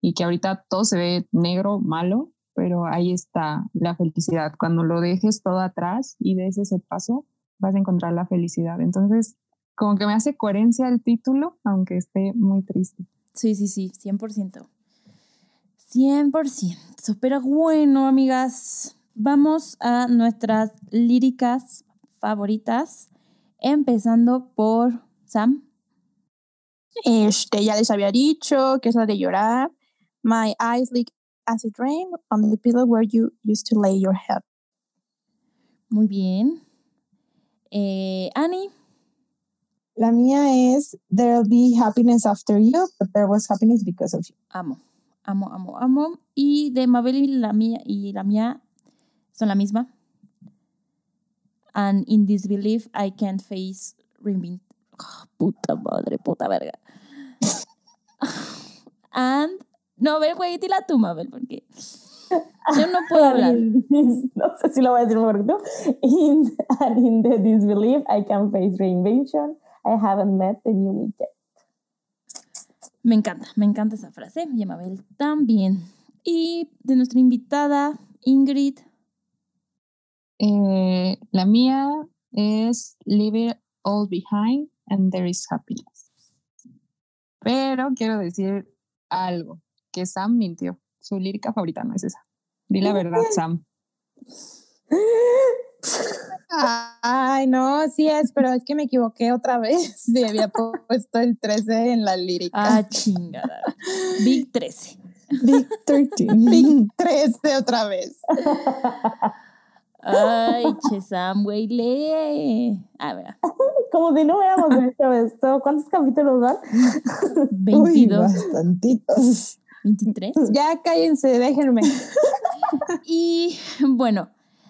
y que ahorita todo se ve negro, malo, pero ahí está la felicidad. Cuando lo dejes todo atrás y des ese paso, vas a encontrar la felicidad. Entonces, como que me hace coherencia el título, aunque esté muy triste. Sí, sí, sí, 100%. 100%. Pero bueno, amigas, vamos a nuestras líricas favoritas, empezando por Sam. Este, ya les había dicho que es la de llorar. My eyes leak acid rain on the pillow where you used to lay your head. Muy bien. Eh, Annie. La mía es There'll be happiness after you, but there was happiness because of you. Amo, amo, amo, amo. Y de Mabel y la mía, y la mía son la misma. And in disbelief, I can't face reinvent. Ah, puta madre, puta verga. And. No, ver, güey, dila tú, Mabel, porque yo no puedo hablar. no sé si lo voy a decir mejor que tú. In, and in the disbelief, I can face reinvention. I haven't met the new me yet. Me encanta, me encanta esa frase. Y a Mabel también. Y de nuestra invitada, Ingrid. Eh, la mía es Leave it all behind and there is happiness. Pero quiero decir algo, que Sam mintió. Su lírica favorita no es esa. Di la verdad, Sam. Ay, no, sí es, pero es que me equivoqué otra vez. Sí, había puesto el 13 en la lírica. Ah, chingada. Big 13. Big 13. Big 13 otra vez. Ay, che, Sam, güey, lee. A ver, Como si no hubiéramos hecho esto. ¿Cuántos capítulos van? Uy, 22, bastantitos. 23. Ya cállense, déjenme. Y bueno,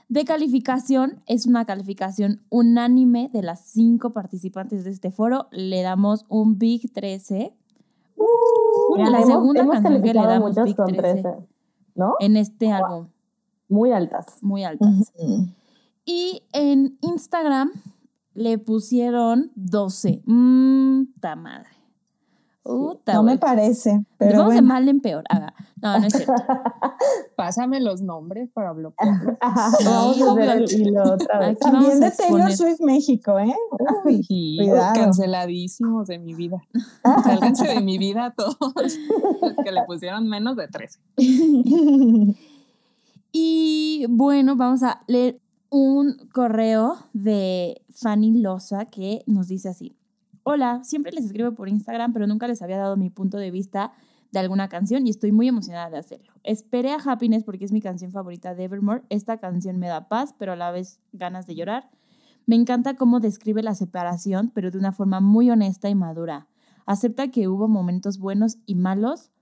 De calificación, es una calificación unánime de las cinco participantes de este foro. Le damos un Big 13. Uh, Mira, la hemos- segunda hemos canción que le damos Big con 13 13, ¿no? en este álbum. Muy altas. Muy altas. Y en Instagram le pusieron 12. Mmm, ta madre. Uta, No me parece, pero Vamos de bueno. mal en peor. Ah, no, no es cierto. Pásame los nombres para bloquearlos. Vamos a obvio. hacer el hilo otra vez. Aquí vamos También a de Taylor. Swift México, ¿eh? Uy, Cuidado. canceladísimos de mi vida. Sálganse de mi vida todos los que le pusieron menos de 13. Y bueno, vamos a leer un correo de Fanny Loza que nos dice así. Hola, siempre les escribo por Instagram, pero nunca les había dado mi punto de vista de alguna canción y estoy muy emocionada de hacerlo. Esperé a Happiness porque es mi canción favorita de Evermore. Esta canción me da paz, pero a la vez ganas de llorar. Me encanta cómo describe la separación, pero de una forma muy honesta y madura. Acepta que hubo momentos buenos y malos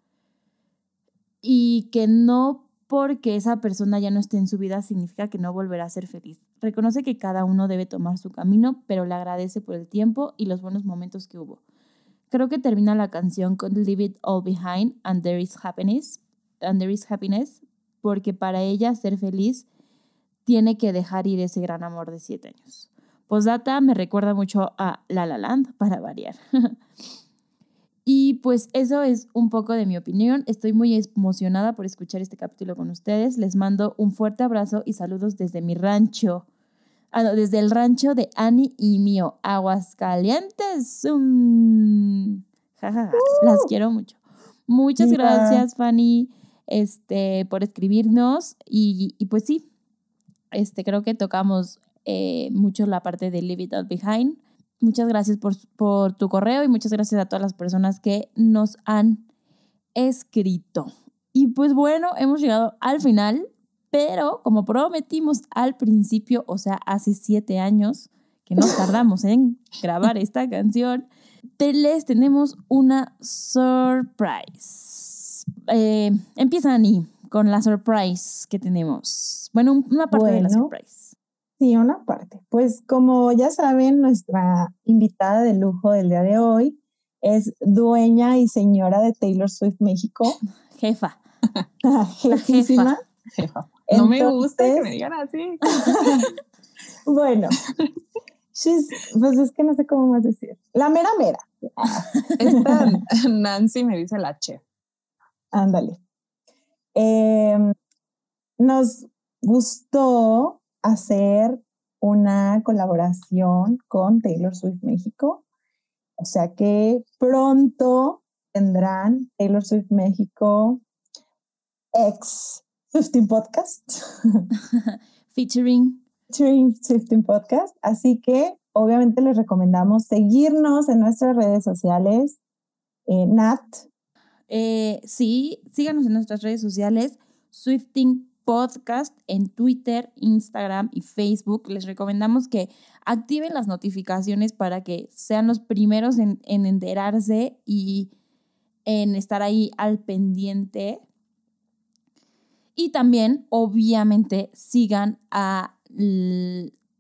y que no porque esa persona ya no esté en su vida significa que no volverá a ser feliz. Reconoce que cada uno debe tomar su camino, pero le agradece por el tiempo y los buenos momentos que hubo. Creo que termina la canción con Leave It All Behind and There is Happiness, and there is happiness porque para ella ser feliz tiene que dejar ir ese gran amor de siete años. Postdata me recuerda mucho a La La Land, para variar. Y pues eso es un poco de mi opinión. Estoy muy emocionada por escuchar este capítulo con ustedes. Les mando un fuerte abrazo y saludos desde mi rancho. Ah, no, desde el rancho de Annie y mío, Aguascalientes. Mm. Ja, ja, ja. Las quiero mucho. Muchas gracias, Fanny, este, por escribirnos. Y, y pues sí, este, creo que tocamos eh, mucho la parte de Leave It All Behind. Muchas gracias por, por tu correo y muchas gracias a todas las personas que nos han escrito. Y pues bueno, hemos llegado al final, pero como prometimos al principio, o sea, hace siete años que nos tardamos en grabar esta canción, te les tenemos una surprise. Eh, empieza Ani con la surprise que tenemos. Bueno, un- una parte de la surprise. Sí, una parte. Pues como ya saben, nuestra invitada de lujo del día de hoy es dueña y señora de Taylor Swift México, Jefa. jefísima. Jefa. No me gusta que me digan así. Bueno, she's- pues es que no sé cómo más decir. La mera mera. Esta Nancy me dice la chef. Ándale. Em, nos gustó hacer una colaboración con Taylor Swift México. O sea que pronto tendrán Taylor Swift México ex Swifting Podcast, Featuring. featuring Swifting Podcast. Así que obviamente les recomendamos seguirnos en nuestras redes sociales. eh, Nat, Eh, sí, síganos en nuestras redes sociales. Swifting Podcast en Twitter, Instagram y Facebook. Les recomendamos que activen las notificaciones para que sean los primeros en, en enterarse y en estar ahí al pendiente. Y también, obviamente, sigan a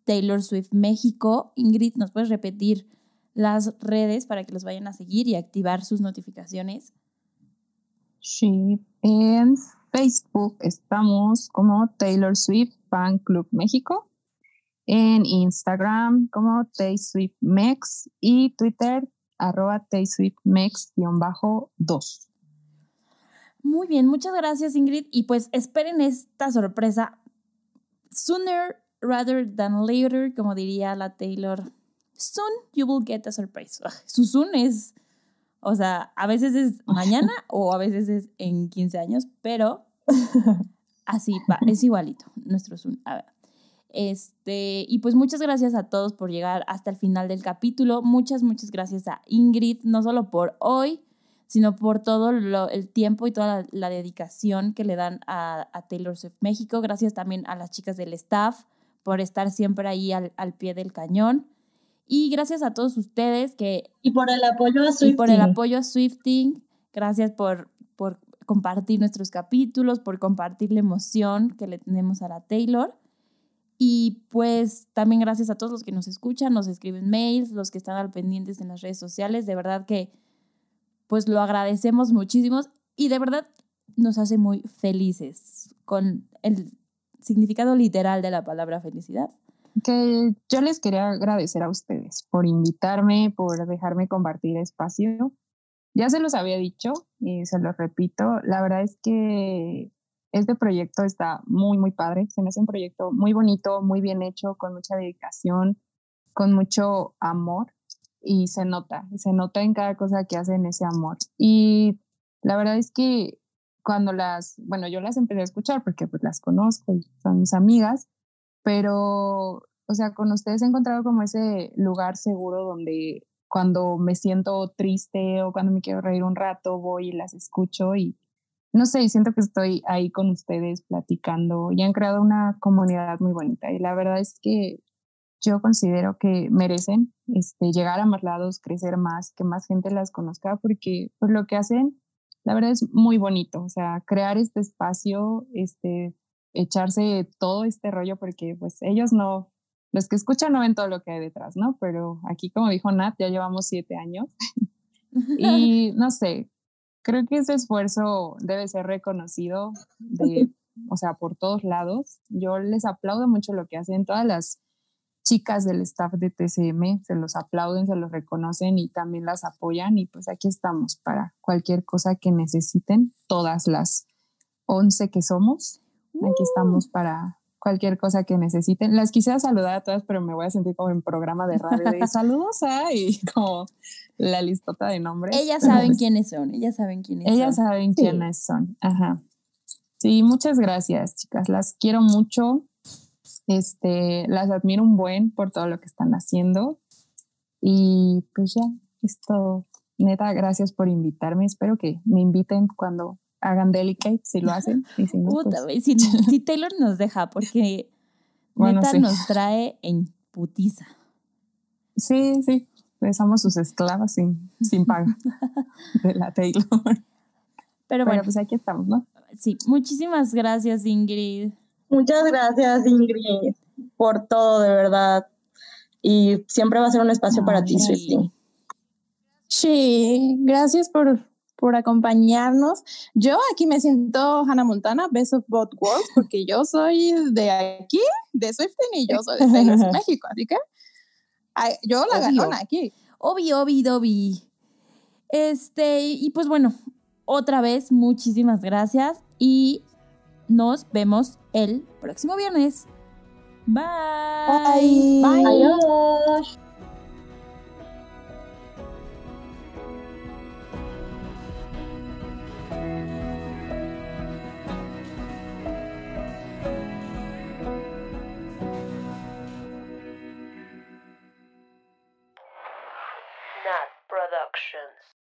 Taylor Swift México. Ingrid, ¿nos puedes repetir las redes para que los vayan a seguir y activar sus notificaciones? Sí, Facebook estamos como Taylor Swift Fan Club México. En Instagram como Tay Swift Mex y Twitter arroba Tay Swift Mex-2. Muy bien, muchas gracias Ingrid. Y pues esperen esta sorpresa sooner rather than later, como diría la Taylor. Soon you will get a surprise. Su soon es, o sea, a veces es mañana o a veces es en 15 años, pero así va, es igualito nuestro soon. A ver. Este, y pues muchas gracias a todos por llegar hasta el final del capítulo. Muchas, muchas gracias a Ingrid, no solo por hoy, sino por todo lo- el tiempo y toda la, la dedicación que le dan a, a Taylor Swift México. Gracias también a las chicas del staff por estar siempre ahí al, al pie del cañón. Y gracias a todos ustedes que Y por el apoyo a y por el apoyo a Swifting. Gracias por, por compartir nuestros capítulos, por compartir la emoción que le tenemos a la Taylor. Y pues también gracias a todos los que nos escuchan, nos escriben mails, los que están al pendientes en las redes sociales. De verdad que pues lo agradecemos muchísimo y de verdad nos hace muy felices con el significado literal de la palabra felicidad. Que yo les quería agradecer a ustedes por invitarme, por dejarme compartir espacio. Ya se los había dicho y se los repito, la verdad es que este proyecto está muy, muy padre. Se me hace un proyecto muy bonito, muy bien hecho, con mucha dedicación, con mucho amor y se nota, se nota en cada cosa que hacen ese amor. Y la verdad es que cuando las, bueno, yo las empecé a escuchar porque pues las conozco y son mis amigas, pero, o sea, con ustedes he encontrado como ese lugar seguro donde cuando me siento triste o cuando me quiero reír un rato, voy y las escucho y no sé, siento que estoy ahí con ustedes platicando y han creado una comunidad muy bonita y la verdad es que yo considero que merecen este, llegar a más lados, crecer más, que más gente las conozca, porque pues, lo que hacen, la verdad es muy bonito, o sea, crear este espacio, este, echarse todo este rollo, porque pues ellos no, los que escuchan no ven todo lo que hay detrás, ¿no? Pero aquí, como dijo Nat, ya llevamos siete años y no sé, creo que ese esfuerzo debe ser reconocido de, o sea, por todos lados. Yo les aplaudo mucho lo que hacen todas las chicas del staff de TCM, se los aplauden, se los reconocen y también las apoyan y pues aquí estamos para cualquier cosa que necesiten, todas las 11 que somos, aquí estamos para cualquier cosa que necesiten. Las quisiera saludar a todas, pero me voy a sentir como en programa de radio de saludos y como la listota de nombres. Ellas saben pues quiénes son, ellas saben quiénes son. Ellas saben quiénes son, ajá. Sí, muchas gracias, chicas. Las quiero mucho. Este, las admiro un buen por todo lo que están haciendo. Y pues ya, es todo. Neta, gracias por invitarme. Espero que me inviten cuando hagan Delicate, si lo hacen. Y si, no, pues si, Taylor nos deja, porque neta nos trae en putiza. Sí, sí. Somos sus esclavas sin, sin paga de la Taylor. Pero bueno, pues aquí estamos, ¿no? Sí, muchísimas gracias, Ingrid. Muchas gracias, Ingrid, por todo, de verdad. Y siempre va a ser un espacio para ti, Swifty. Sí, gracias por, por acompañarnos. Yo aquí me siento Hannah Montana, Best of Both Worlds, porque yo soy de aquí, de Swifting, y yo soy de México, así que yo la ganona aquí. Obi, obi, dobi. Este, y pues bueno, otra vez, muchísimas gracias y nos vemos el próximo viernes. Bye. Bye. Bye. Adiós.